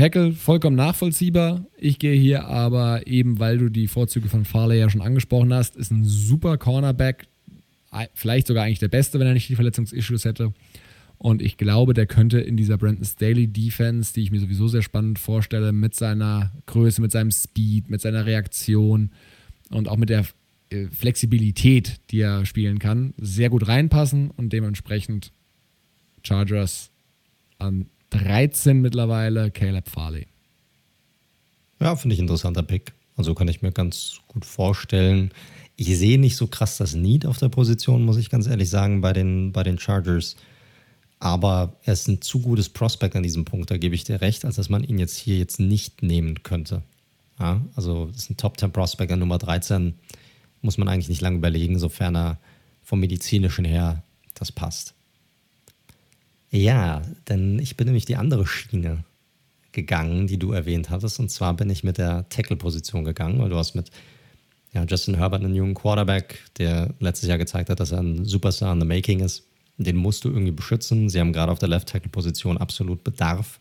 Tackle vollkommen nachvollziehbar. Ich gehe hier aber eben, weil du die Vorzüge von Farley ja schon angesprochen hast, ist ein super Cornerback. Vielleicht sogar eigentlich der beste, wenn er nicht die Verletzungsissues hätte. Und ich glaube, der könnte in dieser Brandon Staley Defense, die ich mir sowieso sehr spannend vorstelle, mit seiner Größe, mit seinem Speed, mit seiner Reaktion und auch mit der äh, Flexibilität, die er spielen kann, sehr gut reinpassen und dementsprechend Chargers an 13 mittlerweile Caleb Farley. Ja, finde ich interessanter Pick. Also kann ich mir ganz gut vorstellen. Ich sehe nicht so krass das Need auf der Position, muss ich ganz ehrlich sagen, bei den, bei den Chargers. Aber er ist ein zu gutes Prospect an diesem Punkt, da gebe ich dir recht, als dass man ihn jetzt hier jetzt nicht nehmen könnte. Ja, also ist ein Top 10 Prospect an Nummer 13. Muss man eigentlich nicht lange überlegen, sofern er vom medizinischen her das passt. Ja, denn ich bin nämlich die andere Schiene gegangen, die du erwähnt hattest. Und zwar bin ich mit der Tackle-Position gegangen, weil du hast mit ja, Justin Herbert einen jungen Quarterback, der letztes Jahr gezeigt hat, dass er ein Superstar in the Making ist. Den musst du irgendwie beschützen. Sie haben gerade auf der Left-Tackle-Position absolut Bedarf.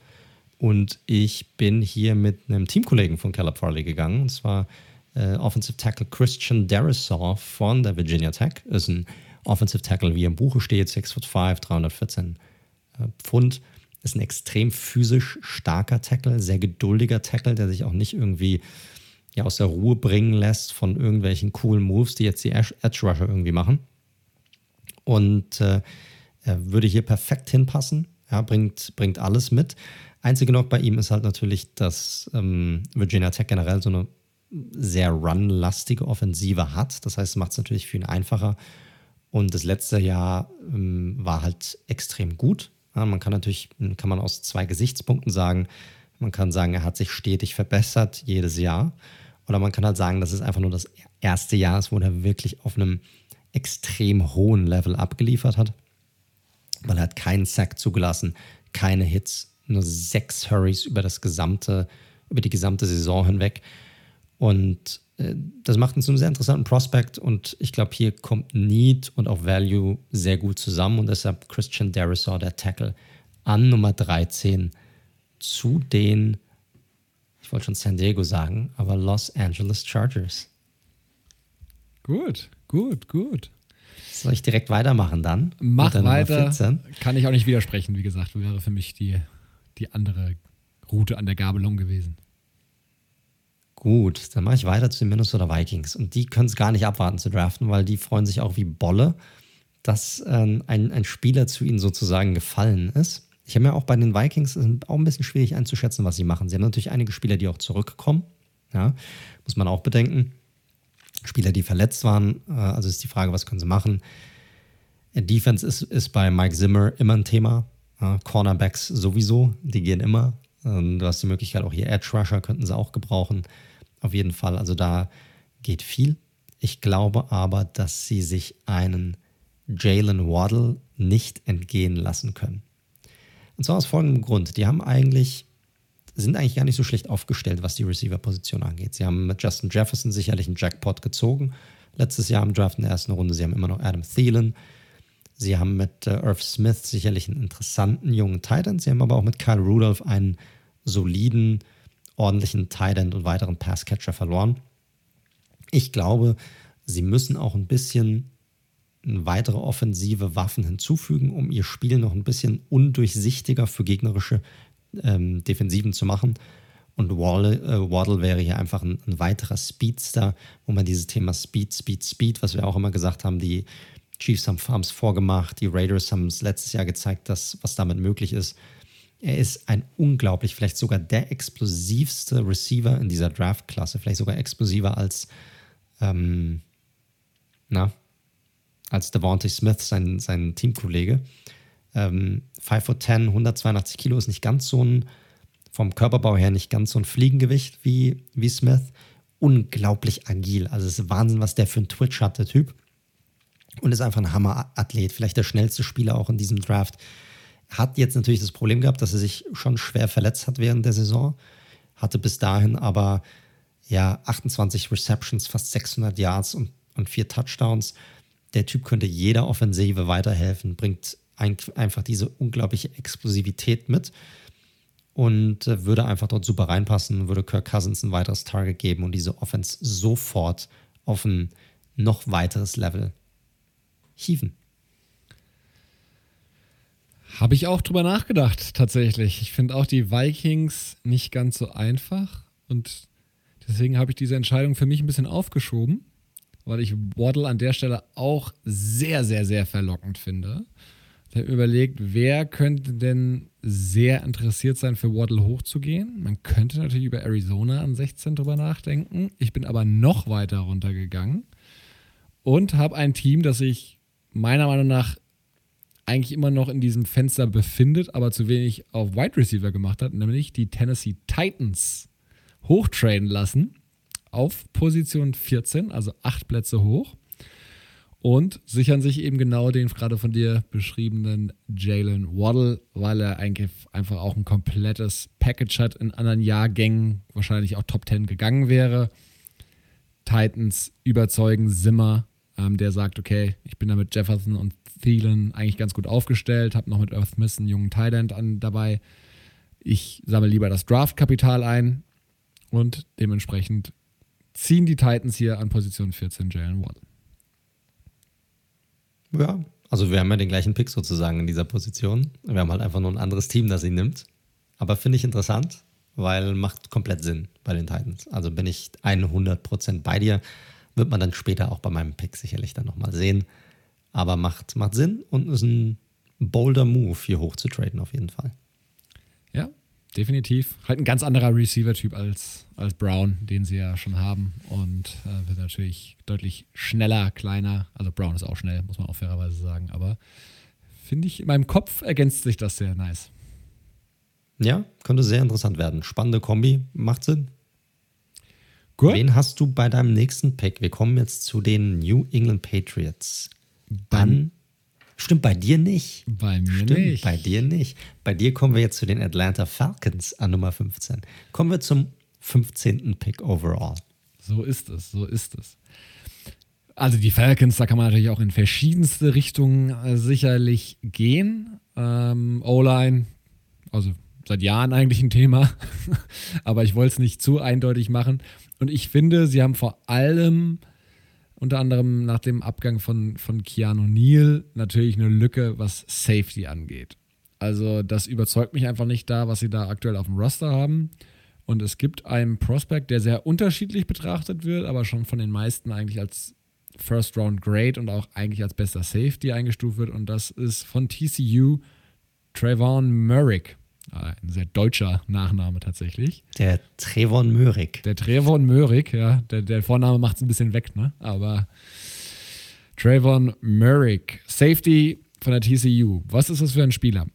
Und ich bin hier mit einem Teamkollegen von Caleb Farley gegangen. Und zwar äh, Offensive Tackle Christian Derisaw von der Virginia Tech. Ist ein Offensive Tackle, wie im Buche steht, 6'5, 314 äh, Pfund. Ist ein extrem physisch starker Tackle, sehr geduldiger Tackle, der sich auch nicht irgendwie ja, aus der Ruhe bringen lässt von irgendwelchen coolen Moves, die jetzt die Edge Rusher irgendwie machen. Und äh, er würde hier perfekt hinpassen, ja, bringt, bringt alles mit. Einzige noch bei ihm ist halt natürlich, dass ähm, Virginia Tech generell so eine sehr run-lastige Offensive hat. Das heißt, macht es natürlich für ihn einfacher. Und das letzte Jahr ähm, war halt extrem gut. Ja, man kann natürlich, kann man aus zwei Gesichtspunkten sagen, man kann sagen, er hat sich stetig verbessert jedes Jahr. Oder man kann halt sagen, dass es einfach nur das erste Jahr ist, wo er wirklich auf einem extrem hohen Level abgeliefert hat. Weil er hat keinen Sack zugelassen, keine Hits, nur sechs Hurries über das gesamte, über die gesamte Saison hinweg. Und das macht uns zu einem sehr interessanten Prospect und ich glaube, hier kommt Need und auch Value sehr gut zusammen und deshalb Christian Derisaw, der Tackle, an Nummer 13 zu den, ich wollte schon San Diego sagen, aber Los Angeles Chargers. Gut, gut, gut. Soll ich direkt weitermachen dann? Mach weiter. Kann ich auch nicht widersprechen, wie gesagt, wäre für mich die, die andere Route an der Gabelung gewesen. Gut, dann mache ich weiter zu den Minnesota Vikings. Und die können es gar nicht abwarten zu draften, weil die freuen sich auch wie Bolle, dass ähm, ein, ein Spieler zu ihnen sozusagen gefallen ist. Ich habe mir auch bei den Vikings auch ein bisschen schwierig einzuschätzen, was sie machen. Sie haben natürlich einige Spieler, die auch zurückkommen. Ja, muss man auch bedenken. Spieler, die verletzt waren. Äh, also ist die Frage, was können sie machen? Defense ist, ist bei Mike Zimmer immer ein Thema. Cornerbacks sowieso, die gehen immer. Ähm, du hast die Möglichkeit, auch hier Edge Rusher könnten sie auch gebrauchen. Auf jeden Fall. Also da geht viel. Ich glaube aber, dass sie sich einen Jalen Waddle nicht entgehen lassen können. Und zwar aus folgendem Grund. Die haben eigentlich, sind eigentlich gar nicht so schlecht aufgestellt, was die Receiver-Position angeht. Sie haben mit Justin Jefferson sicherlich einen Jackpot gezogen. Letztes Jahr im Draft in der ersten Runde. Sie haben immer noch Adam Thielen. Sie haben mit äh, Irv Smith sicherlich einen interessanten jungen Titan. Sie haben aber auch mit Kyle Rudolph einen soliden, ordentlichen Titan und weiteren Passcatcher verloren. Ich glaube, sie müssen auch ein bisschen weitere offensive Waffen hinzufügen, um ihr Spiel noch ein bisschen undurchsichtiger für gegnerische ähm, Defensiven zu machen. Und Waddle, äh, Waddle wäre hier einfach ein, ein, weiterer Speedster, wo man dieses Thema Speed, Speed, Speed, was wir auch immer gesagt haben, die Chiefs haben Farms vorgemacht, die Raiders haben es letztes Jahr gezeigt, dass, was damit möglich ist. Er ist ein unglaublich, vielleicht sogar der explosivste Receiver in dieser Draft-Klasse, vielleicht sogar explosiver als, ähm, na, als Devontae Smith, sein, sein Teamkollege. Ähm, 5 foot 10, 182 Kilo ist nicht ganz so ein, vom Körperbau her nicht ganz so ein Fliegengewicht wie, wie Smith. Unglaublich agil. Also es ist Wahnsinn, was der für einen Twitch hat, der Typ und ist einfach ein Hammer-Athlet, vielleicht der schnellste Spieler auch in diesem Draft. Hat jetzt natürlich das Problem gehabt, dass er sich schon schwer verletzt hat während der Saison, hatte bis dahin aber ja 28 Receptions, fast 600 Yards und, und vier Touchdowns. Der Typ könnte jeder Offensive weiterhelfen, bringt ein, einfach diese unglaubliche Explosivität mit. und äh, würde einfach dort super reinpassen, würde Kirk Cousins ein weiteres Target geben und diese Offense sofort auf ein noch weiteres Level hieven. Habe ich auch drüber nachgedacht, tatsächlich. Ich finde auch die Vikings nicht ganz so einfach und deswegen habe ich diese Entscheidung für mich ein bisschen aufgeschoben, weil ich Waddle an der Stelle auch sehr, sehr, sehr verlockend finde. Ich habe überlegt, wer könnte denn sehr interessiert sein, für Waddle hochzugehen. Man könnte natürlich über Arizona an 16 drüber nachdenken. Ich bin aber noch weiter runtergegangen und habe ein Team, das sich meiner Meinung nach eigentlich immer noch in diesem Fenster befindet, aber zu wenig auf Wide Receiver gemacht hat, nämlich die Tennessee Titans hochtraden lassen auf Position 14, also acht Plätze hoch und sichern sich eben genau den gerade von dir beschriebenen Jalen Waddle, weil er eigentlich einfach auch ein komplettes Package hat in anderen Jahrgängen, wahrscheinlich auch Top 10 gegangen wäre. Titans überzeugen Simmer, ähm, der sagt, okay, ich bin da mit Jefferson und Thielen eigentlich ganz gut aufgestellt, habe noch mit Earth Smith einen jungen Thailand an dabei. Ich sammle lieber das Draftkapital ein und dementsprechend ziehen die Titans hier an Position 14 Jalen Waddle. Ja, also wir haben ja den gleichen Pick sozusagen in dieser Position. Wir haben halt einfach nur ein anderes Team, das ihn nimmt. Aber finde ich interessant, weil macht komplett Sinn bei den Titans. Also bin ich 100% bei dir. Wird man dann später auch bei meinem Pick sicherlich dann nochmal sehen. Aber macht, macht Sinn und ist ein bolder Move, hier hoch zu traden auf jeden Fall. Ja, definitiv. Halt ein ganz anderer Receiver-Typ als, als Brown, den sie ja schon haben. Und äh, wird natürlich deutlich schneller, kleiner. Also Brown ist auch schnell, muss man auch fairerweise sagen. Aber finde ich, in meinem Kopf ergänzt sich das sehr nice. Ja, könnte sehr interessant werden. Spannende Kombi, macht Sinn. Gut. Wen hast du bei deinem nächsten Pick? Wir kommen jetzt zu den New England Patriots. Dann Stimmt bei dir nicht. Bei mir Stimmt, nicht. Bei dir nicht. Bei dir kommen wir jetzt zu den Atlanta Falcons an Nummer 15. Kommen wir zum 15. Pick overall. So ist es, so ist es. Also die Falcons, da kann man natürlich auch in verschiedenste Richtungen äh, sicherlich gehen. Ähm, O-Line, also seit Jahren eigentlich ein Thema, aber ich wollte es nicht zu eindeutig machen. Und ich finde, sie haben vor allem unter anderem nach dem Abgang von, von Keanu Neal natürlich eine Lücke, was Safety angeht. Also das überzeugt mich einfach nicht da, was sie da aktuell auf dem Roster haben. Und es gibt einen Prospect, der sehr unterschiedlich betrachtet wird, aber schon von den meisten eigentlich als First Round Great und auch eigentlich als bester Safety eingestuft wird. Und das ist von TCU Trayvon Merrick. Ah, ein sehr deutscher Nachname tatsächlich. Der Trevon Möhrig. Der Trevon Möhrig, ja. Der, der Vorname macht es ein bisschen weg, ne? Aber Trevon Möhrig, Safety von der TCU. Was ist das für ein Spieler?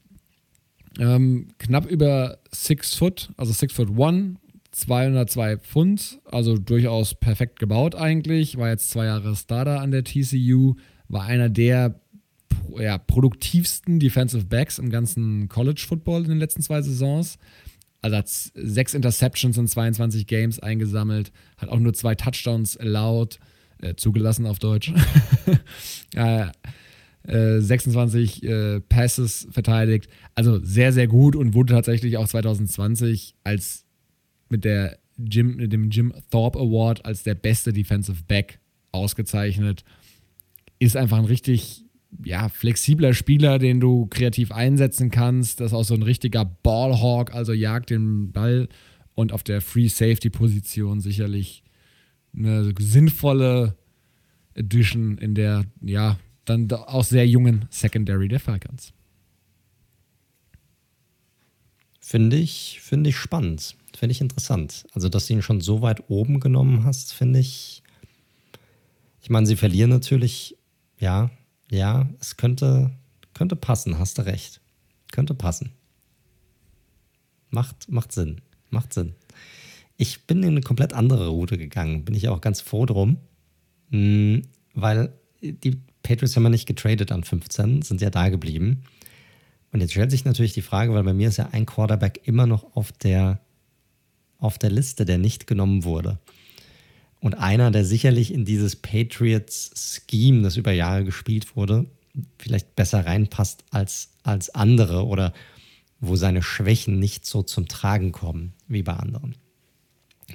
Ähm, knapp über 6 Foot, also 6 Foot 1, 202 Pfund, also durchaus perfekt gebaut eigentlich. War jetzt zwei Jahre Starter an der TCU, war einer der ja, produktivsten Defensive Backs im ganzen College Football in den letzten zwei Saisons. Also hat sechs Interceptions in 22 Games eingesammelt, hat auch nur zwei Touchdowns allowed, äh, zugelassen auf Deutsch. äh, äh, 26 äh, Passes verteidigt. Also sehr, sehr gut und wurde tatsächlich auch 2020 als mit, der Jim, mit dem Jim Thorpe Award als der beste Defensive Back ausgezeichnet. Ist einfach ein richtig ja, flexibler Spieler, den du kreativ einsetzen kannst. Das ist auch so ein richtiger Ballhawk, also jagt den Ball und auf der Free Safety Position sicherlich eine sinnvolle Edition in der, ja, dann auch sehr jungen Secondary der Falcons. Finde ich, finde ich spannend. Finde ich interessant. Also, dass du ihn schon so weit oben genommen hast, finde ich. Ich meine, sie verlieren natürlich, ja, ja, es könnte, könnte passen, hast du recht. Könnte passen. Macht, macht Sinn. Macht Sinn. Ich bin in eine komplett andere Route gegangen. Bin ich auch ganz froh drum. Hm, weil die Patriots haben ja nicht getradet an 15, sind ja da geblieben. Und jetzt stellt sich natürlich die Frage, weil bei mir ist ja ein Quarterback immer noch auf der, auf der Liste, der nicht genommen wurde. Und einer, der sicherlich in dieses Patriots-Scheme, das über Jahre gespielt wurde, vielleicht besser reinpasst als, als andere oder wo seine Schwächen nicht so zum Tragen kommen wie bei anderen.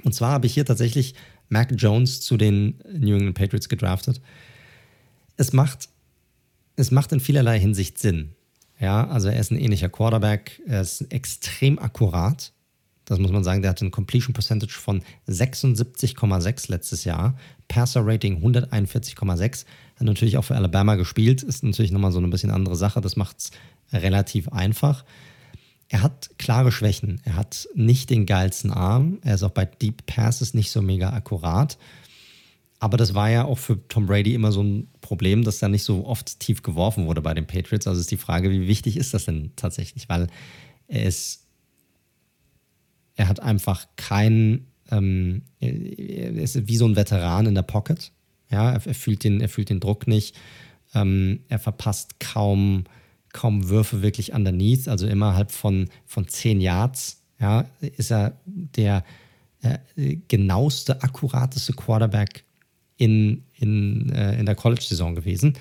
Und zwar habe ich hier tatsächlich Mac Jones zu den New England Patriots gedraftet. Es macht, es macht in vielerlei Hinsicht Sinn. Ja, also er ist ein ähnlicher Quarterback, er ist extrem akkurat. Das muss man sagen, der hatte ein Completion Percentage von 76,6 letztes Jahr, Passer Rating 141,6. Hat natürlich auch für Alabama gespielt, ist natürlich nochmal so ein bisschen andere Sache. Das macht es relativ einfach. Er hat klare Schwächen. Er hat nicht den geilsten Arm. Er ist auch bei Deep Passes nicht so mega akkurat. Aber das war ja auch für Tom Brady immer so ein Problem, dass da nicht so oft tief geworfen wurde bei den Patriots. Also ist die Frage, wie wichtig ist das denn tatsächlich? Weil er ist, er hat einfach keinen, ähm, er ist wie so ein Veteran in der Pocket. Ja, er, er fühlt, den, er fühlt den Druck nicht. Ähm, er verpasst kaum kaum Würfe wirklich underneath, also innerhalb von, von 10 Yards, ja, ist er der äh, genaueste, akkurateste Quarterback in, in, äh, in der College-Saison gewesen.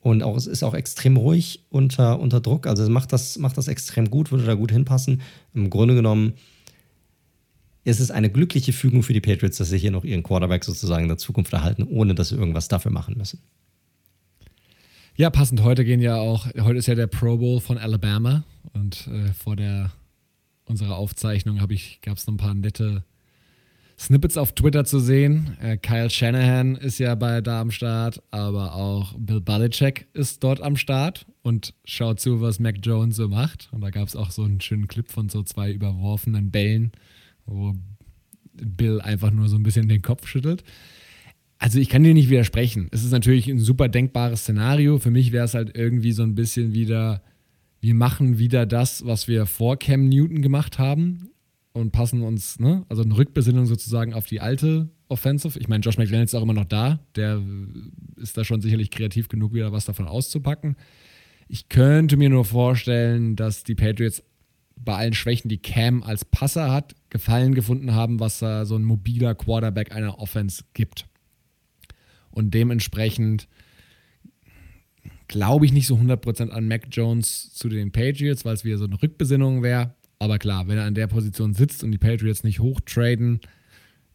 Und auch, es ist auch extrem ruhig unter, unter Druck. Also macht das, macht das extrem gut, würde da gut hinpassen. Im Grunde genommen ist es eine glückliche Fügung für die Patriots, dass sie hier noch ihren Quarterback sozusagen in der Zukunft erhalten, ohne dass sie irgendwas dafür machen müssen. Ja, passend. Heute gehen ja auch, heute ist ja der Pro Bowl von Alabama und äh, vor der unserer Aufzeichnung habe ich, gab es noch ein paar nette Snippets auf Twitter zu sehen. Äh, Kyle Shanahan ist ja bei da am Start, aber auch Bill Belichick ist dort am Start und schaut zu, was Mac Jones so macht. Und da gab es auch so einen schönen Clip von so zwei überworfenen Bällen, wo Bill einfach nur so ein bisschen den Kopf schüttelt. Also ich kann dir nicht widersprechen. Es ist natürlich ein super denkbares Szenario. Für mich wäre es halt irgendwie so ein bisschen wieder, wir machen wieder das, was wir vor Cam Newton gemacht haben und passen uns, ne, also eine Rückbesinnung sozusagen auf die alte Offensive. Ich meine, Josh McDaniels ist auch immer noch da. Der ist da schon sicherlich kreativ genug, wieder was davon auszupacken. Ich könnte mir nur vorstellen, dass die Patriots bei allen Schwächen, die Cam als Passer hat, Gefallen gefunden haben, was da so ein mobiler Quarterback einer Offense gibt. Und dementsprechend glaube ich nicht so 100% an Mac Jones zu den Patriots, weil es wieder so eine Rückbesinnung wäre. Aber klar, wenn er an der Position sitzt und die Patriots nicht hochtraden,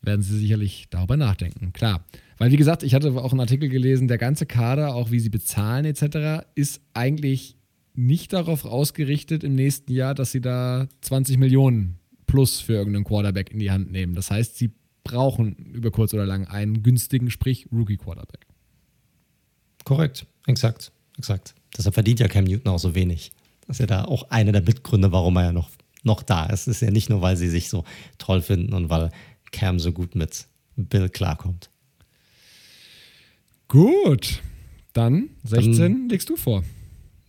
werden sie sicherlich darüber nachdenken. Klar. Weil, wie gesagt, ich hatte auch einen Artikel gelesen, der ganze Kader, auch wie sie bezahlen etc., ist eigentlich nicht darauf ausgerichtet im nächsten Jahr, dass sie da 20 Millionen plus für irgendeinen Quarterback in die Hand nehmen. Das heißt, sie brauchen über kurz oder lang einen günstigen, sprich Rookie-Quarterback. Korrekt, exakt, exakt. Deshalb verdient ja Cam Newton auch so wenig. Das ist ja da auch einer der Mitgründe, warum er ja noch, noch da ist. Es ist ja nicht nur, weil sie sich so toll finden und weil Cam so gut mit Bill klarkommt. Gut, dann 16 dann, legst du vor.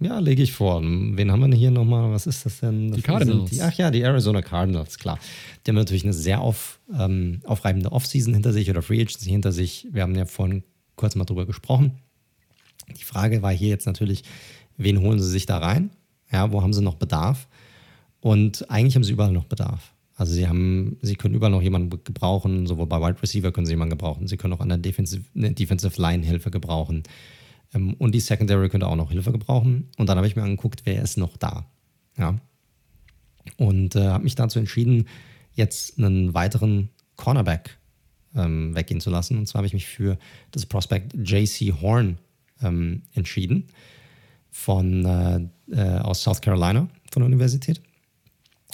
Ja, lege ich vor. Wen haben wir denn hier nochmal? Was ist das denn? Die Cardinals. Die, ach ja, die Arizona Cardinals, klar. Die haben natürlich eine sehr auf, ähm, aufreibende Offseason hinter sich oder Free Agency hinter sich. Wir haben ja vorhin kurz mal drüber gesprochen. Die Frage war hier jetzt natürlich, wen holen sie sich da rein? Ja, wo haben sie noch Bedarf? Und eigentlich haben sie überall noch Bedarf. Also sie haben, sie können überall noch jemanden gebrauchen, sowohl bei Wide Receiver können sie jemanden gebrauchen, sie können auch an der Defensive, Defensive Line Hilfe gebrauchen. Ähm, und die Secondary könnte auch noch Hilfe gebrauchen. Und dann habe ich mir angeguckt, wer ist noch da. Ja. Und äh, habe mich dazu entschieden, jetzt einen weiteren Cornerback ähm, weggehen zu lassen. Und zwar habe ich mich für das Prospect JC Horn ähm, entschieden von, äh, äh, aus South Carolina von der Universität.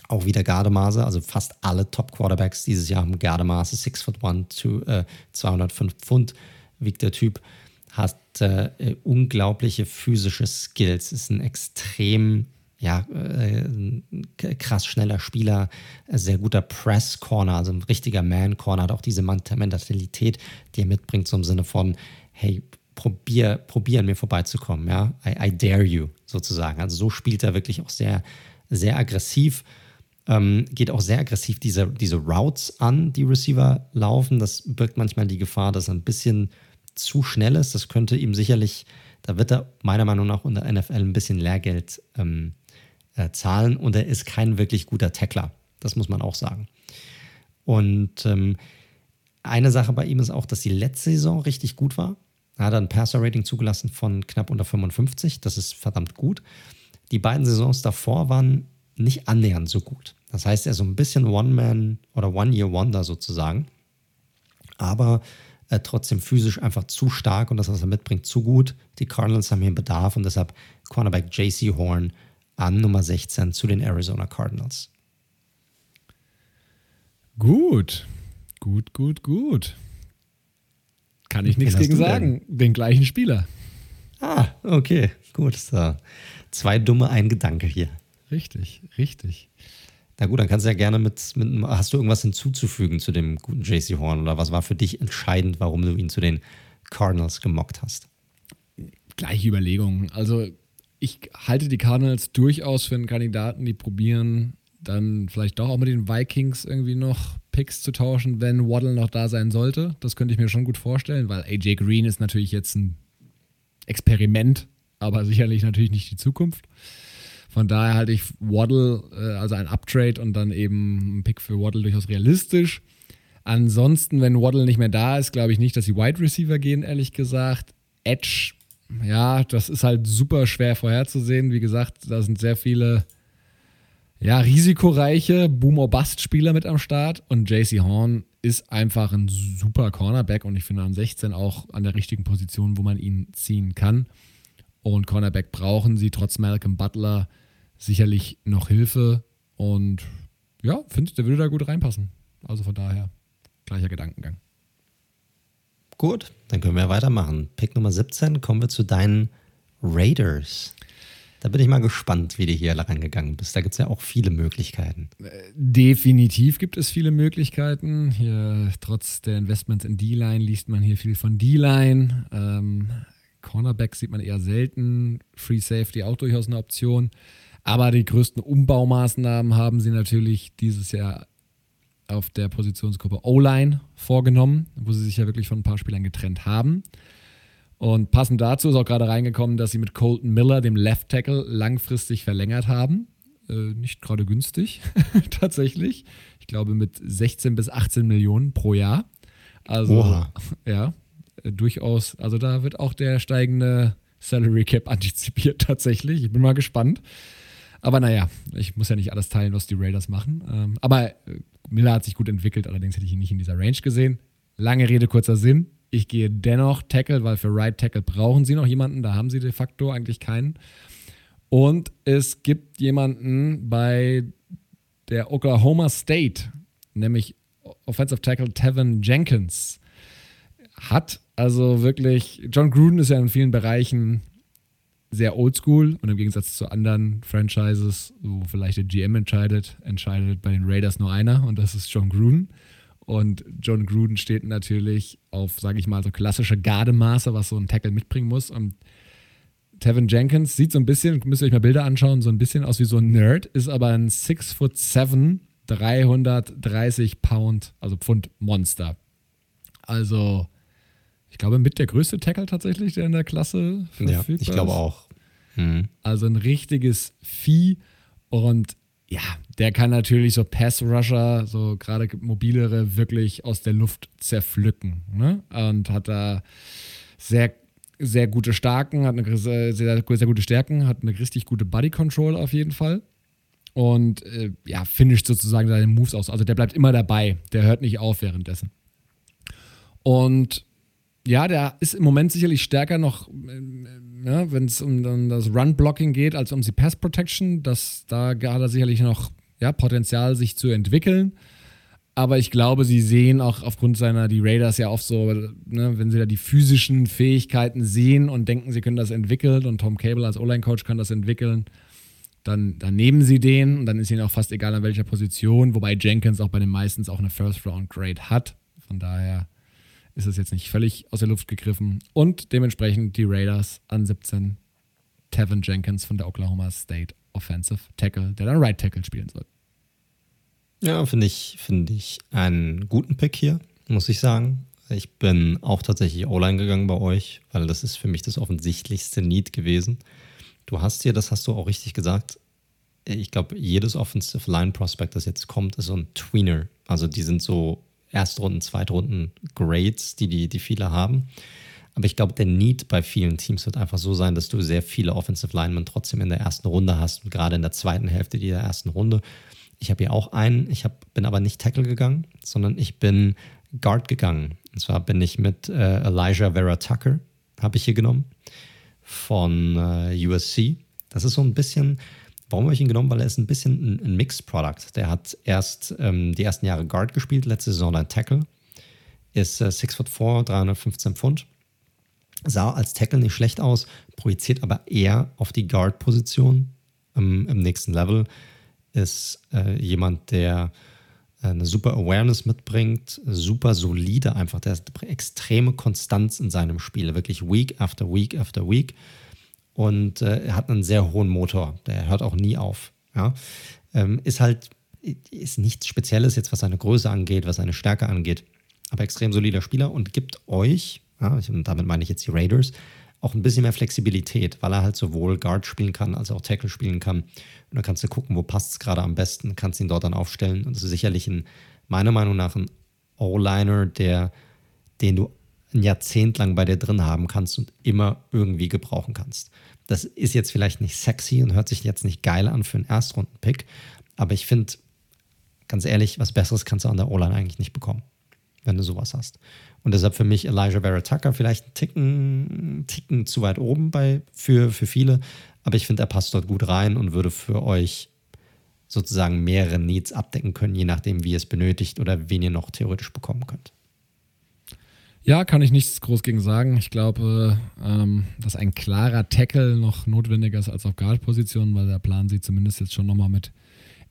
Auch wieder Gardemaße, also fast alle Top-Quarterbacks dieses Jahr haben Gardemaße, 6 foot 1, 205 Pfund wiegt der Typ hat äh, unglaubliche physische Skills, ist ein extrem ja, äh, krass schneller Spieler, sehr guter Press-Corner, also ein richtiger Man-Corner, hat auch diese Mentalität, die er mitbringt, so im Sinne von, hey, probier, probier an mir vorbeizukommen, ja, I, I dare you, sozusagen. Also so spielt er wirklich auch sehr, sehr aggressiv, ähm, geht auch sehr aggressiv diese, diese Routes an, die Receiver laufen. Das birgt manchmal die Gefahr, dass er ein bisschen zu schnell ist. Das könnte ihm sicherlich, da wird er meiner Meinung nach unter NFL ein bisschen Lehrgeld ähm, äh, zahlen und er ist kein wirklich guter Tackler. Das muss man auch sagen. Und ähm, eine Sache bei ihm ist auch, dass die letzte Saison richtig gut war. Er hat ein Passer-Rating zugelassen von knapp unter 55. Das ist verdammt gut. Die beiden Saisons davor waren nicht annähernd so gut. Das heißt, er ist so ein bisschen One-Man oder One-Year-Wonder sozusagen, aber äh, trotzdem physisch einfach zu stark und das, was er mitbringt, zu gut. Die Cardinals haben hier Bedarf und deshalb Cornerback JC Horn an Nummer 16 zu den Arizona Cardinals. Gut, gut, gut, gut. Kann ich nichts gegen sagen. Den gleichen Spieler. Ah, okay, gut. So. Zwei dumme, ein Gedanke hier. Richtig, richtig. Na gut, dann kannst du ja gerne mit, mit, hast du irgendwas hinzuzufügen zu dem guten JC Horn oder was war für dich entscheidend, warum du ihn zu den Cardinals gemockt hast? Gleiche Überlegungen. Also ich halte die Cardinals durchaus für einen Kandidaten, die probieren dann vielleicht doch auch mit den Vikings irgendwie noch Picks zu tauschen, wenn Waddle noch da sein sollte. Das könnte ich mir schon gut vorstellen, weil AJ Green ist natürlich jetzt ein Experiment, aber sicherlich natürlich nicht die Zukunft. Von daher halte ich Waddle, äh, also ein Uptrade und dann eben ein Pick für Waddle durchaus realistisch. Ansonsten, wenn Waddle nicht mehr da ist, glaube ich nicht, dass die Wide Receiver gehen, ehrlich gesagt. Edge, ja, das ist halt super schwer vorherzusehen. Wie gesagt, da sind sehr viele ja, risikoreiche Boomer-Bust-Spieler mit am Start und JC Horn ist einfach ein super Cornerback und ich finde an 16 auch an der richtigen Position, wo man ihn ziehen kann. Und Cornerback brauchen sie trotz Malcolm Butler sicherlich noch Hilfe und ja, finde, der würde da gut reinpassen. Also von daher gleicher Gedankengang. Gut, dann können wir weitermachen. Pick Nummer 17, kommen wir zu deinen Raiders. Da bin ich mal gespannt, wie du hier reingegangen bist. Da gibt es ja auch viele Möglichkeiten. Definitiv gibt es viele Möglichkeiten. Hier, trotz der Investments in D-Line, liest man hier viel von D-Line. Ähm, Cornerback sieht man eher selten. Free Safety auch durchaus eine Option. Aber die größten Umbaumaßnahmen haben sie natürlich dieses Jahr auf der Positionsgruppe O-Line vorgenommen, wo sie sich ja wirklich von ein paar Spielern getrennt haben. Und passend dazu ist auch gerade reingekommen, dass sie mit Colton Miller, dem Left Tackle, langfristig verlängert haben. Äh, nicht gerade günstig, tatsächlich. Ich glaube mit 16 bis 18 Millionen pro Jahr. Also, Oha. ja, äh, durchaus. Also, da wird auch der steigende Salary Cap antizipiert, tatsächlich. Ich bin mal gespannt. Aber naja, ich muss ja nicht alles teilen, was die Raiders machen. Ähm, aber äh, Miller hat sich gut entwickelt, allerdings hätte ich ihn nicht in dieser Range gesehen. Lange Rede, kurzer Sinn. Ich gehe dennoch Tackle, weil für Right Tackle brauchen sie noch jemanden. Da haben sie de facto eigentlich keinen. Und es gibt jemanden bei der Oklahoma State, nämlich Offensive Tackle Tevin Jenkins. Hat also wirklich, John Gruden ist ja in vielen Bereichen sehr oldschool und im Gegensatz zu anderen Franchises, wo vielleicht der GM entscheidet, entscheidet bei den Raiders nur einer und das ist John Gruden. Und John Gruden steht natürlich auf, sage ich mal, so klassische Gardemaße, was so ein Tackle mitbringen muss. Und Tevin Jenkins sieht so ein bisschen, müsst ihr euch mal Bilder anschauen, so ein bisschen aus wie so ein Nerd, ist aber ein 6 foot 7, 330 Pound, also Pfund Monster. Also, ich glaube, mit der größte Tackle tatsächlich, der in der Klasse verfügbar Ja, ich glaube auch. Hm. Also ein richtiges Vieh und ja, der kann natürlich so Pass-Rusher, so gerade mobilere, wirklich aus der Luft zerpflücken. Ne? Und hat da sehr, sehr gute Starken, hat eine sehr, sehr, gute Stärken, hat eine richtig gute Body-Control auf jeden Fall. Und äh, ja, finisht sozusagen seine Moves aus. Also der bleibt immer dabei, der hört nicht auf währenddessen. Und ja, der ist im Moment sicherlich stärker noch, ja, wenn es um, um, das Run-Blocking geht, als um die Pass-Protection. da hat er sicherlich noch ja, Potenzial, sich zu entwickeln. Aber ich glaube, sie sehen auch aufgrund seiner, die Raiders ja oft so, ne, wenn sie da die physischen Fähigkeiten sehen und denken, sie können das entwickeln und Tom Cable als O-Line-Coach kann das entwickeln, dann, dann nehmen sie den und dann ist ihnen auch fast egal an welcher Position, wobei Jenkins auch bei den meistens auch eine First-Round-Grade hat. Von daher ist es jetzt nicht völlig aus der Luft gegriffen. Und dementsprechend die Raiders an 17 Tevin Jenkins von der Oklahoma State Offensive Tackle, der dann Right Tackle spielen soll. Ja, finde ich, find ich einen guten Pick hier, muss ich sagen. Ich bin auch tatsächlich O-Line gegangen bei euch, weil das ist für mich das offensichtlichste Need gewesen. Du hast hier, das hast du auch richtig gesagt, ich glaube, jedes Offensive Line Prospect, das jetzt kommt, ist so ein Tweener. Also die sind so Erstrunden, Zweitrunden Grades, die, die, die viele haben. Aber ich glaube, der Need bei vielen Teams wird einfach so sein, dass du sehr viele Offensive Linemen trotzdem in der ersten Runde hast und gerade in der zweiten Hälfte dieser ersten Runde. Ich habe hier auch einen, ich hab, bin aber nicht Tackle gegangen, sondern ich bin Guard gegangen. Und zwar bin ich mit äh, Elijah Vera Tucker, habe ich hier genommen, von äh, USC. Das ist so ein bisschen, warum habe ich ihn genommen? Weil er ist ein bisschen ein, ein Mixed Product. Der hat erst ähm, die ersten Jahre Guard gespielt, letzte Saison dann Tackle. Ist äh, 6 foot 4, 315 Pfund sah als Tackle nicht schlecht aus, projiziert aber eher auf die Guard-Position ähm, im nächsten Level. Ist äh, jemand, der äh, eine super Awareness mitbringt, super solide einfach, der hat extreme Konstanz in seinem Spiel, wirklich Week after Week after Week und äh, er hat einen sehr hohen Motor, der hört auch nie auf. Ja? Ähm, ist halt, ist nichts Spezielles jetzt, was seine Größe angeht, was seine Stärke angeht, aber extrem solider Spieler und gibt euch ja, und damit meine ich jetzt die Raiders, auch ein bisschen mehr Flexibilität, weil er halt sowohl Guard spielen kann als auch Tackle spielen kann. Und dann kannst du gucken, wo passt es gerade am besten, kannst ihn dort dann aufstellen. Und das ist sicherlich ein, meiner Meinung nach ein O-Liner, der, den du ein Jahrzehnt lang bei dir drin haben kannst und immer irgendwie gebrauchen kannst. Das ist jetzt vielleicht nicht sexy und hört sich jetzt nicht geil an für einen Erstrunden-Pick, aber ich finde, ganz ehrlich, was Besseres kannst du an der O-Line eigentlich nicht bekommen, wenn du sowas hast. Und deshalb für mich Elijah Vera Tucker vielleicht einen Ticken, Ticken zu weit oben bei, für, für viele. Aber ich finde, er passt dort gut rein und würde für euch sozusagen mehrere Needs abdecken können, je nachdem, wie ihr es benötigt oder wen ihr noch theoretisch bekommen könnt. Ja, kann ich nichts groß gegen sagen. Ich glaube, ähm, dass ein klarer Tackle noch notwendiger ist als auf Guard-Positionen, weil der Plan sieht zumindest jetzt schon nochmal mit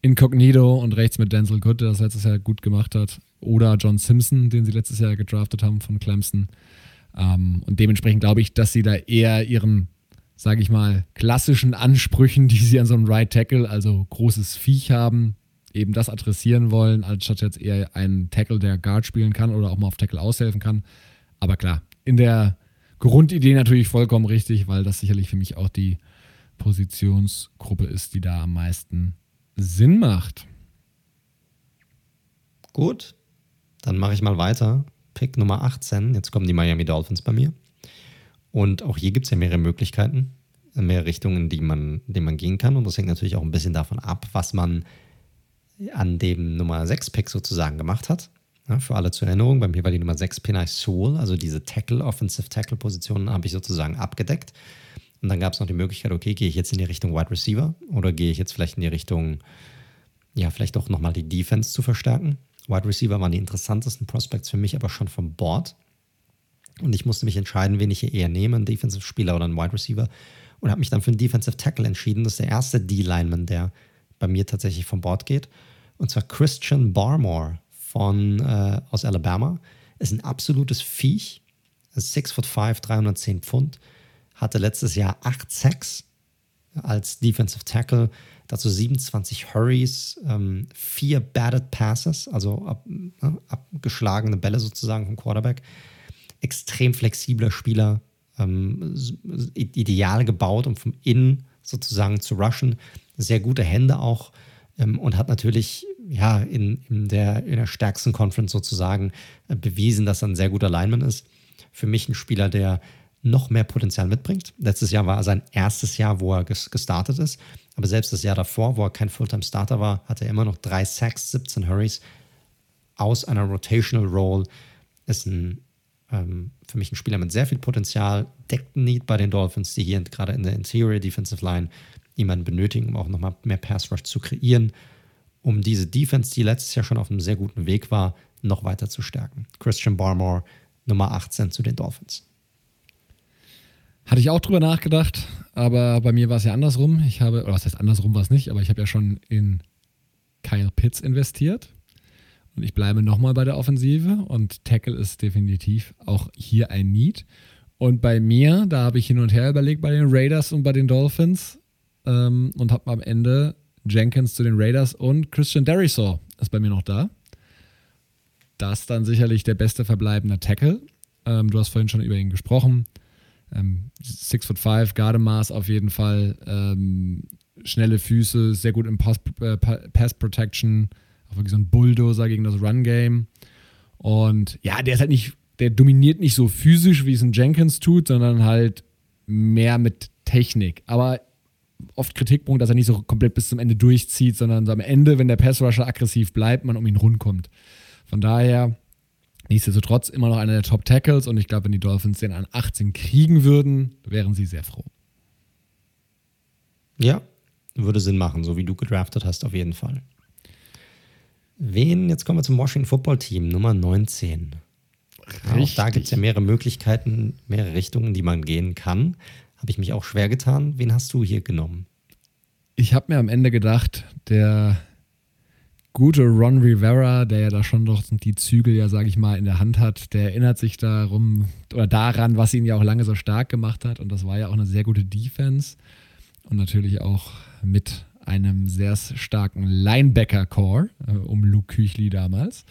Incognito und rechts mit Denzel Good, der das letztes Jahr gut gemacht hat oder John Simpson, den sie letztes Jahr gedraftet haben von Clemson. Ähm, und dementsprechend glaube ich, dass sie da eher ihren, sage ich mal, klassischen Ansprüchen, die sie an so einem Right Tackle, also großes Viech haben, eben das adressieren wollen, anstatt jetzt eher einen Tackle, der Guard spielen kann oder auch mal auf Tackle aushelfen kann. Aber klar, in der Grundidee natürlich vollkommen richtig, weil das sicherlich für mich auch die Positionsgruppe ist, die da am meisten Sinn macht. Gut, dann mache ich mal weiter. Pick Nummer 18. Jetzt kommen die Miami Dolphins bei mir. Und auch hier gibt es ja mehrere Möglichkeiten, mehrere Richtungen, die man, in die man gehen kann. Und das hängt natürlich auch ein bisschen davon ab, was man an dem Nummer 6 Pick sozusagen gemacht hat. Ja, für alle zur Erinnerung, bei mir war die Nummer 6 Penai Soul, also diese Tackle, Offensive Tackle Positionen habe ich sozusagen abgedeckt. Und dann gab es noch die Möglichkeit, okay, gehe ich jetzt in die Richtung Wide Receiver oder gehe ich jetzt vielleicht in die Richtung, ja, vielleicht auch nochmal die Defense zu verstärken. Wide Receiver waren die interessantesten Prospects für mich, aber schon vom Board. Und ich musste mich entscheiden, wen ich hier eher nehme, einen Defensive-Spieler oder einen Wide Receiver. Und habe mich dann für einen Defensive Tackle entschieden. Das ist der erste D-Lineman, der bei mir tatsächlich vom Board geht. Und zwar Christian Barmore von, äh, aus Alabama. Ist ein absolutes Viech. Ist 6 foot 5, 310 Pfund. Hatte letztes Jahr 8 Sacks als Defensive Tackle dazu 27 Hurries, ähm, vier Batted Passes, also ab, ne, abgeschlagene Bälle sozusagen vom Quarterback. Extrem flexibler Spieler, ähm, ideal gebaut, um vom Innen sozusagen zu rushen. Sehr gute Hände auch ähm, und hat natürlich ja, in, in, der, in der stärksten Conference sozusagen äh, bewiesen, dass er ein sehr guter Lineman ist. Für mich ein Spieler, der noch mehr Potenzial mitbringt. Letztes Jahr war sein erstes Jahr, wo er gestartet ist. Aber selbst das Jahr davor, wo er kein Fulltime-Starter war, hatte er immer noch drei Sacks, 17 Hurries aus einer Rotational Role. Ist ein, ähm, für mich ein Spieler mit sehr viel Potenzial, deckt ein Need bei den Dolphins, die hier gerade in der Interior Defensive Line jemanden benötigen, um auch nochmal mehr Pass Rush zu kreieren, um diese Defense, die letztes Jahr schon auf einem sehr guten Weg war, noch weiter zu stärken. Christian Barmore, Nummer 18 zu den Dolphins. Hatte ich auch drüber nachgedacht, aber bei mir war es ja andersrum. Ich habe, oder was heißt andersrum war es nicht, aber ich habe ja schon in Kyle Pitts investiert. Und ich bleibe nochmal bei der Offensive und Tackle ist definitiv auch hier ein Need. Und bei mir, da habe ich hin und her überlegt bei den Raiders und bei den Dolphins ähm, und habe am Ende Jenkins zu den Raiders und Christian Derisaw ist bei mir noch da. Das dann sicherlich der beste verbleibende Tackle. Ähm, du hast vorhin schon über ihn gesprochen. Ähm, six foot five, Gardemaß auf jeden Fall. Ähm, schnelle Füße, sehr gut im Pass, äh, Pass Protection. Auch wirklich so ein Bulldozer gegen das Run Game. Und ja, der ist halt nicht der dominiert nicht so physisch, wie es ein Jenkins tut, sondern halt mehr mit Technik. Aber oft Kritikpunkt, dass er nicht so komplett bis zum Ende durchzieht, sondern so am Ende, wenn der Passrusher aggressiv bleibt, man um ihn rundkommt. Von daher, nichtsdestotrotz immer noch einer der Top Tackles und ich glaube, wenn die Dolphins den an 18 kriegen würden, wären sie sehr froh. Ja, würde Sinn machen, so wie du gedraftet hast, auf jeden Fall. Wen, jetzt kommen wir zum Washington Football Team, Nummer 19. Richtig. Auch da gibt es ja mehrere Möglichkeiten, mehrere Richtungen, die man gehen kann. Habe ich mich auch schwer getan. Wen hast du hier genommen? Ich habe mir am Ende gedacht, der gute Ron Rivera, der ja da schon doch die Zügel ja, sage ich mal, in der Hand hat, der erinnert sich darum oder daran, was ihn ja auch lange so stark gemacht hat. Und das war ja auch eine sehr gute Defense. Und natürlich auch mit einem sehr starken Linebacker-Core äh, um Luke Küchli damals.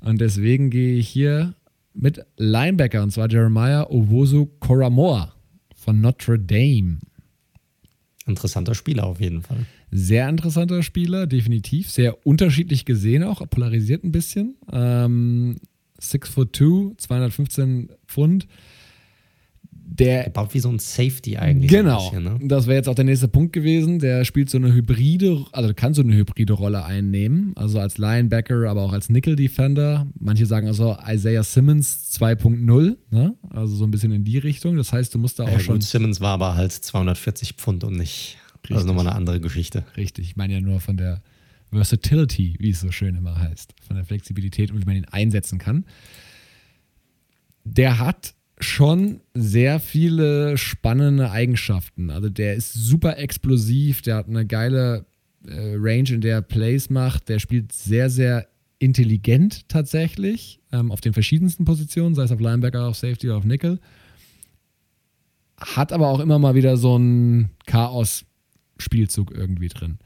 Und deswegen gehe ich hier mit Linebacker, und zwar Jeremiah Owosu Koramoa von Notre Dame. Interessanter Spieler auf jeden Fall. Sehr interessanter Spieler, definitiv. Sehr unterschiedlich gesehen auch, polarisiert ein bisschen. Ähm, 6 foot 2, 215 Pfund der gebaut wie so ein Safety eigentlich. Genau. Bisschen, ne? Das wäre jetzt auch der nächste Punkt gewesen. Der spielt so eine hybride, also kann so eine hybride Rolle einnehmen. Also als Linebacker, aber auch als Nickel Defender. Manche sagen also Isaiah Simmons 2.0, ne? Also so ein bisschen in die Richtung. Das heißt, du musst da auch ja, schon. Gut, Simmons war aber halt 240 Pfund und nicht. Richtig. Also nochmal eine andere Geschichte. Richtig. Ich meine ja nur von der Versatility, wie es so schön immer heißt. Von der Flexibilität und wie man ihn einsetzen kann. Der hat schon sehr viele spannende Eigenschaften. Also der ist super explosiv, der hat eine geile äh, Range, in der er Plays macht, der spielt sehr, sehr intelligent tatsächlich ähm, auf den verschiedensten Positionen, sei es auf Linebacker, auf Safety oder auf Nickel. Hat aber auch immer mal wieder so einen Chaos-Spielzug irgendwie drin.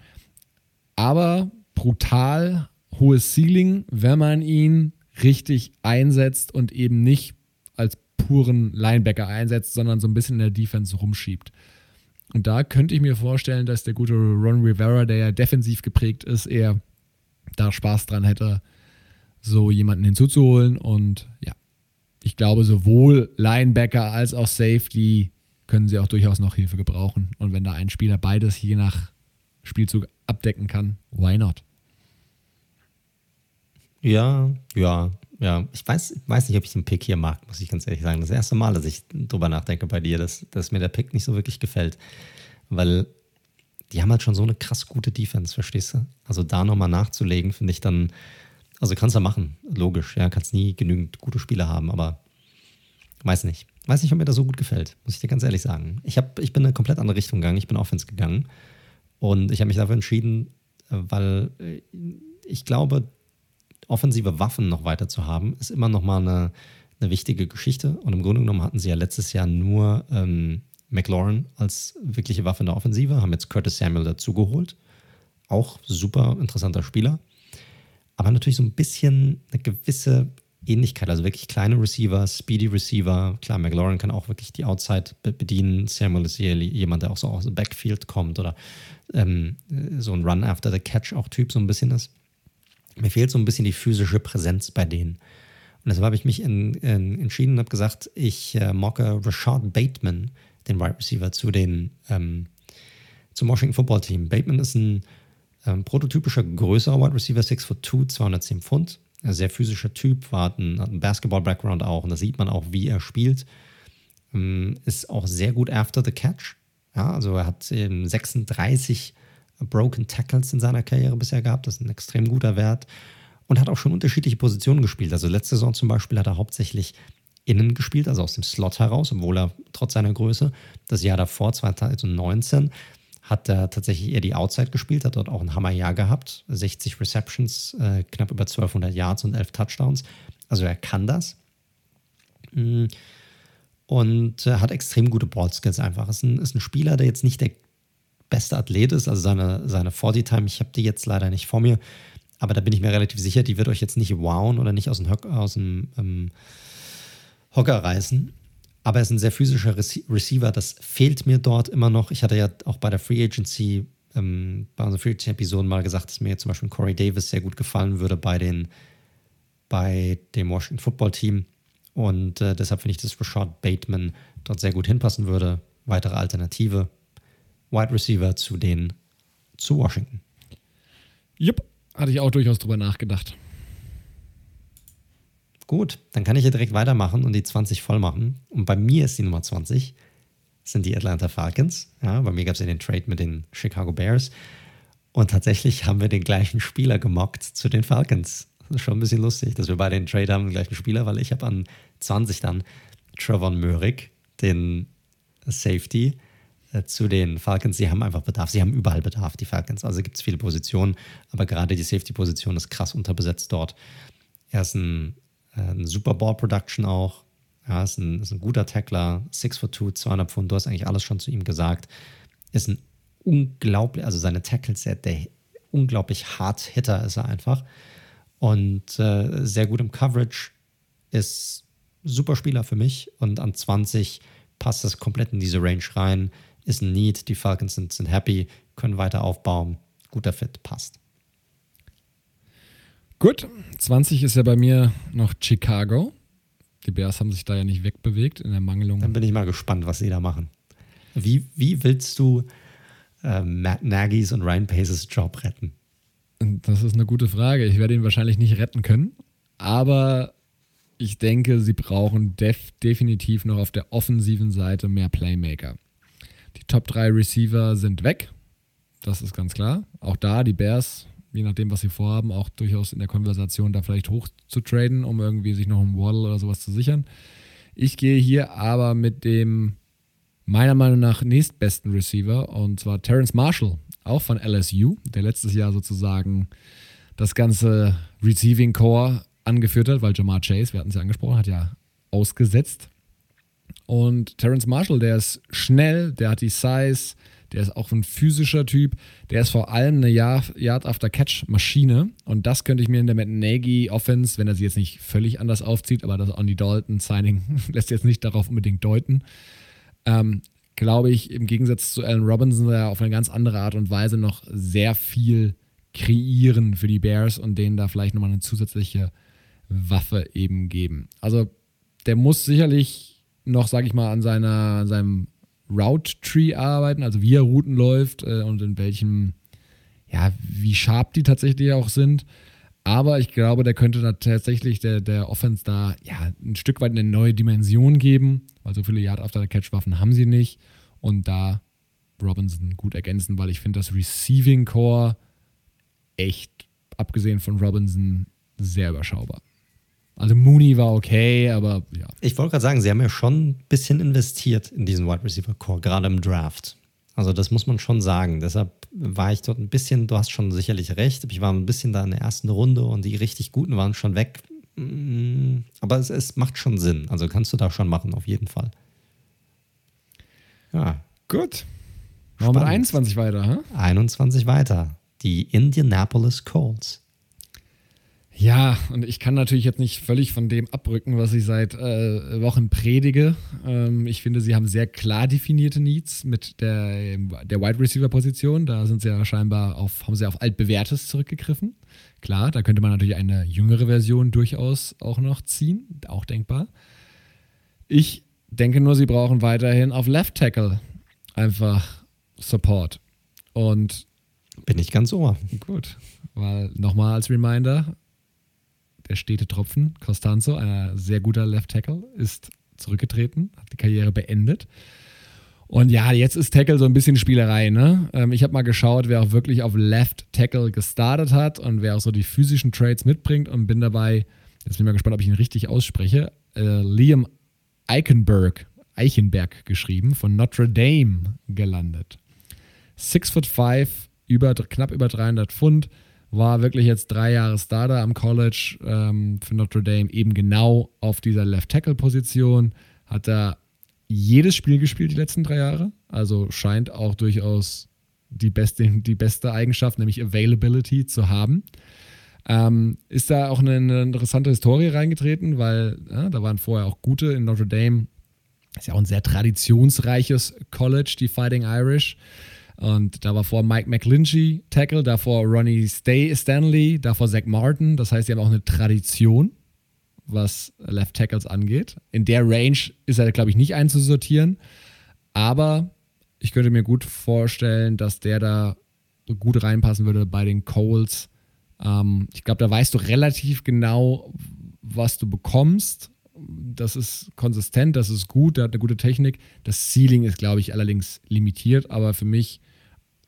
Aber brutal hohes Ceiling, wenn man ihn richtig einsetzt und eben nicht als puren Linebacker einsetzt, sondern so ein bisschen in der Defense rumschiebt. Und da könnte ich mir vorstellen, dass der gute Ron Rivera, der ja defensiv geprägt ist, eher da Spaß dran hätte, so jemanden hinzuzuholen. Und ja, ich glaube, sowohl Linebacker als auch Safety können sie auch durchaus noch Hilfe gebrauchen. Und wenn da ein Spieler beides je nach Spielzug abdecken kann, why not? Ja, ja, ja, ich weiß, weiß nicht, ob ich den Pick hier mag, muss ich ganz ehrlich sagen. Das erste Mal, dass ich drüber nachdenke bei dir, dass, dass mir der Pick nicht so wirklich gefällt. Weil die haben halt schon so eine krass gute Defense, verstehst du? Also da nochmal nachzulegen, finde ich dann, also kannst du machen, logisch, ja, kannst nie genügend gute Spieler haben, aber weiß nicht. Weiß nicht, ob mir das so gut gefällt, muss ich dir ganz ehrlich sagen. Ich, hab, ich bin in eine komplett andere Richtung gegangen, ich bin Offense gegangen und ich habe mich dafür entschieden, weil ich glaube, offensive Waffen noch weiter zu haben, ist immer noch mal eine, eine wichtige Geschichte. Und im Grunde genommen hatten sie ja letztes Jahr nur ähm, McLaurin als wirkliche Waffe in der Offensive, haben jetzt Curtis Samuel dazugeholt. Auch super interessanter Spieler. Aber natürlich so ein bisschen eine gewisse Ähnlichkeit, also wirklich kleine Receiver, Speedy Receiver. Klar, McLaurin kann auch wirklich die Outside bedienen. Samuel ist jemand, der auch so aus dem Backfield kommt oder ähm, so ein Run after the Catch auch Typ so ein bisschen ist mir fehlt so ein bisschen die physische Präsenz bei denen. Und deshalb habe ich mich in, in, entschieden und habe gesagt, ich äh, mocke Rashad Bateman, den Wide Receiver, zu den, ähm, zum Washington Football Team. Bateman ist ein ähm, prototypischer größerer Wide Receiver, 6 foot 2, 210 Pfund. Ein sehr physischer Typ, war, hat einen, einen Basketball-Background auch und da sieht man auch, wie er spielt. Ähm, ist auch sehr gut after the catch. Ja, also er hat ähm, 36 Broken Tackles in seiner Karriere bisher gehabt. Das ist ein extrem guter Wert. Und hat auch schon unterschiedliche Positionen gespielt. Also letzte Saison zum Beispiel hat er hauptsächlich innen gespielt, also aus dem Slot heraus, obwohl er trotz seiner Größe, das Jahr davor, 2019, hat er tatsächlich eher die Outside gespielt, hat dort auch ein Hammerjahr gehabt. 60 Receptions, äh, knapp über 1200 Yards und 11 Touchdowns. Also er kann das. Mm. Und äh, hat extrem gute Ballskills einfach. Ist ein, ist ein Spieler, der jetzt nicht der beste Athlet ist, also seine, seine 40-Time, ich habe die jetzt leider nicht vor mir, aber da bin ich mir relativ sicher, die wird euch jetzt nicht wowen oder nicht aus dem, aus dem ähm, Hocker reißen. Aber er ist ein sehr physischer Receiver, das fehlt mir dort immer noch. Ich hatte ja auch bei der Free Agency, ähm, bei unseren Free Agency-Episoden mal gesagt, dass mir zum Beispiel Corey Davis sehr gut gefallen würde bei, den, bei dem Washington Football Team. Und äh, deshalb finde ich, dass Rashad Bateman dort sehr gut hinpassen würde. Weitere Alternative. Wide Receiver zu den zu Washington. Jupp, hatte ich auch durchaus drüber nachgedacht. Gut, dann kann ich hier direkt weitermachen und die 20 voll machen. Und bei mir ist die Nummer 20, sind die Atlanta Falcons. Ja, bei mir gab es ja den Trade mit den Chicago Bears. Und tatsächlich haben wir den gleichen Spieler gemockt zu den Falcons. Das ist schon ein bisschen lustig, dass wir beide den Trade haben, den gleichen Spieler, weil ich habe an 20 dann Trevor Möhrig, den Safety, zu den Falcons. Sie haben einfach Bedarf. Sie haben überall Bedarf, die Falcons. Also gibt es viele Positionen, aber gerade die Safety-Position ist krass unterbesetzt dort. Er ist ein, äh, ein Super Bowl-Production auch. Ja, ist ein, ist ein guter Tackler, 6 foot 2, 200 Pfund. Du hast eigentlich alles schon zu ihm gesagt. Ist ein unglaublich, also seine Tackles, der, der unglaublich hart Hitter ist er einfach. Und äh, sehr gut im Coverage. Ist super Spieler für mich. Und an 20 passt das komplett in diese Range rein. Ist ein Need. Die Falcons sind, sind happy, können weiter aufbauen. Guter Fit, passt. Gut, 20 ist ja bei mir noch Chicago. Die Bears haben sich da ja nicht wegbewegt in der Mangelung. Dann bin ich mal gespannt, was sie da machen. Wie, wie willst du äh, Matt Nagy's und Ryan Paces Job retten? Das ist eine gute Frage. Ich werde ihn wahrscheinlich nicht retten können. Aber ich denke, sie brauchen def definitiv noch auf der offensiven Seite mehr Playmaker. Die Top 3 Receiver sind weg. Das ist ganz klar. Auch da die Bears, je nachdem, was sie vorhaben, auch durchaus in der Konversation da vielleicht hoch zu traden, um irgendwie sich noch einen Waddle oder sowas zu sichern. Ich gehe hier aber mit dem meiner Meinung nach nächstbesten Receiver und zwar Terrence Marshall, auch von LSU, der letztes Jahr sozusagen das ganze Receiving Core angeführt hat, weil Jamar Chase, wir hatten es ja angesprochen, hat ja ausgesetzt. Und Terrence Marshall, der ist schnell, der hat die Size, der ist auch ein physischer Typ, der ist vor allem eine Yard-After-Catch-Maschine. Und das könnte ich mir in der Matt Nagy Offense, wenn er sie jetzt nicht völlig anders aufzieht, aber das Andy Dalton Signing lässt jetzt nicht darauf unbedingt deuten, ähm, glaube ich, im Gegensatz zu Allen Robinson, der auf eine ganz andere Art und Weise noch sehr viel kreieren für die Bears und denen da vielleicht nochmal eine zusätzliche Waffe eben geben. Also der muss sicherlich noch, sage ich mal, an, seiner, seinem Route Tree arbeiten, also wie er Routen läuft äh, und in welchem, ja, wie sharp die tatsächlich auch sind. Aber ich glaube, der könnte da tatsächlich der, der Offense da ja, ein Stück weit eine neue Dimension geben, weil so viele Yard after the Catch Waffen haben sie nicht. Und da Robinson gut ergänzen, weil ich finde das Receiving Core echt, abgesehen von Robinson, sehr überschaubar. Also Mooney war okay, aber ja. Ich wollte gerade sagen, sie haben ja schon ein bisschen investiert in diesen Wide Receiver Core, gerade im Draft. Also das muss man schon sagen. Deshalb war ich dort ein bisschen, du hast schon sicherlich recht, ich war ein bisschen da in der ersten Runde und die richtig guten waren schon weg. Mm, aber es, es macht schon Sinn. Also kannst du da schon machen, auf jeden Fall. Ja. Gut. Machen wir mit 21 weiter, hä? 21 weiter. Die Indianapolis Colts. Ja, und ich kann natürlich jetzt nicht völlig von dem abrücken, was ich seit äh, Wochen predige. Ähm, ich finde, sie haben sehr klar definierte Needs mit der, der Wide Receiver Position. Da sind sie ja scheinbar auf, haben sie auf altbewährtes zurückgegriffen. Klar, da könnte man natürlich eine jüngere Version durchaus auch noch ziehen, auch denkbar. Ich denke nur, sie brauchen weiterhin auf Left Tackle einfach Support. Und bin ich ganz ohr. Gut, weil nochmal als Reminder, der stete Tropfen, Costanzo, ein sehr guter Left Tackle, ist zurückgetreten, hat die Karriere beendet. Und ja, jetzt ist Tackle so ein bisschen Spielerei. Ne? Ähm, ich habe mal geschaut, wer auch wirklich auf Left Tackle gestartet hat und wer auch so die physischen Trades mitbringt und bin dabei, jetzt bin ich mal gespannt, ob ich ihn richtig ausspreche, äh, Liam Eichenberg, Eichenberg geschrieben, von Notre Dame gelandet. Six foot five, über, knapp über 300 Pfund, war wirklich jetzt drei Jahre Starter am College ähm, für Notre Dame, eben genau auf dieser Left-Tackle-Position. Hat da jedes Spiel gespielt die letzten drei Jahre, also scheint auch durchaus die beste, die beste Eigenschaft, nämlich Availability, zu haben. Ähm, ist da auch eine, eine, interessante Historie reingetreten, weil ja, da waren vorher auch gute in Notre Dame. Ist ja auch ein sehr traditionsreiches College, die Fighting Irish. Und da war vor Mike McClinchy Tackle, davor Ronnie Stay Stanley, davor Zach Martin. Das heißt, sie haben auch eine Tradition, was Left Tackles angeht. In der Range ist er, glaube ich, nicht einzusortieren. Aber ich könnte mir gut vorstellen, dass der da gut reinpassen würde bei den Coles. Ähm, ich glaube, da weißt du relativ genau, was du bekommst. Das ist konsistent, das ist gut, der hat eine gute Technik. Das Ceiling ist, glaube ich, allerdings limitiert, aber für mich,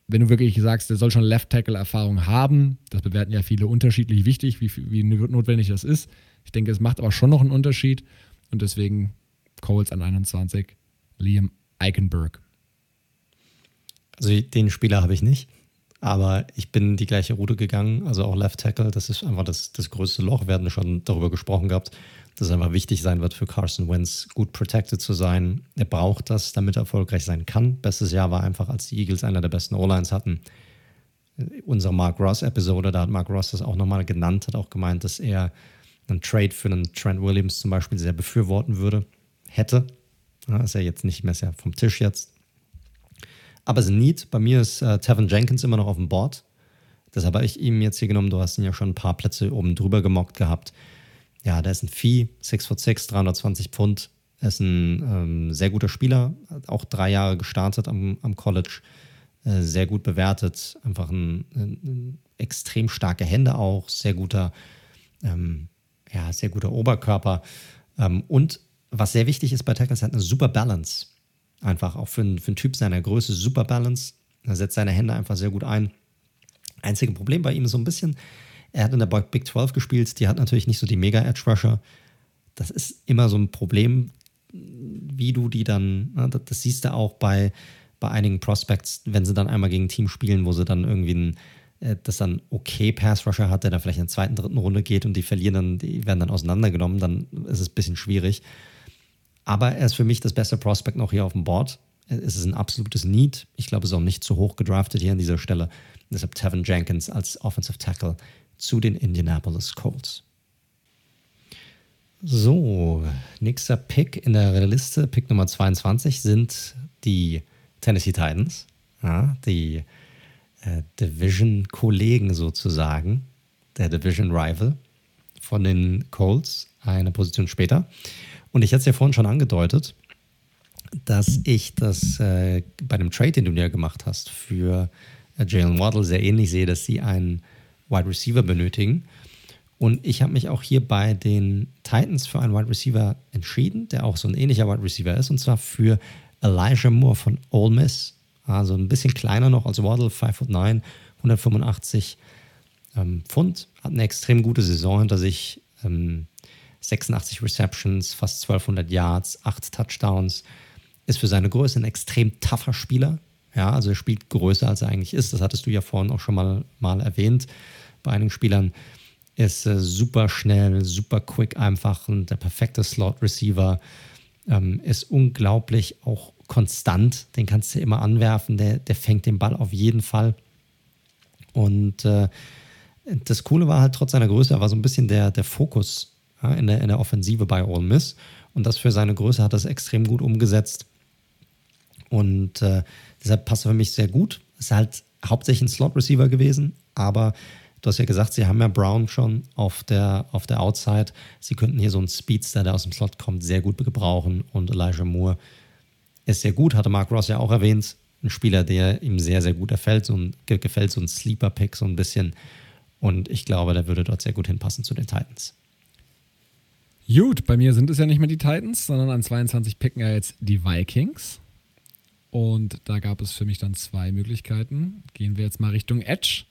wenn du wirklich sagst, der soll schon Left-Tackle-Erfahrung haben, das bewerten ja viele unterschiedlich wichtig, wie, wie notwendig das ist. Ich denke, es macht aber schon noch einen Unterschied und deswegen Coles an 21, Liam Eichenberg. Also den Spieler habe ich nicht. Aber ich bin die gleiche Route gegangen, also auch Left Tackle. Das ist einfach das, das größte Loch. Wir hatten schon darüber gesprochen gehabt, dass es einfach wichtig sein wird für Carson Wentz, gut protected zu sein. Er braucht das, damit er erfolgreich sein kann. Bestes Jahr war einfach, als die Eagles einer der besten O-Lines hatten. Unsere Mark Ross-Episode, da hat Mark Ross das auch nochmal genannt, hat auch gemeint, dass er einen Trade für einen Trent Williams zum Beispiel sehr befürworten würde, hätte. Ja, ist ja jetzt nicht mehr ja vom Tisch jetzt. Aber es ist Need. Bei mir ist äh, Tevin Jenkins immer noch auf dem Board. Deshalb habe ich ihm jetzt hier genommen. Du hast ihn ja schon ein paar Plätze oben drüber gemockt gehabt. Ja, der ist ein Vieh, 6 foot 6, 320 Pfund. Er ist ein ähm, sehr guter Spieler, hat auch drei Jahre gestartet am, am College, äh, sehr gut bewertet, einfach ein, ein, ein, extrem starke Hände auch, sehr guter, ähm, ja, sehr guter Oberkörper. Ähm, und was sehr wichtig ist bei Tackles, er hat eine super Balance. Einfach auch für, für einen Typ seiner Größe super Balance. Er setzt seine Hände einfach sehr gut ein. Einzige Problem bei ihm ist so ein bisschen, er hat in der Big 12 gespielt, die hat natürlich nicht so die Mega-Edge-Rusher. Das ist immer so ein Problem, wie du die dann, ne, das siehst du auch bei, bei einigen Prospects, wenn sie dann einmal gegen ein Team spielen, wo sie dann irgendwie ein, äh, das dann okay Pass-Rusher hat, der dann vielleicht in der zweiten, dritten Runde geht und die verlieren dann, die werden dann auseinandergenommen, dann ist es ein bisschen schwierig. Aber er ist für mich das beste Prospect noch hier auf dem Board. Es ist ein absolutes Need. Ich glaube, es ist auch nicht zu hoch gedraftet hier an dieser Stelle. Deshalb Tevin Jenkins als Offensive Tackle zu den Indianapolis Colts. So, nächster Pick in der Liste, Pick Nummer 22, sind die Tennessee Titans. Ja, die äh, Division-Kollegen sozusagen, der Division-Rival von den Colts, eine Position später. Und ich hatte es ja vorhin schon angedeutet, dass ich das äh, bei dem Trade, den du ja gemacht hast, für äh, Jalen Waddle sehr ähnlich sehe, dass sie einen Wide Receiver benötigen. Und ich habe mich auch hier bei den Titans für einen Wide Receiver entschieden, der auch so ein ähnlicher Wide Receiver ist, und zwar für Elijah Moore von Ole Miss. Also ein bisschen kleiner noch als Waddle, 5'9, 185 ähm, Pfund. Hat eine extrem gute Saison hinter sich. Ähm, 86 Receptions, fast 1200 Yards, 8 Touchdowns. Ist für seine Größe ein extrem tougher Spieler. Ja, also er spielt größer, als er eigentlich ist. Das hattest du ja vorhin auch schon mal, mal erwähnt bei einigen Spielern. Ist äh, super schnell, super quick einfach und der perfekte Slot-Receiver. Ähm, ist unglaublich auch konstant. Den kannst du immer anwerfen. Der, der fängt den Ball auf jeden Fall. Und äh, das Coole war halt trotz seiner Größe, er war so ein bisschen der, der Fokus ja, in, der, in der Offensive bei Ole Miss. Und das für seine Größe hat das extrem gut umgesetzt. Und äh, deshalb passt er für mich sehr gut. Ist halt hauptsächlich ein Slot-Receiver gewesen, aber du hast ja gesagt, sie haben ja Brown schon auf der, auf der Outside. Sie könnten hier so einen Speedster, der aus dem Slot kommt, sehr gut gebrauchen. Und Elijah Moore ist sehr gut, hatte Mark Ross ja auch erwähnt. Ein Spieler, der ihm sehr, sehr gut gefällt, so ein, gefällt, so ein Sleeper-Pick so ein bisschen. Und ich glaube, der würde dort sehr gut hinpassen zu den Titans. Gut, bei mir sind es ja nicht mehr die Titans, sondern an 22 picken ja jetzt die Vikings. Und da gab es für mich dann zwei Möglichkeiten. Gehen wir jetzt mal Richtung Edge.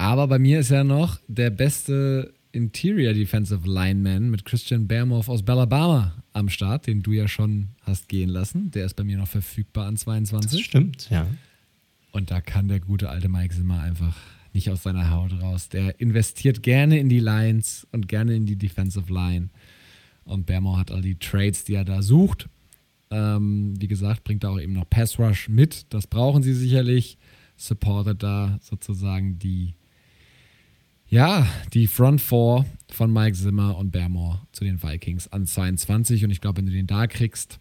Aber bei mir ist ja noch der beste Interior Defensive Lineman mit Christian Bearmouth aus Alabama am Start, den du ja schon hast gehen lassen. Der ist bei mir noch verfügbar an 22. Das stimmt, ja. Und da kann der gute alte Mike Zimmer einfach nicht aus seiner Haut raus. Der investiert gerne in die Lines und gerne in die Defensive Line. Und Bermore hat all die Trades, die er da sucht. Ähm, wie gesagt, bringt er auch eben noch Pass Rush mit. Das brauchen sie sicherlich. Supportet da sozusagen die, ja, die Front Four von Mike Zimmer und Bermore zu den Vikings an 22. Und ich glaube, wenn du den da kriegst,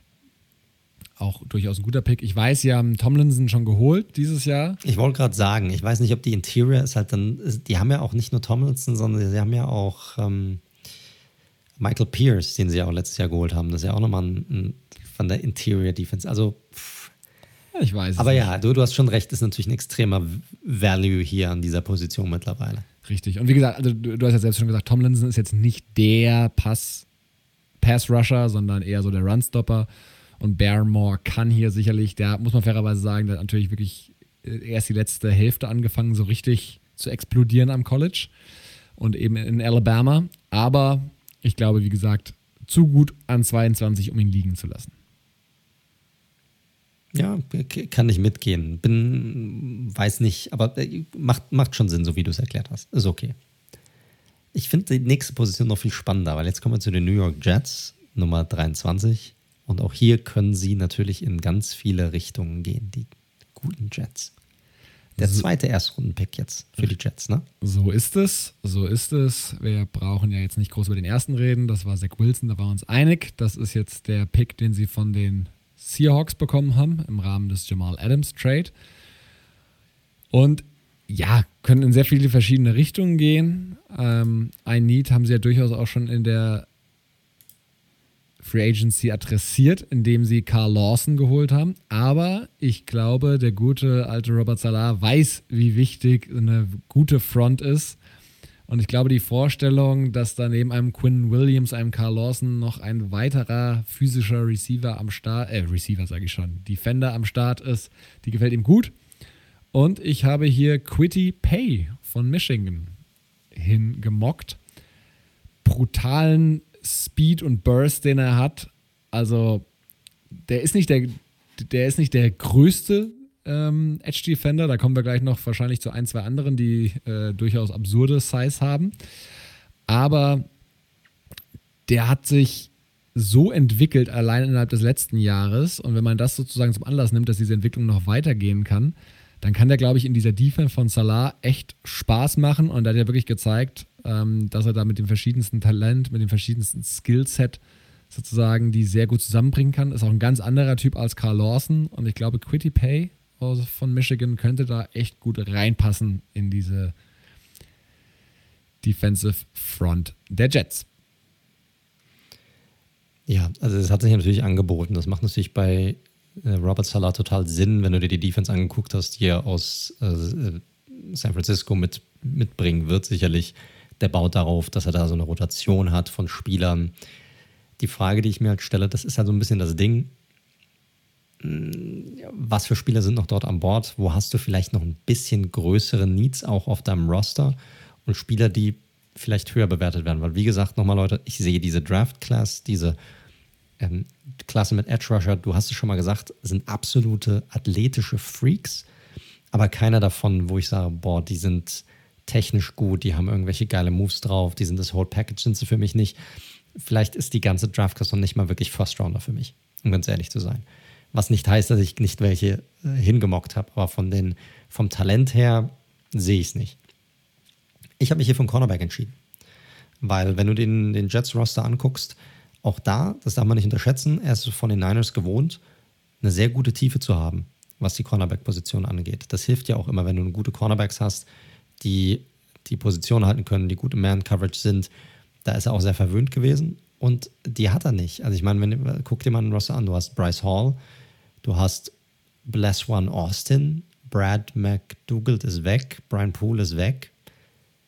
auch durchaus ein guter Pick. Ich weiß, sie haben Tomlinson schon geholt dieses Jahr. Ich wollte gerade sagen, ich weiß nicht, ob die Interior ist halt dann, die haben ja auch nicht nur Tomlinson, sondern sie haben ja auch ähm, Michael Pierce, den sie ja auch letztes Jahr geholt haben, das ist ja auch nochmal ein, ein, von der Interior Defense. Also, pff. ich weiß. Aber ja, du, du hast schon recht, ist natürlich ein extremer Value hier an dieser Position mittlerweile. Richtig. Und wie gesagt, also du, du hast ja selbst schon gesagt, Tomlinson ist jetzt nicht der Pass, Pass-Rusher, sondern eher so der Runstopper. Und Barrymore kann hier sicherlich, der muss man fairerweise sagen, der hat natürlich wirklich erst die letzte Hälfte angefangen, so richtig zu explodieren am College und eben in Alabama. Aber ich glaube, wie gesagt, zu gut an 22, um ihn liegen zu lassen. Ja, kann ich mitgehen. Bin, weiß nicht, aber äh, macht, macht schon Sinn, so wie du es erklärt hast. Ist okay. Ich finde die nächste Position noch viel spannender, weil jetzt kommen wir zu den New York Jets, Nummer 23. Und auch hier können sie natürlich in ganz viele Richtungen gehen, die guten Jets. Der zweite Erstrundenpick jetzt für die Jets, ne? So ist es, so ist es. Wir brauchen ja jetzt nicht groß über den ersten reden. Das war Zach Wilson, da waren wir uns einig. Das ist jetzt der Pick, den sie von den Seahawks bekommen haben im Rahmen des Jamal Adams Trade. Und ja, können in sehr viele verschiedene Richtungen gehen. Ähm, ein Need haben sie ja durchaus auch schon in der Free Agency adressiert, indem sie Carl Lawson geholt haben. Aber ich glaube, der gute alte Robert Salah weiß, wie wichtig eine gute Front ist. Und ich glaube, die Vorstellung, dass da neben einem Quinn Williams, einem Carl Lawson noch ein weiterer physischer Receiver am Start, äh, Receiver sage ich schon, Defender am Start ist, die gefällt ihm gut. Und ich habe hier Quitty Pay von Michigan hingemockt. Brutalen Speed und Burst, den er hat, also der ist nicht der, der ist nicht der größte ähm, Edge Defender. Da kommen wir gleich noch wahrscheinlich zu ein, zwei anderen, die äh, durchaus absurde Size haben. Aber der hat sich so entwickelt, allein innerhalb des letzten Jahres. Und wenn man das sozusagen zum Anlass nimmt, dass diese Entwicklung noch weitergehen kann, dann kann der, glaube ich, in dieser Defense von Salah echt Spaß machen. Und er hat ja wirklich gezeigt, ähm, dass er da mit dem verschiedensten Talent, mit dem verschiedensten Skillset sozusagen die sehr gut zusammenbringen kann. Ist auch ein ganz anderer Typ als Carl Lawson. Und ich glaube, Quitty Pay von Michigan könnte da echt gut reinpassen in diese Defensive Front der Jets. Ja, also es hat sich natürlich angeboten. Das macht natürlich bei äh, Robert Salah total Sinn, wenn du dir die Defense angeguckt hast, die er aus äh, San Francisco mit, mitbringen wird. Sicherlich, der baut darauf, dass er da so eine Rotation hat von Spielern. Die Frage, die ich mir halt stelle, das ist halt so ein bisschen das Ding. Hm, was für Spieler sind noch dort an Bord? Wo hast du vielleicht noch ein bisschen größere Needs auch auf deinem Roster und Spieler, die vielleicht höher bewertet werden? Weil, wie gesagt, nochmal, Leute, ich sehe diese Draft-Class, diese ähm, Klasse mit Edge Rusher, du hast es schon mal gesagt, sind absolute athletische Freaks, aber keiner davon, wo ich sage, boah, die sind technisch gut, die haben irgendwelche geile Moves drauf, die sind das Whole Package, sind sie für mich nicht. Vielleicht ist die ganze Draft Class noch nicht mal wirklich First Rounder für mich, um ganz ehrlich zu sein. Was nicht heißt, dass ich nicht welche äh, hingemockt habe, aber von den, vom Talent her sehe ich es nicht. Ich habe mich hier für einen Cornerback entschieden. Weil, wenn du den, den Jets-Roster anguckst, auch da, das darf man nicht unterschätzen, er ist von den Niners gewohnt, eine sehr gute Tiefe zu haben, was die Cornerback-Position angeht. Das hilft ja auch immer, wenn du gute Cornerbacks hast, die die Position halten können, die gute Man-Coverage sind. Da ist er auch sehr verwöhnt gewesen und die hat er nicht. Also ich meine, wenn, guck dir mal den Roster an, du hast Bryce Hall, du hast Bless One Austin, Brad McDougald ist weg, Brian Poole ist weg.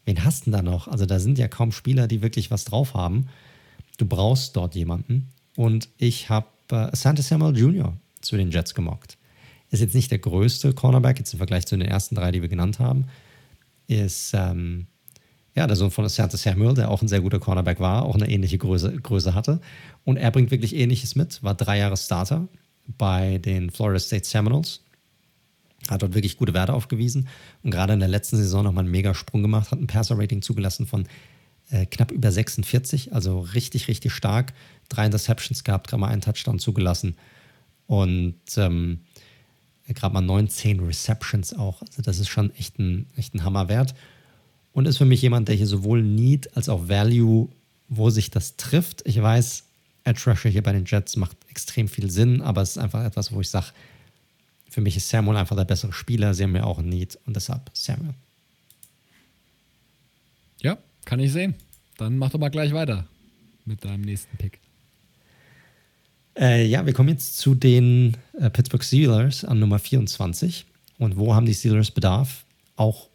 Wen hast du denn da noch? Also da sind ja kaum Spieler, die wirklich was drauf haben. Du brauchst dort jemanden. Und ich habe äh, Santa Samuel Jr. zu den Jets gemockt. Ist jetzt nicht der größte Cornerback, jetzt im Vergleich zu den ersten drei, die wir genannt haben. Ist ähm, ja, der Sohn von Santa Samuel, der auch ein sehr guter Cornerback war, auch eine ähnliche Größe, Größe hatte. Und er bringt wirklich Ähnliches mit, war drei Jahre Starter bei den Florida State Seminoles. Hat dort wirklich gute Werte aufgewiesen und gerade in der letzten Saison nochmal einen mega Sprung gemacht, hat ein Passer-Rating zugelassen von äh, knapp über 46, also richtig, richtig stark. Drei Interceptions gehabt, gerade mal einen Touchdown zugelassen und ähm, gerade mal 19 Receptions auch. Also das ist schon echt ein, echt ein Hammerwert und ist für mich jemand, der hier sowohl Need als auch Value, wo sich das trifft. Ich weiß, Edge Rusher hier bei den Jets macht extrem viel Sinn, aber es ist einfach etwas, wo ich sage, für mich ist Samuel einfach der bessere Spieler. Sie haben ja auch ein Need und deshalb Samuel. Ja, kann ich sehen. Dann mach doch mal gleich weiter. mit deinem nächsten Pick. Äh, ja, wir kommen jetzt zu den äh, Pittsburgh Steelers an Nummer 24. Und wo haben die Steelers Bedarf? Auch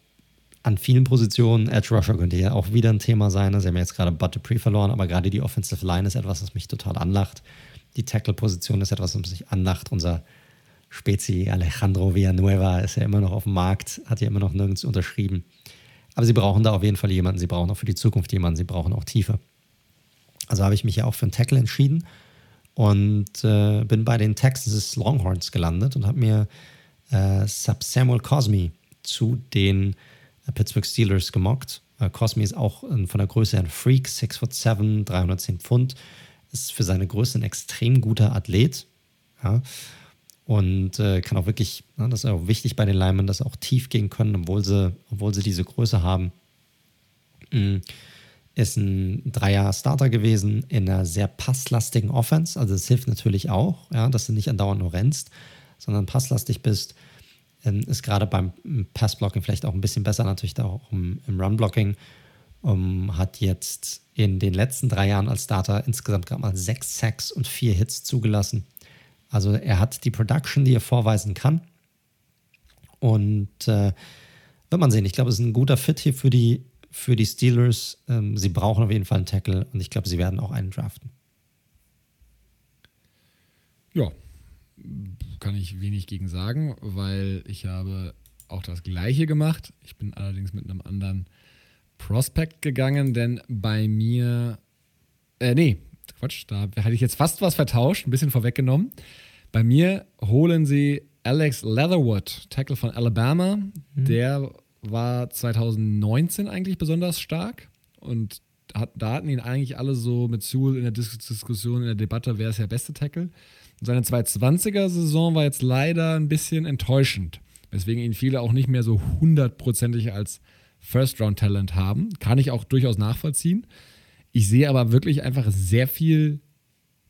an vielen Positionen. Edge Rusher könnte ja auch wieder ein Thema sein. Sie haben jetzt gerade Bud Dupree verloren, aber gerade die Offensive Line ist etwas, was mich total anlacht. Die Tackle-Position ist etwas, was mich anlacht. Unser Spezi Alejandro Villanueva ist ja immer noch auf dem Markt, hat ja immer noch nirgends unterschrieben. Aber sie brauchen da auf jeden Fall jemanden. Sie brauchen auch für die Zukunft jemanden. Sie brauchen auch Tiefe. Also habe ich mich ja auch für einen Tackle entschieden und äh, bin bei den Texas Longhorns gelandet und habe mir äh, Samuel Cosme zu den äh, Pittsburgh Steelers gemockt. Äh, Cosme ist auch von der Größe ein Freak, 6 foot 7, 310 Pfund, ist für seine Größe ein extrem guter Athlet. Ja. Und äh, kann auch wirklich, ne, das ist auch wichtig bei den Linemen, dass sie auch tief gehen können, obwohl sie, obwohl sie diese Größe haben. Mhm ist ein Dreier-Starter gewesen in einer sehr passlastigen Offense. Also es hilft natürlich auch, ja, dass du nicht andauernd nur rennst, sondern passlastig bist. Ähm, ist gerade beim Passblocking vielleicht auch ein bisschen besser, natürlich auch im, im Run-Blocking. Um, hat jetzt in den letzten drei Jahren als Starter insgesamt gerade mal sechs Sacks und vier Hits zugelassen. Also er hat die Production, die er vorweisen kann. Und äh, wird man sehen. Ich glaube, es ist ein guter Fit hier für die für die Steelers. Ähm, sie brauchen auf jeden Fall einen Tackle und ich glaube, sie werden auch einen draften. Ja, kann ich wenig gegen sagen, weil ich habe auch das gleiche gemacht. Ich bin allerdings mit einem anderen Prospect gegangen, denn bei mir, äh, nee, Quatsch, da hatte ich jetzt fast was vertauscht, ein bisschen vorweggenommen. Bei mir holen sie Alex Leatherwood, Tackle von Alabama. Mhm. Der war 2019 eigentlich besonders stark und hat, da hatten ihn eigentlich alle so mit Sewell in der Dis Diskussion, in der Debatte, wer ist der beste Tackle. Seine 220er-Saison war jetzt leider ein bisschen enttäuschend, weswegen ihn viele auch nicht mehr so hundertprozentig als First-Round-Talent haben. Kann ich auch durchaus nachvollziehen. Ich sehe aber wirklich einfach sehr viel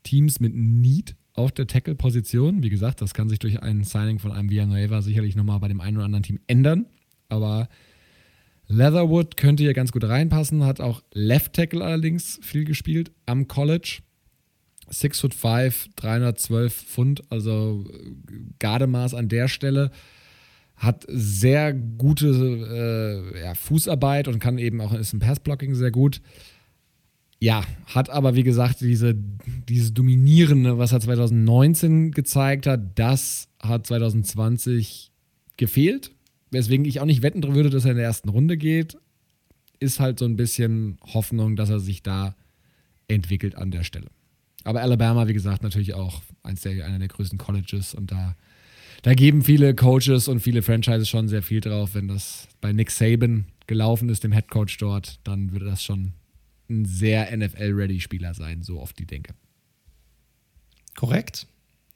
Teams mit Need auf der Tackle-Position. Wie gesagt, das kann sich durch ein Signing von einem Villanueva sicherlich nochmal bei dem einen oder anderen Team ändern. Aber Leatherwood könnte hier ganz gut reinpassen, hat auch Left Tackle allerdings viel gespielt am College. 6 foot 5, 312 Pfund, also Gardemaß an der Stelle. Hat sehr gute äh, ja, Fußarbeit und kann eben auch ist im Passblocking sehr gut. Ja, hat aber wie gesagt diese, dieses Dominierende, was er 2019 gezeigt hat, das hat 2020 gefehlt weswegen ich auch nicht wetten würde, dass er in der ersten Runde geht, ist halt so ein bisschen Hoffnung, dass er sich da entwickelt an der Stelle. Aber Alabama, wie gesagt, natürlich auch eins der, einer der größten Colleges und da, da geben viele Coaches und viele Franchises schon sehr viel drauf. Wenn das bei Nick Saban gelaufen ist, dem Head Coach dort, dann würde das schon ein sehr NFL-ready-Spieler sein, so oft die denke. Korrekt.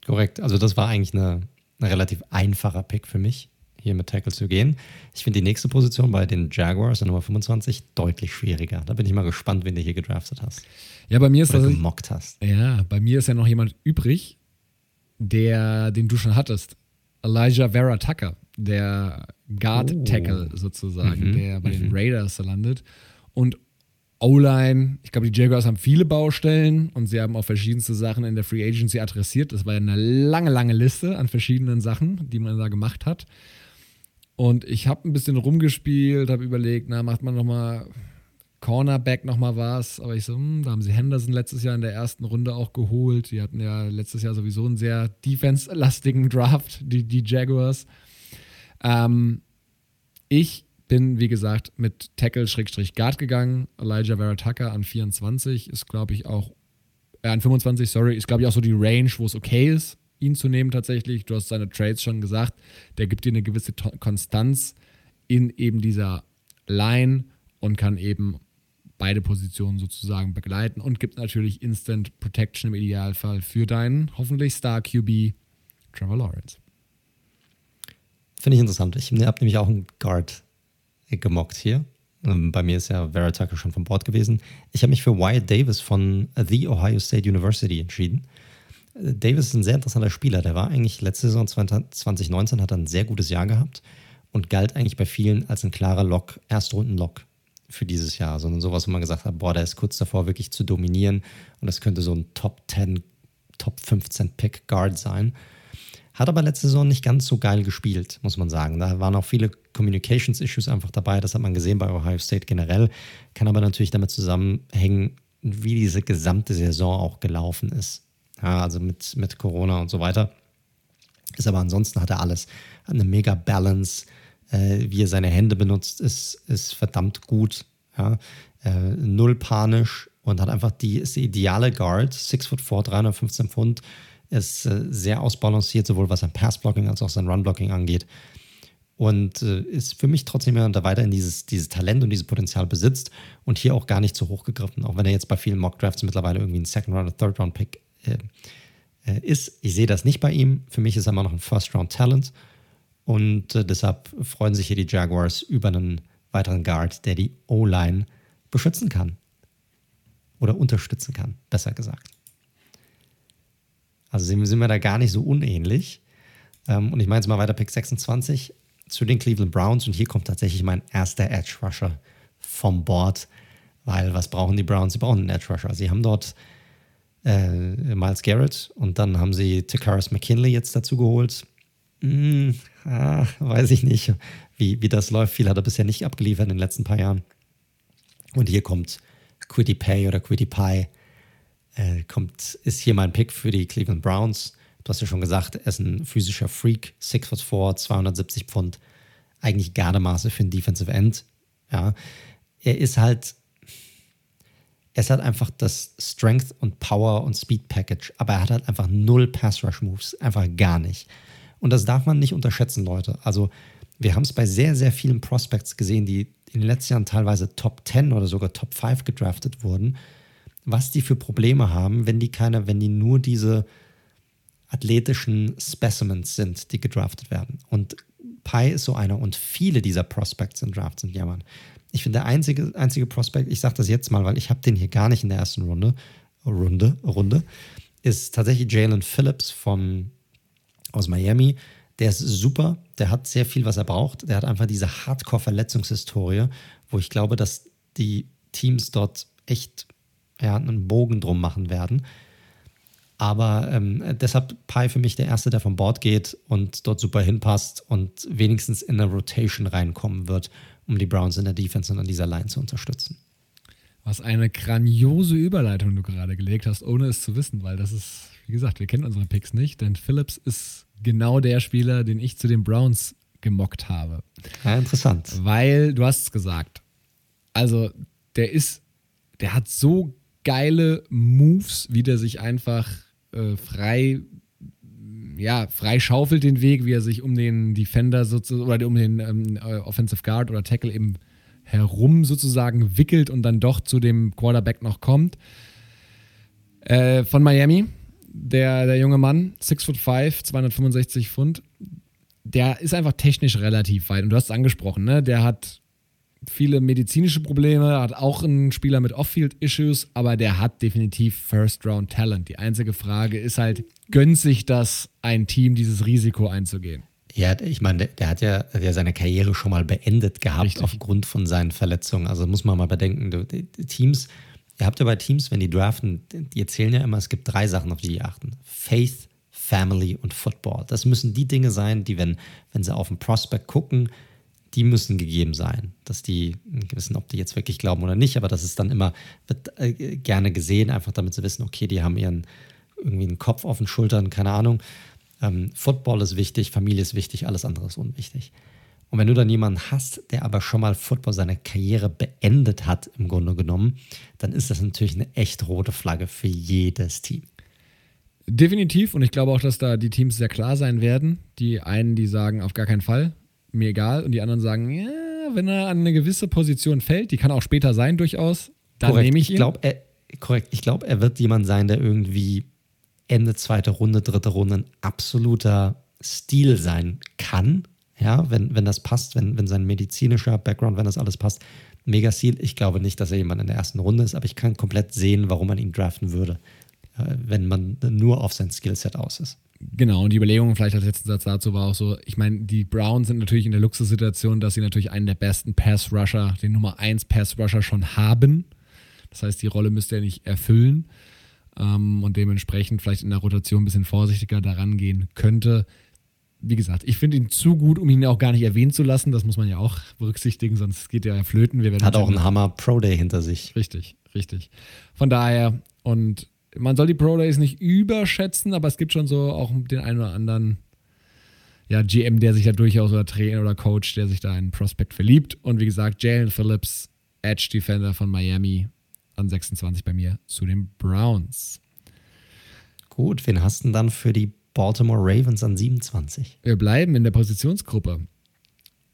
Korrekt. Also das war eigentlich eine, ein relativ einfacher Pick für mich hier mit Tackle zu gehen. Ich finde die nächste Position bei den Jaguars, der Nummer 25, deutlich schwieriger. Da bin ich mal gespannt, wen du hier gedraftet hast. Ja, bei mir ist Oder das. gemockt hast. Ja, bei mir ist ja noch jemand übrig, der, den du schon hattest. Elijah Vera Tucker, der Guard-Tackle oh. sozusagen, mhm. der bei mhm. den Raiders landet. Und O-Line, ich glaube, die Jaguars haben viele Baustellen und sie haben auch verschiedenste Sachen in der Free Agency adressiert. Das war ja eine lange, lange Liste an verschiedenen Sachen, die man da gemacht hat. Und ich habe ein bisschen rumgespielt, habe überlegt, na, macht man nochmal Cornerback nochmal was. Aber ich so, hm, da haben sie Henderson letztes Jahr in der ersten Runde auch geholt. Die hatten ja letztes Jahr sowieso einen sehr defense-lastigen Draft, die, die Jaguars. Ähm, ich bin, wie gesagt, mit Tackle-Guard gegangen. Elijah Vera Tucker an 24 ist, glaube ich, auch, äh, an 25, sorry, ist, glaube ich, auch so die Range, wo es okay ist ihn zu nehmen tatsächlich. Du hast seine Trades schon gesagt. Der gibt dir eine gewisse Konstanz in eben dieser Line und kann eben beide Positionen sozusagen begleiten und gibt natürlich Instant Protection im Idealfall für deinen hoffentlich Star QB Trevor Lawrence. Finde ich interessant. Ich habe nämlich auch einen Guard gemockt hier. Ähm, bei mir ist ja Vera Tucker schon von Bord gewesen. Ich habe mich für Wyatt Davis von The Ohio State University entschieden. Davis ist ein sehr interessanter Spieler. Der war eigentlich letzte Saison 2019 hat er ein sehr gutes Jahr gehabt und galt eigentlich bei vielen als ein klarer Lock, Erstrunden-Lock für dieses Jahr, sondern sowas, wo man gesagt hat, boah, der ist kurz davor, wirklich zu dominieren und das könnte so ein Top 10, Top 15 Pick Guard sein. Hat aber letzte Saison nicht ganz so geil gespielt, muss man sagen. Da waren auch viele Communications-Issues einfach dabei. Das hat man gesehen bei Ohio State generell. Kann aber natürlich damit zusammenhängen, wie diese gesamte Saison auch gelaufen ist. Ja, also mit, mit Corona und so weiter. Ist aber ansonsten hat er alles. Hat eine mega Balance. Äh, wie er seine Hände benutzt, ist, ist verdammt gut. Ja? Äh, null panisch und hat einfach die, ist die ideale Guard. 6 foot 4, 315 Pfund ist äh, sehr ausbalanciert, sowohl was sein Passblocking als auch sein Runblocking angeht. Und äh, ist für mich trotzdem jemand, der weiterhin dieses, dieses Talent und dieses Potenzial besitzt und hier auch gar nicht zu hoch gegriffen, auch wenn er jetzt bei vielen Mock-Drafts mittlerweile irgendwie ein Second-Round- oder Third-Round-Pick äh, äh, ist. Ich sehe das nicht bei ihm. Für mich ist er immer noch ein First-Round-Talent. Und äh, deshalb freuen sich hier die Jaguars über einen weiteren Guard, der die O-Line beschützen kann. Oder unterstützen kann, besser gesagt. Also sind wir da gar nicht so unähnlich. Ähm, und ich meine jetzt mal weiter Pick 26 zu den Cleveland Browns. Und hier kommt tatsächlich mein erster Edge Rusher vom Board. Weil was brauchen die Browns? Sie brauchen einen Edge Rusher. Sie haben dort äh, Miles Garrett und dann haben sie Takaris McKinley jetzt dazu geholt. Hm, ah, weiß ich nicht, wie, wie das läuft. Viel hat er bisher nicht abgeliefert in den letzten paar Jahren. Und hier kommt Quiddy Pay oder Quiddy Pie äh, kommt, ist hier mein Pick für die Cleveland Browns. Du hast ja schon gesagt, er ist ein physischer Freak, 6 foot 4, 270 Pfund, eigentlich Gardemaße für einen Defensive End. Ja, er ist halt, er hat einfach das Strength und Power und Speed Package, aber er hat halt einfach null Pass Rush Moves, einfach gar nicht. Und das darf man nicht unterschätzen, Leute. Also, wir haben es bei sehr, sehr vielen Prospects gesehen, die in den letzten Jahren teilweise Top 10 oder sogar Top 5 gedraftet wurden was die für Probleme haben, wenn die keine, wenn die nur diese athletischen Specimens sind, die gedraftet werden. Und Pi ist so einer und viele dieser Prospects in Drafts sind jammern. Ich finde, der einzige, einzige Prospect, ich sage das jetzt mal, weil ich habe den hier gar nicht in der ersten Runde, Runde, Runde, ist tatsächlich Jalen Phillips von, aus Miami. Der ist super, der hat sehr viel, was er braucht. Der hat einfach diese Hardcore-Verletzungshistorie, wo ich glaube, dass die Teams dort echt ja, einen Bogen drum machen werden. Aber ähm, deshalb Pi für mich der Erste, der vom Board geht und dort super hinpasst und wenigstens in eine Rotation reinkommen wird, um die Browns in der Defense und an dieser Line zu unterstützen. Was eine grandiose Überleitung du gerade gelegt hast, ohne es zu wissen, weil das ist, wie gesagt, wir kennen unsere Picks nicht, denn Phillips ist genau der Spieler, den ich zu den Browns gemockt habe. Ja, interessant. Weil, du hast es gesagt, also der ist, der hat so geile Moves, wie der sich einfach äh, frei ja, frei schaufelt den Weg, wie er sich um den Defender sozusagen oder um den ähm, äh, Offensive Guard oder Tackle eben herum sozusagen wickelt und dann doch zu dem Quarterback noch kommt. Äh, von Miami, der, der junge Mann, 6 foot 5, 265 Pfund, der ist einfach technisch relativ weit. Und du hast es angesprochen, ne? Der hat viele medizinische Probleme, hat auch einen Spieler mit Off-Field-Issues, aber der hat definitiv First-Round-Talent. Die einzige Frage ist halt, gönnt sich das ein Team, dieses Risiko einzugehen? Ja, ich meine, der, der, hat ja der seine Karriere schon mal beendet gehabt Richtig. aufgrund von seinen Verletzungen. Also muss man mal bedenken, die Teams, ihr habt ja bei Teams, wenn die draften, die erzählen ja immer, es gibt drei Sachen, auf die die achten. Faith, Family und Football. Das müssen die Dinge sein, die, wenn, wenn sie auf den Prospect gucken, die müssen gegeben sein. Dass die wissen, ob die jetzt wirklich glauben oder nicht, aber das ist dann immer, wird äh, gerne gesehen, einfach damit sie wissen, okay, die haben ihren irgendwie einen Kopf auf den Schultern, keine Ahnung. Ähm, Football ist wichtig, Familie ist wichtig, alles andere ist unwichtig. Und wenn du dann jemanden hast, der aber schon mal Football seine Karriere beendet hat, im Grunde genommen, dann ist das natürlich eine echt rote Flagge für jedes Team. Definitiv und ich glaube auch, dass da die Teams sehr klar sein werden. Die einen, die sagen auf gar keinen Fall, mir egal. Und die anderen sagen, ja, wenn er an eine gewisse Position fällt, die kann auch später sein durchaus, dann nehme ich ihn. Ich glaub, er, korrekt, ich glaube, er wird jemand sein, der irgendwie Ende zweite Runde, dritte Runde ein absoluter Stil sein kann. Ja, wenn, wenn das passt, wenn, wenn sein medizinischer Background, wenn das alles passt, mega Stil. Ich glaube nicht, dass er jemand in der ersten Runde ist, aber ich kann komplett sehen, warum man ihn draften würde. äh, wenn man nur auf sein Skillset aus ist. Genau, und die Überlegung vielleicht als letzten Satz dazu war auch so, ich meine, die Browns sind natürlich in der Luxussituation, dass sie natürlich einen der besten Pass-Rusher, den Nummer 1 Pass-Rusher schon haben. Das heißt, die Rolle müsste er nicht erfüllen ähm, und dementsprechend vielleicht in der Rotation ein bisschen vorsichtiger daran gehen könnte. Wie gesagt, ich finde ihn zu gut, um ihn auch gar nicht erwähnen zu lassen. Das muss man ja auch berücksichtigen, sonst geht er ja flöten. Hat auch einen Hammer Pro Day hinter sich. Richtig, richtig. Von daher, und man soll die Pro Days nicht überschätzen, aber es gibt schon so auch den einen oder anderen ja, GM, der sich da durchaus oder Trainer oder Coach, der sich da in Prospect verliebt. Und wie gesagt, Jalen Phillips, Edge Defender von Miami, an 26 bei mir zu den Browns. Gut, wen hast du denn dann für die Baltimore Ravens an 27? Wir bleiben in der Positionsgruppe.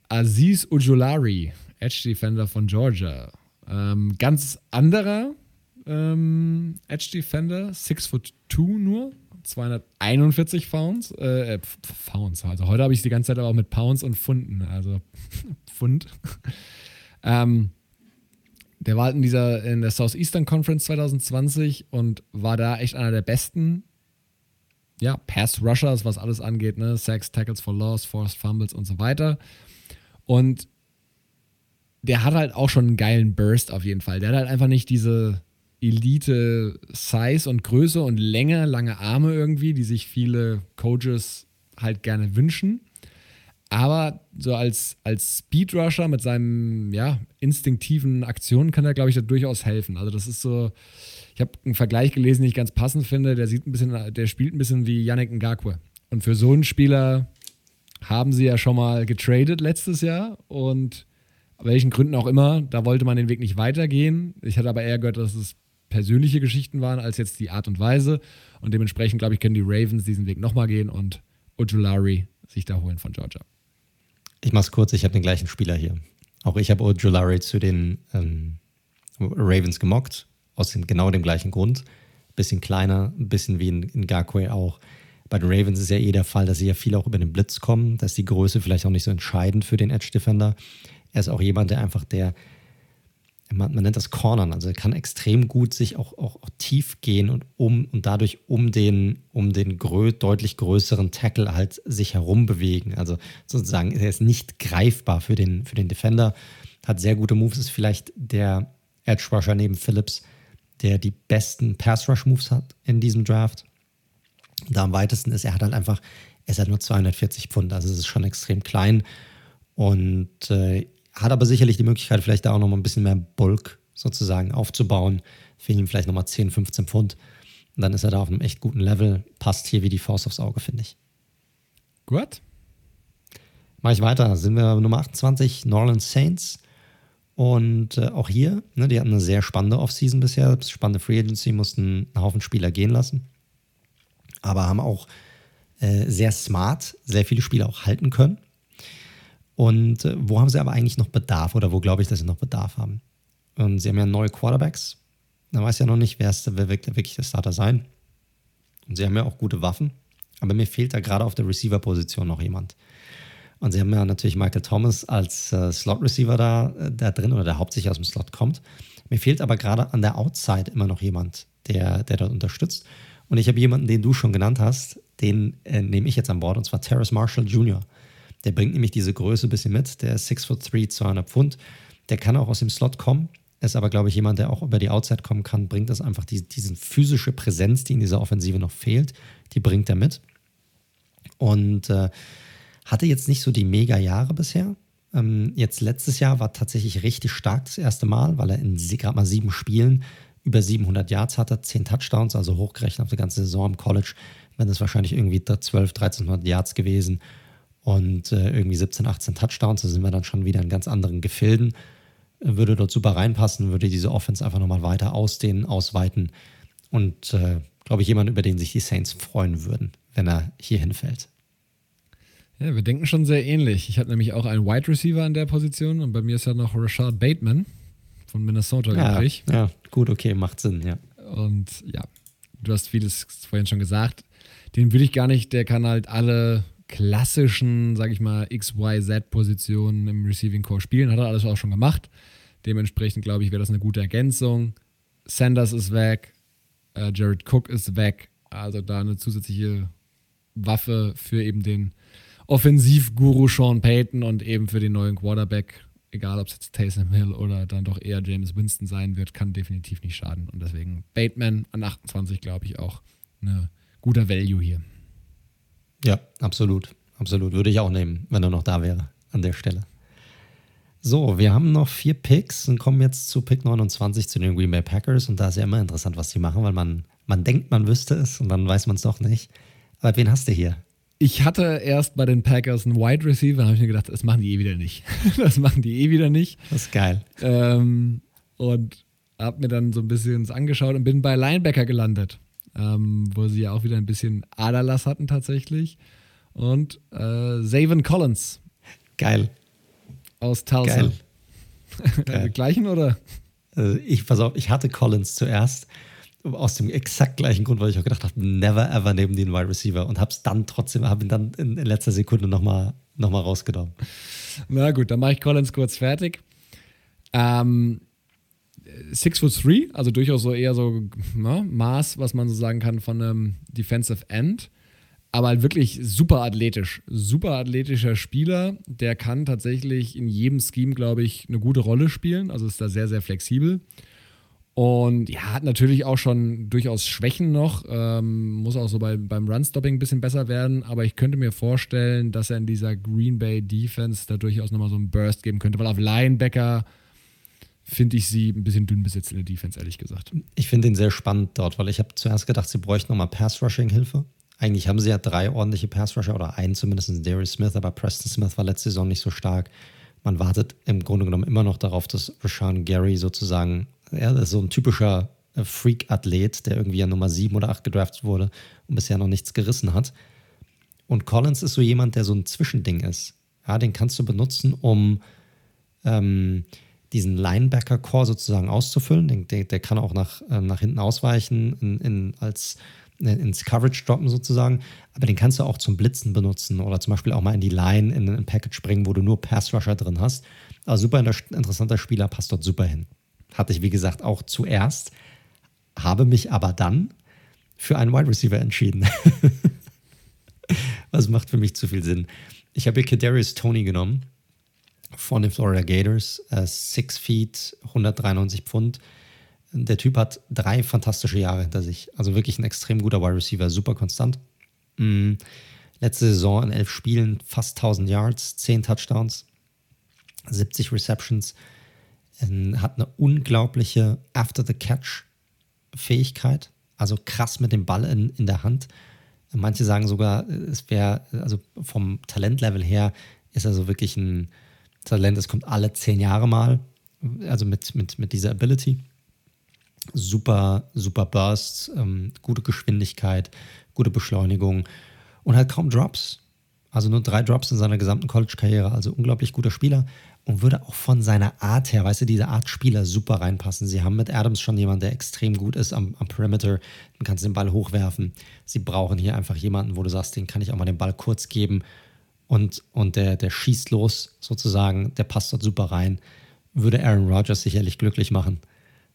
Aziz Ujulari, Edge Defender von Georgia. Ähm, ganz anderer ähm, Edge Defender, 6 foot 2 nur, 241 Pounds, äh, äh Pounds, also heute habe ich die ganze Zeit aber auch mit Pounds und Pfunden, also Pfund. ähm, der war halt in dieser, in der Southeastern Conference 2020 und war da echt einer der besten, ja, Pass-Rushers, was alles angeht, ne, Sacks, Tackles for Loss, Forced Fumbles und so weiter. Und der hat halt auch schon einen geilen Burst auf jeden Fall. Der hat halt einfach nicht diese, Elite-Size und Größe und Länge, lange Arme irgendwie, die sich viele Coaches halt gerne wünschen. Aber so als, als Speedrusher mit seinen ja, instinktiven Aktionen kann er, glaube ich, da durchaus helfen. Also das ist so, ich habe einen Vergleich gelesen, den ich ganz passend finde. Der sieht ein bisschen, der spielt ein bisschen wie Yannick Ngakwe. Und für so einen Spieler haben sie ja schon mal getradet letztes Jahr und welchen Gründen auch immer, da wollte man den Weg nicht weitergehen. Ich hatte aber eher gehört, dass es persönliche Geschichten waren, als jetzt die Art und Weise. Und dementsprechend, glaube ich, können die Ravens diesen Weg nochmal gehen und Ojulari sich da holen von Georgia. Ich mache es kurz, ich habe den gleichen Spieler hier. Auch ich habe Ojulari zu den ähm, Ravens gemockt, aus dem, genau dem gleichen Grund. Bisschen kleiner, ein bisschen wie in, in Garquay auch. Bei den Ravens ist ja eh der Fall, dass sie ja viel auch über den Blitz kommen. Da ist die Größe vielleicht auch nicht so entscheidend für den Edge Defender. Er ist auch jemand, der einfach der man, man, nennt das Cornern, also er kann extrem gut sich auch, auch, auch, tief gehen und um und dadurch um den, um den grö deutlich größeren Tackle halt sich herum bewegen. Also sozusagen, er ist nicht greifbar für den, für den Defender, hat sehr gute Moves, ist vielleicht der Edge Rusher neben Phillips, der die besten Pass Rush Moves hat in diesem Draft. Da am weitesten ist, er hat halt einfach, er ist halt nur 240 Pfund, also es ist schon extrem klein. Und äh, hat aber sicherlich die Möglichkeit, vielleicht da auch noch mal ein bisschen mehr Bulk sozusagen aufzubauen. Fehlen ihm vielleicht noch mal 10, 15 Pfund. Und dann ist er da auf einem echt guten Level. Passt hier wie die Faust aufs Auge, finde ich. Gut. Mache ich weiter. Sind wir Nummer 28, Norland Saints. Und äh, auch hier, ne, die hatten eine sehr spannende Offseason bisher. Spannende Free Agency, mussten einen Haufen Spieler gehen lassen. Aber haben auch äh, sehr smart sehr viele Spieler auch halten können. Und äh, wo haben sie aber eigentlich noch Bedarf oder wo glaube ich, dass sie noch Bedarf haben? Und sie haben ja neue Quarterbacks. Da weiß ja noch nicht, wer, ist, wer wird wirklich der Starter sein. Und sie haben ja auch gute Waffen. Aber mir fehlt da gerade auf der Receiver-Position noch jemand. Und sie haben ja natürlich Michael Thomas als äh, Slot-Receiver da, äh, da drin oder der hauptsächlich aus dem Slot kommt. Mir fehlt aber gerade an der Outside immer noch jemand, der, der dort unterstützt. Und ich habe jemanden, den du schon genannt hast, den äh, nehme ich jetzt an Bord, und zwar Terrace Marshall Jr. Der bringt nämlich diese Größe ein bisschen mit. Der ist 6 foot 3, 200 Pfund. Der kann auch aus dem Slot kommen. Ist aber, glaube ich, jemand, der auch über die Outside kommen kann, bringt das einfach, die, diese physische Präsenz, die in dieser Offensive noch fehlt, die bringt er mit. Und äh, hatte jetzt nicht so die Mega-Jahre bisher. Ähm, jetzt letztes Jahr war tatsächlich richtig stark das erste Mal, weil er in gerade mal sieben Spielen über 700 Yards hatte, 10 Touchdowns, also hochgerechnet auf die ganze Saison im College, wären das wahrscheinlich irgendwie 12, 1300 Yards gewesen und äh, irgendwie 17, 18 Touchdowns. Da sind wir dann schon wieder in ganz anderen Gefilden. Würde dort super reinpassen, würde diese Offense einfach nochmal weiter ausdehnen, ausweiten. Und äh, glaube ich, jemand, über den sich die Saints freuen würden, wenn er hier hinfällt. Ja, wir denken schon sehr ähnlich. Ich hatte nämlich auch einen Wide Receiver an der Position und bei mir ist ja noch Rashad Bateman von Minnesota ja, übrig. Ja, gut, okay, macht Sinn, ja. Und ja, du hast vieles vorhin schon gesagt. Den würde ich gar nicht, der kann halt alle klassischen, sag ich mal, XYZ-Positionen im Receiving Core spielen. Hat er alles auch schon gemacht. Dementsprechend glaube ich, wäre das eine gute Ergänzung. Sanders ist weg. Äh, Jared Cook ist weg. Also da eine zusätzliche Waffe für eben den Offensivguru Sean Payton und eben für den neuen Quarterback, egal ob es jetzt Taysom Hill oder dann doch eher James Winston sein wird, kann definitiv nicht schaden. Und deswegen Bateman an 28, glaube ich, auch ein guter Value hier. Ja, absolut. Absolut. Würde ich auch nehmen, wenn er noch da wäre an der Stelle. So, wir haben noch vier Picks und kommen jetzt zu Pick 29 zu den Green Bay Packers. Und da ist ja immer interessant, was die machen, weil man, man denkt, man wüsste es und dann weiß man es doch nicht. Aber wen hast du hier? Ich hatte erst bei den Packers einen Wide Receiver, habe ich mir gedacht, das machen die eh wieder nicht. das machen die eh wieder nicht. Das ist geil. Ähm, und habe mir dann so ein bisschen angeschaut und bin bei Linebacker gelandet, ähm, wo sie ja auch wieder ein bisschen Aderlass hatten tatsächlich. Und äh, Zavin Collins. Geil. Aus Tulsa. Geil. Geil. gleichen oder? Also ich, pass auf, ich hatte Collins zuerst aus dem exakt gleichen Grund, weil ich auch gedacht habe, never ever neben den Wide Receiver und habe es dann trotzdem, habe ihn dann in, in letzter Sekunde nochmal noch mal rausgenommen. Na gut, dann mache ich Collins kurz fertig. Ähm, Six foot three, also durchaus so eher so ne, Maß, was man so sagen kann von einem Defensive End aber halt wirklich super athletisch. Super athletischer Spieler, der kann tatsächlich in jedem Scheme, glaube ich, eine gute Rolle spielen. Also ist da sehr, sehr flexibel. Und ja, hat natürlich auch schon durchaus Schwächen noch. Ähm, muss auch so bei, beim Run-Stopping ein bisschen besser werden. Aber ich könnte mir vorstellen, dass er in dieser Green Bay Defense da durchaus nochmal so einen Burst geben könnte. Weil auf Linebacker finde ich sie ein bisschen dünn besetzt in der Defense, ehrlich gesagt. Ich finde ihn sehr spannend dort, weil ich habe zuerst gedacht, sie bräuchten nochmal Pass-Rushing-Hilfe. Eigentlich haben sie ja drei ordentliche Pass-Rusher oder einen zumindest, Darius Smith, aber Preston Smith war letzte Saison nicht so stark. Man wartet im Grunde genommen immer noch darauf, dass Rashawn Gary sozusagen, er ist so ein typischer äh, Freak-Athlet, der irgendwie an Nummer 7 oder 8 gedraftet wurde und bisher noch nichts gerissen hat. Und Collins ist so jemand, der so ein Zwischending ist. Ja, den kannst du benutzen, um ähm, diesen Linebacker-Core sozusagen auszufüllen. Der, der, der, kann auch nach, äh, nach hinten ausweichen in, in, als Ne, ins Coverage droppen sozusagen, aber den kannst du auch zum Blitzen benutzen oder zum Beispiel auch mal in die Line in ein Package bringen, wo du nur Pass Rusher drin hast. Also super interessanter Spieler, passt dort super hin. Hatte ich, wie gesagt, auch zuerst, habe mich aber dann für einen Wide Receiver entschieden. Was macht für mich zu viel Sinn. Ich habe hier Kadarius Tony genommen von den Florida Gators, 6 äh, Feet, 193 Pfund der Typ hat drei fantastische Jahre hinter sich. Also wirklich ein extrem guter Wide Receiver, super konstant. Mhm. Letzte Saison in elf Spielen fast 1000 Yards, 10 Touchdowns, 70 Receptions. Ähm, hat eine unglaubliche After-the-Catch-Fähigkeit. Also krass mit dem Ball in, in der Hand. Manche sagen sogar, es wäre, also vom Talentlevel her, ist er so wirklich ein Talent, es kommt alle zehn Jahre mal. Also mit, mit, mit dieser Ability super, super Bursts, ähm, gute Geschwindigkeit, gute Beschleunigung und halt kaum Drops. Also nur drei Drops in seiner gesamten College-Karriere, also unglaublich guter Spieler und würde auch von seiner Art her, weißt du, diese Art Spieler super reinpassen. Sie haben mit Adams schon jemanden, der extrem gut ist am, am Perimeter, dann kannst du den Ball hochwerfen. Sie brauchen hier einfach jemanden, wo du sagst, den kann ich auch mal den Ball kurz geben und, und der, der schießt los sozusagen, der passt dort super rein. Würde Aaron Rodgers sicherlich glücklich machen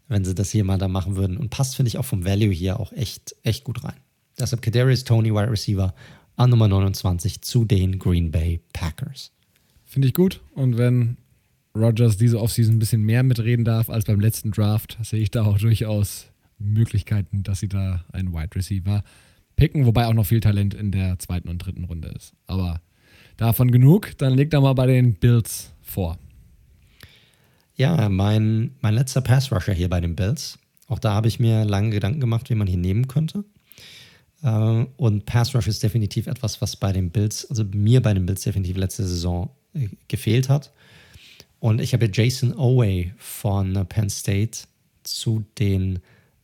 wenn sie das hier mal da machen würden. Und passt, finde ich, auch vom Value hier auch echt, echt gut rein. Deshalb Kadarius Tony, Wide Receiver, an Nummer 29 zu den Green Bay Packers. Finde ich gut. Und wenn Rogers diese Offseason ein bisschen mehr mitreden darf als beim letzten Draft, sehe ich da auch durchaus Möglichkeiten, dass sie da einen Wide Receiver picken, wobei auch noch viel Talent in der zweiten und dritten Runde ist. Aber davon genug, dann legt er mal bei den Bills vor. Ja, mein, mein letzter Pass-Rusher hier bei den Bills. Auch da habe ich mir lange Gedanken gemacht, wie man hier nehmen könnte. Äh, und Pass-Rush ist definitiv etwas, was bei den Bills, also mir bei den Bills definitiv letzte Saison äh, gefehlt hat. Und ich habe Jason Oway von Penn State zu den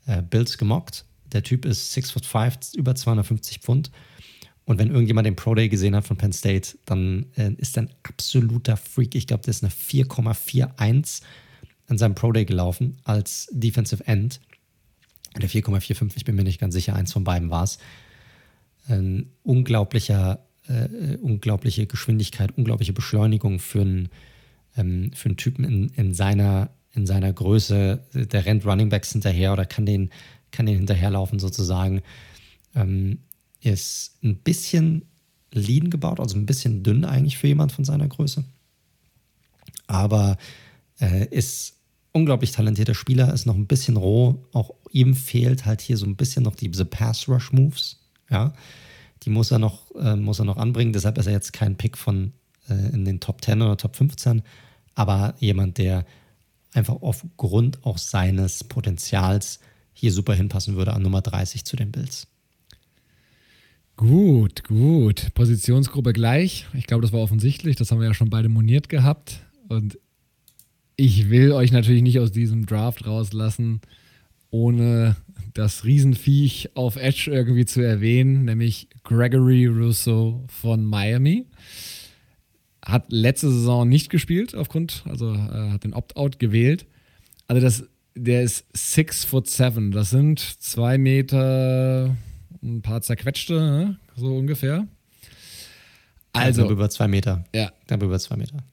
äh, Bills gemockt. Der Typ ist 6'5, über 250 Pfund und wenn irgendjemand den Pro Day gesehen hat von Penn State, dann äh, ist er ein absoluter Freak. Ich glaube, der ist eine 4,41 an seinem Pro Day gelaufen als Defensive End. Der 4,45, ich bin mir nicht ganz sicher, eins von beiden war es. Ein unglaublicher, äh, unglaubliche Geschwindigkeit, unglaubliche Beschleunigung für einen, ähm, für einen Typen in, in, seiner, in seiner Größe. Der rennt Running Backs hinterher oder kann den, kann ihn hinterherlaufen sozusagen. Ähm, ist ein bisschen lean gebaut, also ein bisschen dünn eigentlich für jemand von seiner Größe. Aber äh, ist unglaublich talentierter Spieler, ist noch ein bisschen roh. Auch ihm fehlt halt hier so ein bisschen noch diese Pass-Rush-Moves. Ja, die muss er noch, äh, muss er noch anbringen. Deshalb ist er jetzt kein Pick von äh, in den Top 10 oder Top 15, aber jemand, der einfach aufgrund auch seines Potenzials hier super hinpassen würde an Nummer 30 zu den Bills. Gut, gut. Positionsgruppe gleich. Ich glaube, das war offensichtlich. Das haben wir ja schon beide moniert gehabt. Und ich will euch natürlich nicht aus diesem Draft rauslassen, ohne das Riesenviech auf Edge irgendwie zu erwähnen, nämlich Gregory Russo von Miami. Hat letzte Saison nicht gespielt aufgrund, also äh, hat den Opt-out gewählt. Also das, der ist six foot seven. Das sind zwei Meter, ein paar zerquetschte, ne? so ungefähr. Also über zwei Meter. Ja. Über zwei Meter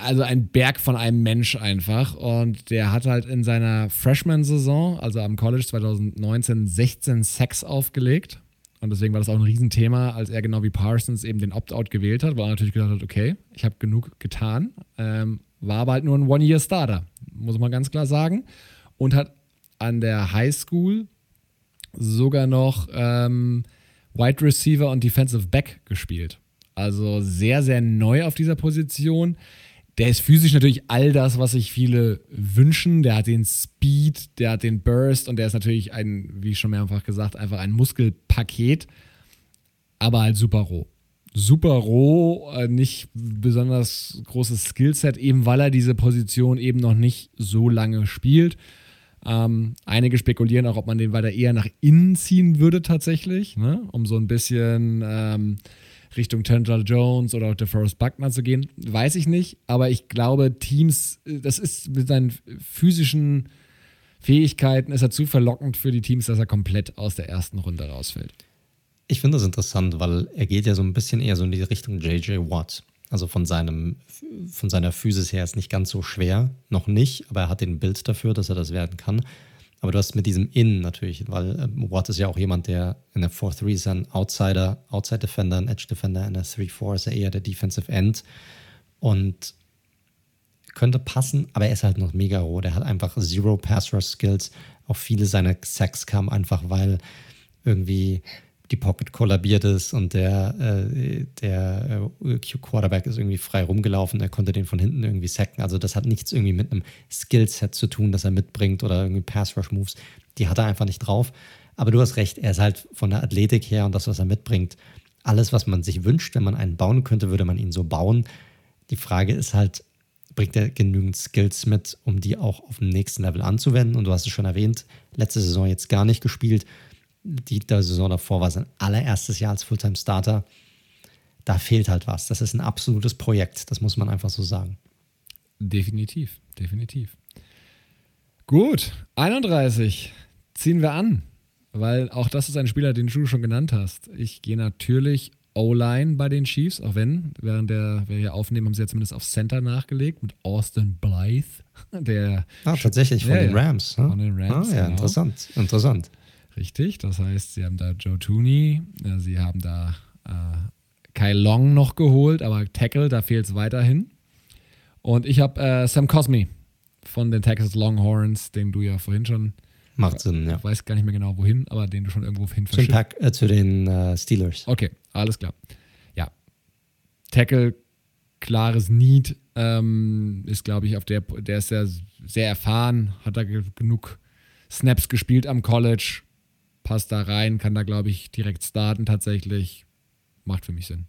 also ein Berg von einem Mensch einfach. Und der hat halt in seiner Freshman-Saison, also am College 2019, 16 Sacks aufgelegt. Und deswegen war das auch ein Riesenthema, als er genau wie Parsons eben den Opt-out gewählt hat, weil er natürlich gedacht hat, okay, ich habe genug getan. Ähm, war aber halt nur ein One-Year-Starter, muss man ganz klar sagen. Und hat an der High School sogar noch ähm, Wide Receiver und Defensive Back gespielt. Also sehr, sehr neu auf dieser Position. Der ist physisch natürlich all das, was sich viele wünschen. Der hat den Speed, der hat den Burst und der ist natürlich ein, wie schon mehrfach gesagt, einfach ein Muskelpaket, aber halt super roh. Super roh, äh, nicht besonders großes Skillset, eben weil er diese Position eben noch nicht so lange spielt. Ähm, einige spekulieren auch, ob man den weiter eher nach innen ziehen würde tatsächlich, ne? um so ein bisschen ähm, Richtung Chandler Jones oder DeForest Buckner zu gehen, weiß ich nicht. Aber ich glaube, Teams, das ist mit seinen physischen Fähigkeiten, ist er zu verlockend für die Teams, dass er komplett aus der ersten Runde rausfällt. Ich finde das interessant, weil er geht ja so ein bisschen eher so in die Richtung JJ Watt. Also von, seinem, von seiner Physis her ist nicht ganz so schwer, noch nicht, aber er hat den Bild dafür, dass er das werden kann. Aber du hast mit diesem In natürlich, weil ähm, Watt ist ja auch jemand, der in der 4-3 ist ein Outsider, Outside Defender, ein Edge Defender, in der 3-4 ist er eher der Defensive End und könnte passen, aber er ist halt noch mega roh. Der hat einfach Zero Pass Rush Skills. Auch viele seiner Sacks kamen einfach, weil irgendwie die Pocket kollabiert ist und der, äh, der äh, Quarterback ist irgendwie frei rumgelaufen. Er konnte den von hinten irgendwie sacken. Also das hat nichts irgendwie mit einem Skillset zu tun, das er mitbringt oder irgendwie Pass-Rush-Moves. Die hat er einfach nicht drauf. Aber du hast recht, er ist halt von der Athletik her und das, was er mitbringt, alles, was man sich wünscht, wenn man einen bauen könnte, würde man ihn so bauen. Die Frage ist halt, bringt er genügend Skills mit, um die auch auf dem nächsten Level anzuwenden? Und du hast es schon erwähnt, letzte Saison jetzt gar nicht gespielt die Saison davor war sein allererstes Jahr als Fulltime-Starter. Da fehlt halt was. Das ist ein absolutes Projekt, das muss man einfach so sagen. Definitiv, definitiv. Gut, 31 ziehen wir an, weil auch das ist ein Spieler, den du schon genannt hast. Ich gehe natürlich O-Line bei den Chiefs, auch wenn, während der wir hier aufnehmen, haben sie ja zumindest auf Center nachgelegt mit Austin Blythe. Der ah, tatsächlich von ja, den Rams. Von den Rams. Ah, ja, genau. interessant, interessant. Richtig, das heißt, sie haben da Joe Tooney, sie haben da äh, Kai Long noch geholt, aber Tackle, da fehlt es weiterhin. Und ich habe äh, Sam Cosme von den Texas Longhorns, den du ja vorhin schon. Macht Sinn, ja. Ich weiß gar nicht mehr genau wohin, aber den du schon irgendwo hin Zum Pack, äh, Zu den äh, Steelers. Okay, alles klar. Ja. Tackle, klares Need, ähm, ist, glaube ich, auf der, der ist sehr, sehr erfahren, hat da genug Snaps gespielt am College, passt da rein, kann da, glaube ich, direkt starten tatsächlich. Macht für mich Sinn.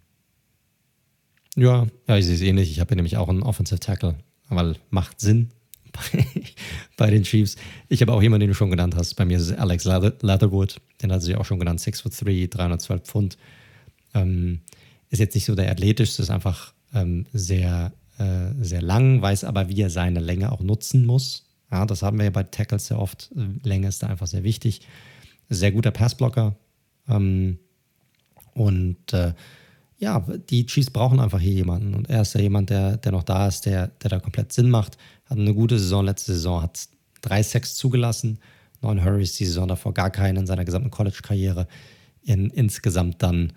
Ja, ja ich sehe es ähnlich. Ich habe nämlich auch einen Offensive Tackle, weil macht Sinn bei, den Chiefs. Ich habe auch jemanden, den du schon genannt hast. Bei mir ist es Alex Leatherwood. Den hat sie auch schon genannt. 6 foot 3, 312 Pfund. Ähm, ist jetzt nicht so der athletischste, ist einfach ähm, sehr, äh, sehr lang, weiß aber, wie er seine Länge auch nutzen muss. Ja, das haben wir ja bei Tackles sehr oft. Länge ist da einfach sehr wichtig sehr guter Passblocker. Ähm, und äh, ja, die Chiefs brauchen einfach hier jemanden. Und er ist ja jemand, der, der noch da ist, der, der da komplett Sinn macht. Hat eine gute Saison, letzte Saison, hat drei Sacks zugelassen, neun Hurries, die Saison davor gar keinen in seiner gesamten College-Karriere. In insgesamt dann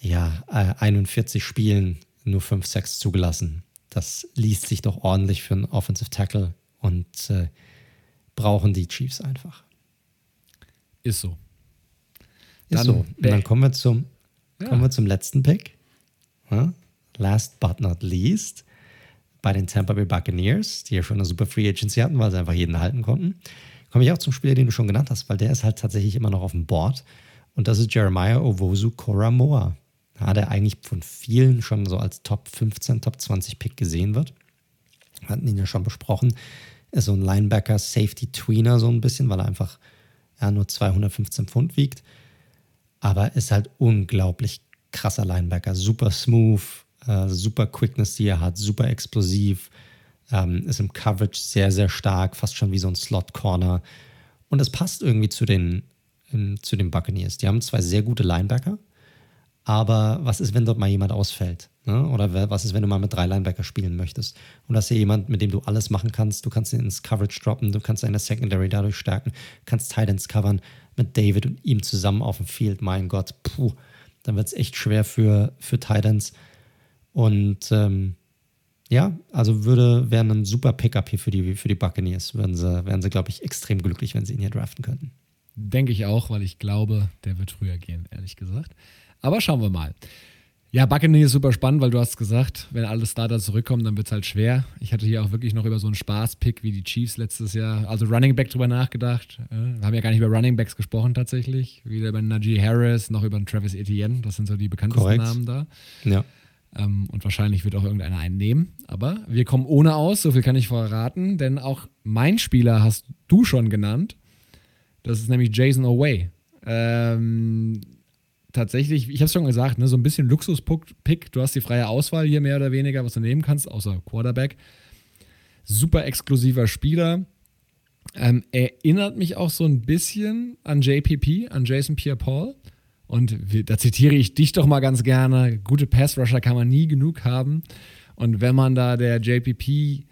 ja, 41 äh, Spielen nur 5 Sacks zugelassen. Das liest sich doch ordentlich für einen Offensive Tackle und äh, brauchen die Chiefs einfach. Ist so. Ist dann, so. Und dann kommen wir zum, ja. kommen wir zum letzten Pick. Ja? Last but not least bei den Tampa Bay Buccaneers, die ja schon eine super Free Agency hatten, weil sie einfach jeden halten konnten. Komme ich auch zum Spieler, den du schon genannt hast, weil der ist halt tatsächlich immer noch auf dem Board. Und das ist Jeremiah Owosu Koramoa. Ja, der eigentlich von vielen schon so als Top 15, Top 20 Pick gesehen wird. Wir hatten ihn ja schon besprochen. Er ist so ein Linebacker, Safety Tweener so ein bisschen, weil er einfach ja, nur 215 Pfund wiegt. Aber ist halt unglaublich krasser Linebacker. Super smooth, äh, super Quickness, die er hat, super explosiv. Ähm, ist im Coverage sehr, sehr stark, fast schon wie so ein Slot-Corner. Und es passt irgendwie zu den, in, zu den Buccaneers. Die haben zwei sehr gute Linebacker, aber was ist, wenn dort mal jemand ausfällt? Ne? Oder was ist, wenn du mal mit drei Linebacker spielen möchtest? Und das ist hier jemand, mit dem du alles machen kannst. Du kannst ihn ins Coverage droppen, du kannst deine Secondary dadurch stärken, kannst Titans covern mit David und ihm zusammen auf dem Field. Mein Gott, puh, dann wird es echt schwer für, für Titans. Und ähm, ja, also würde, wäre ein super Pickup hier für die, für die Buccaneers. Wären sie, wären sie, glaube ich, extrem glücklich, wenn sie ihn hier draften könnten. Denke ich auch, weil ich glaube, der wird früher gehen, ehrlich gesagt. Aber schauen wir mal. Ja, Buccaneers ist super spannend, weil du hast gesagt, wenn alle Starter zurückkommen, dann wird es halt schwer. Ich hatte hier auch wirklich noch über so einen Spaß-Pick wie die Chiefs letztes Jahr, also Running Back drüber nachgedacht. Wir haben ja gar nicht über Running Backs gesprochen tatsächlich. Weder über Najee Harris noch über Travis Etienne. Das sind so die bekanntesten Korrekt. Namen da. Ja. Ähm, und wahrscheinlich wird auch irgendeiner einen nehmen. Aber wir kommen ohne aus, so viel kann ich verraten, denn auch mein Spieler hast du schon genannt. Das ist nämlich Jason Away. Ähm, tatsächlich, ich habe es schon gesagt, ne, so ein bisschen Luxus-Pick. Du hast die freie Auswahl hier mehr oder weniger, was du nehmen kannst, außer Quarterback. Super exklusiver Spieler. Ähm, erinnert mich auch so ein bisschen an JPP, an Jason Pierre-Paul. Und da zitiere ich dich doch mal ganz gerne: gute Pass-Rusher kann man nie genug haben. Und wenn man da der JPP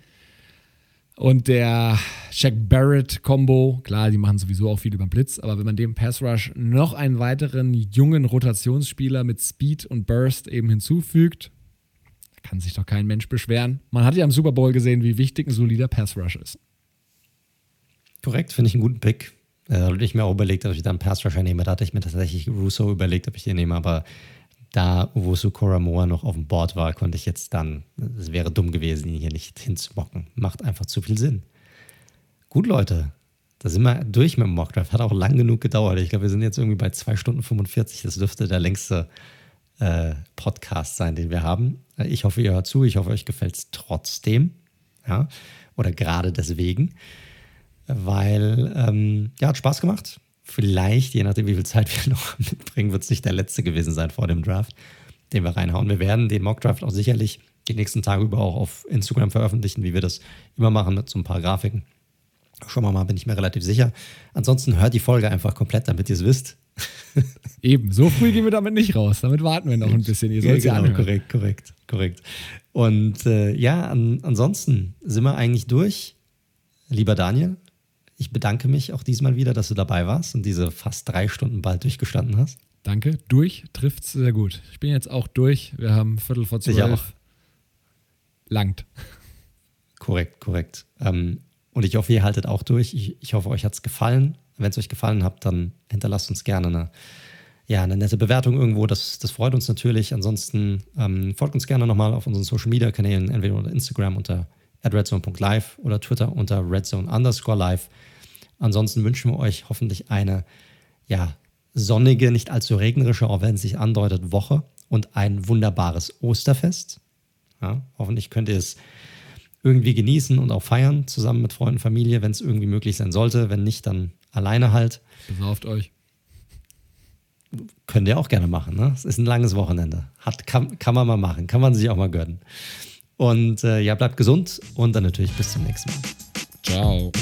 und der Shaq Barrett-Kombo, klar, die machen sowieso auch viel über den Blitz, aber wenn man dem Pass Rush noch einen weiteren jungen Rotationsspieler mit Speed und Burst eben hinzufügt, kann sich doch kein Mensch beschweren. Man hat ja im Super Bowl gesehen, wie wichtig ein solider Pass Rush ist. Korrekt, finde ich einen guten Pick. Äh, da hatte ich mir auch überlegt, ob ich da einen Pass Rusher nehme. Da hatte ich mir tatsächlich Russo überlegt, ob ich den nehme, aber da Uwosu Koramoa noch auf dem Board war, konnte ich jetzt dann, es wäre dumm gewesen, ihn hier nicht hinzumocken. Macht einfach zu viel Sinn. Gut, Leute, da sind wir durch mit dem Mockdraft. Hat auch lang genug gedauert. Ich glaube, wir sind jetzt irgendwie bei 2 Stunden 45. Das dürfte der längste äh, Podcast sein, den wir haben. Ich hoffe, ihr hört zu. Ich hoffe, euch gefällt es trotzdem. Ja? Oder gerade deswegen weil ähm, ja, hat Spaß gemacht. Vielleicht, je nachdem, wie viel Zeit wir noch mitbringen, wird es nicht der letzte gewesen sein vor dem Draft, den wir reinhauen. Wir werden den Mockdraft auch sicherlich die nächsten Tage über auch auf Instagram veröffentlichen, wie wir das immer machen mit so ein paar Grafiken. Schon mal, bin ich mir relativ sicher. Ansonsten hört die Folge einfach komplett, damit ihr es wisst. Eben, so früh gehen wir damit nicht raus. Damit warten wir noch ein bisschen. Ihr sollt ja, genau, korrekt, korrekt, korrekt. Und äh, ja, an, ansonsten sind wir eigentlich durch. Lieber Daniel, ich bedanke mich auch diesmal wieder, dass du dabei warst und diese fast drei Stunden bald durchgestanden hast. Danke. Durch trifft es sehr gut. Ich bin jetzt auch durch. Wir haben Viertel vor zwölf. Ich auch. Langt. Korrekt, korrekt. Ähm, und ich hoffe, ihr haltet auch durch. Ich, ich hoffe, euch hat es gefallen. Wenn es euch gefallen hat, dann hinterlasst uns gerne eine, ja, eine nette Bewertung irgendwo. Das, das freut uns natürlich. Ansonsten ähm, folgt uns gerne nochmal auf unseren Social Media Kanälen, entweder unter Instagram unter redzone.live oder Twitter unter redzone underscore live. Ansonsten wünschen wir euch hoffentlich eine ja, sonnige, nicht allzu regnerische, auch wenn es sich andeutet, Woche und ein wunderbares Osterfest. Ja, hoffentlich könnt ihr es irgendwie genießen und auch feiern, zusammen mit Freunden, Familie, wenn es irgendwie möglich sein sollte. Wenn nicht, dann alleine halt. Besauft euch. Könnt ihr auch gerne machen. Ne? Es ist ein langes Wochenende. Hat, kann, kann man mal machen. Kann man sich auch mal gönnen. Und äh, ja, bleibt gesund und dann natürlich bis zum nächsten Mal. Ciao.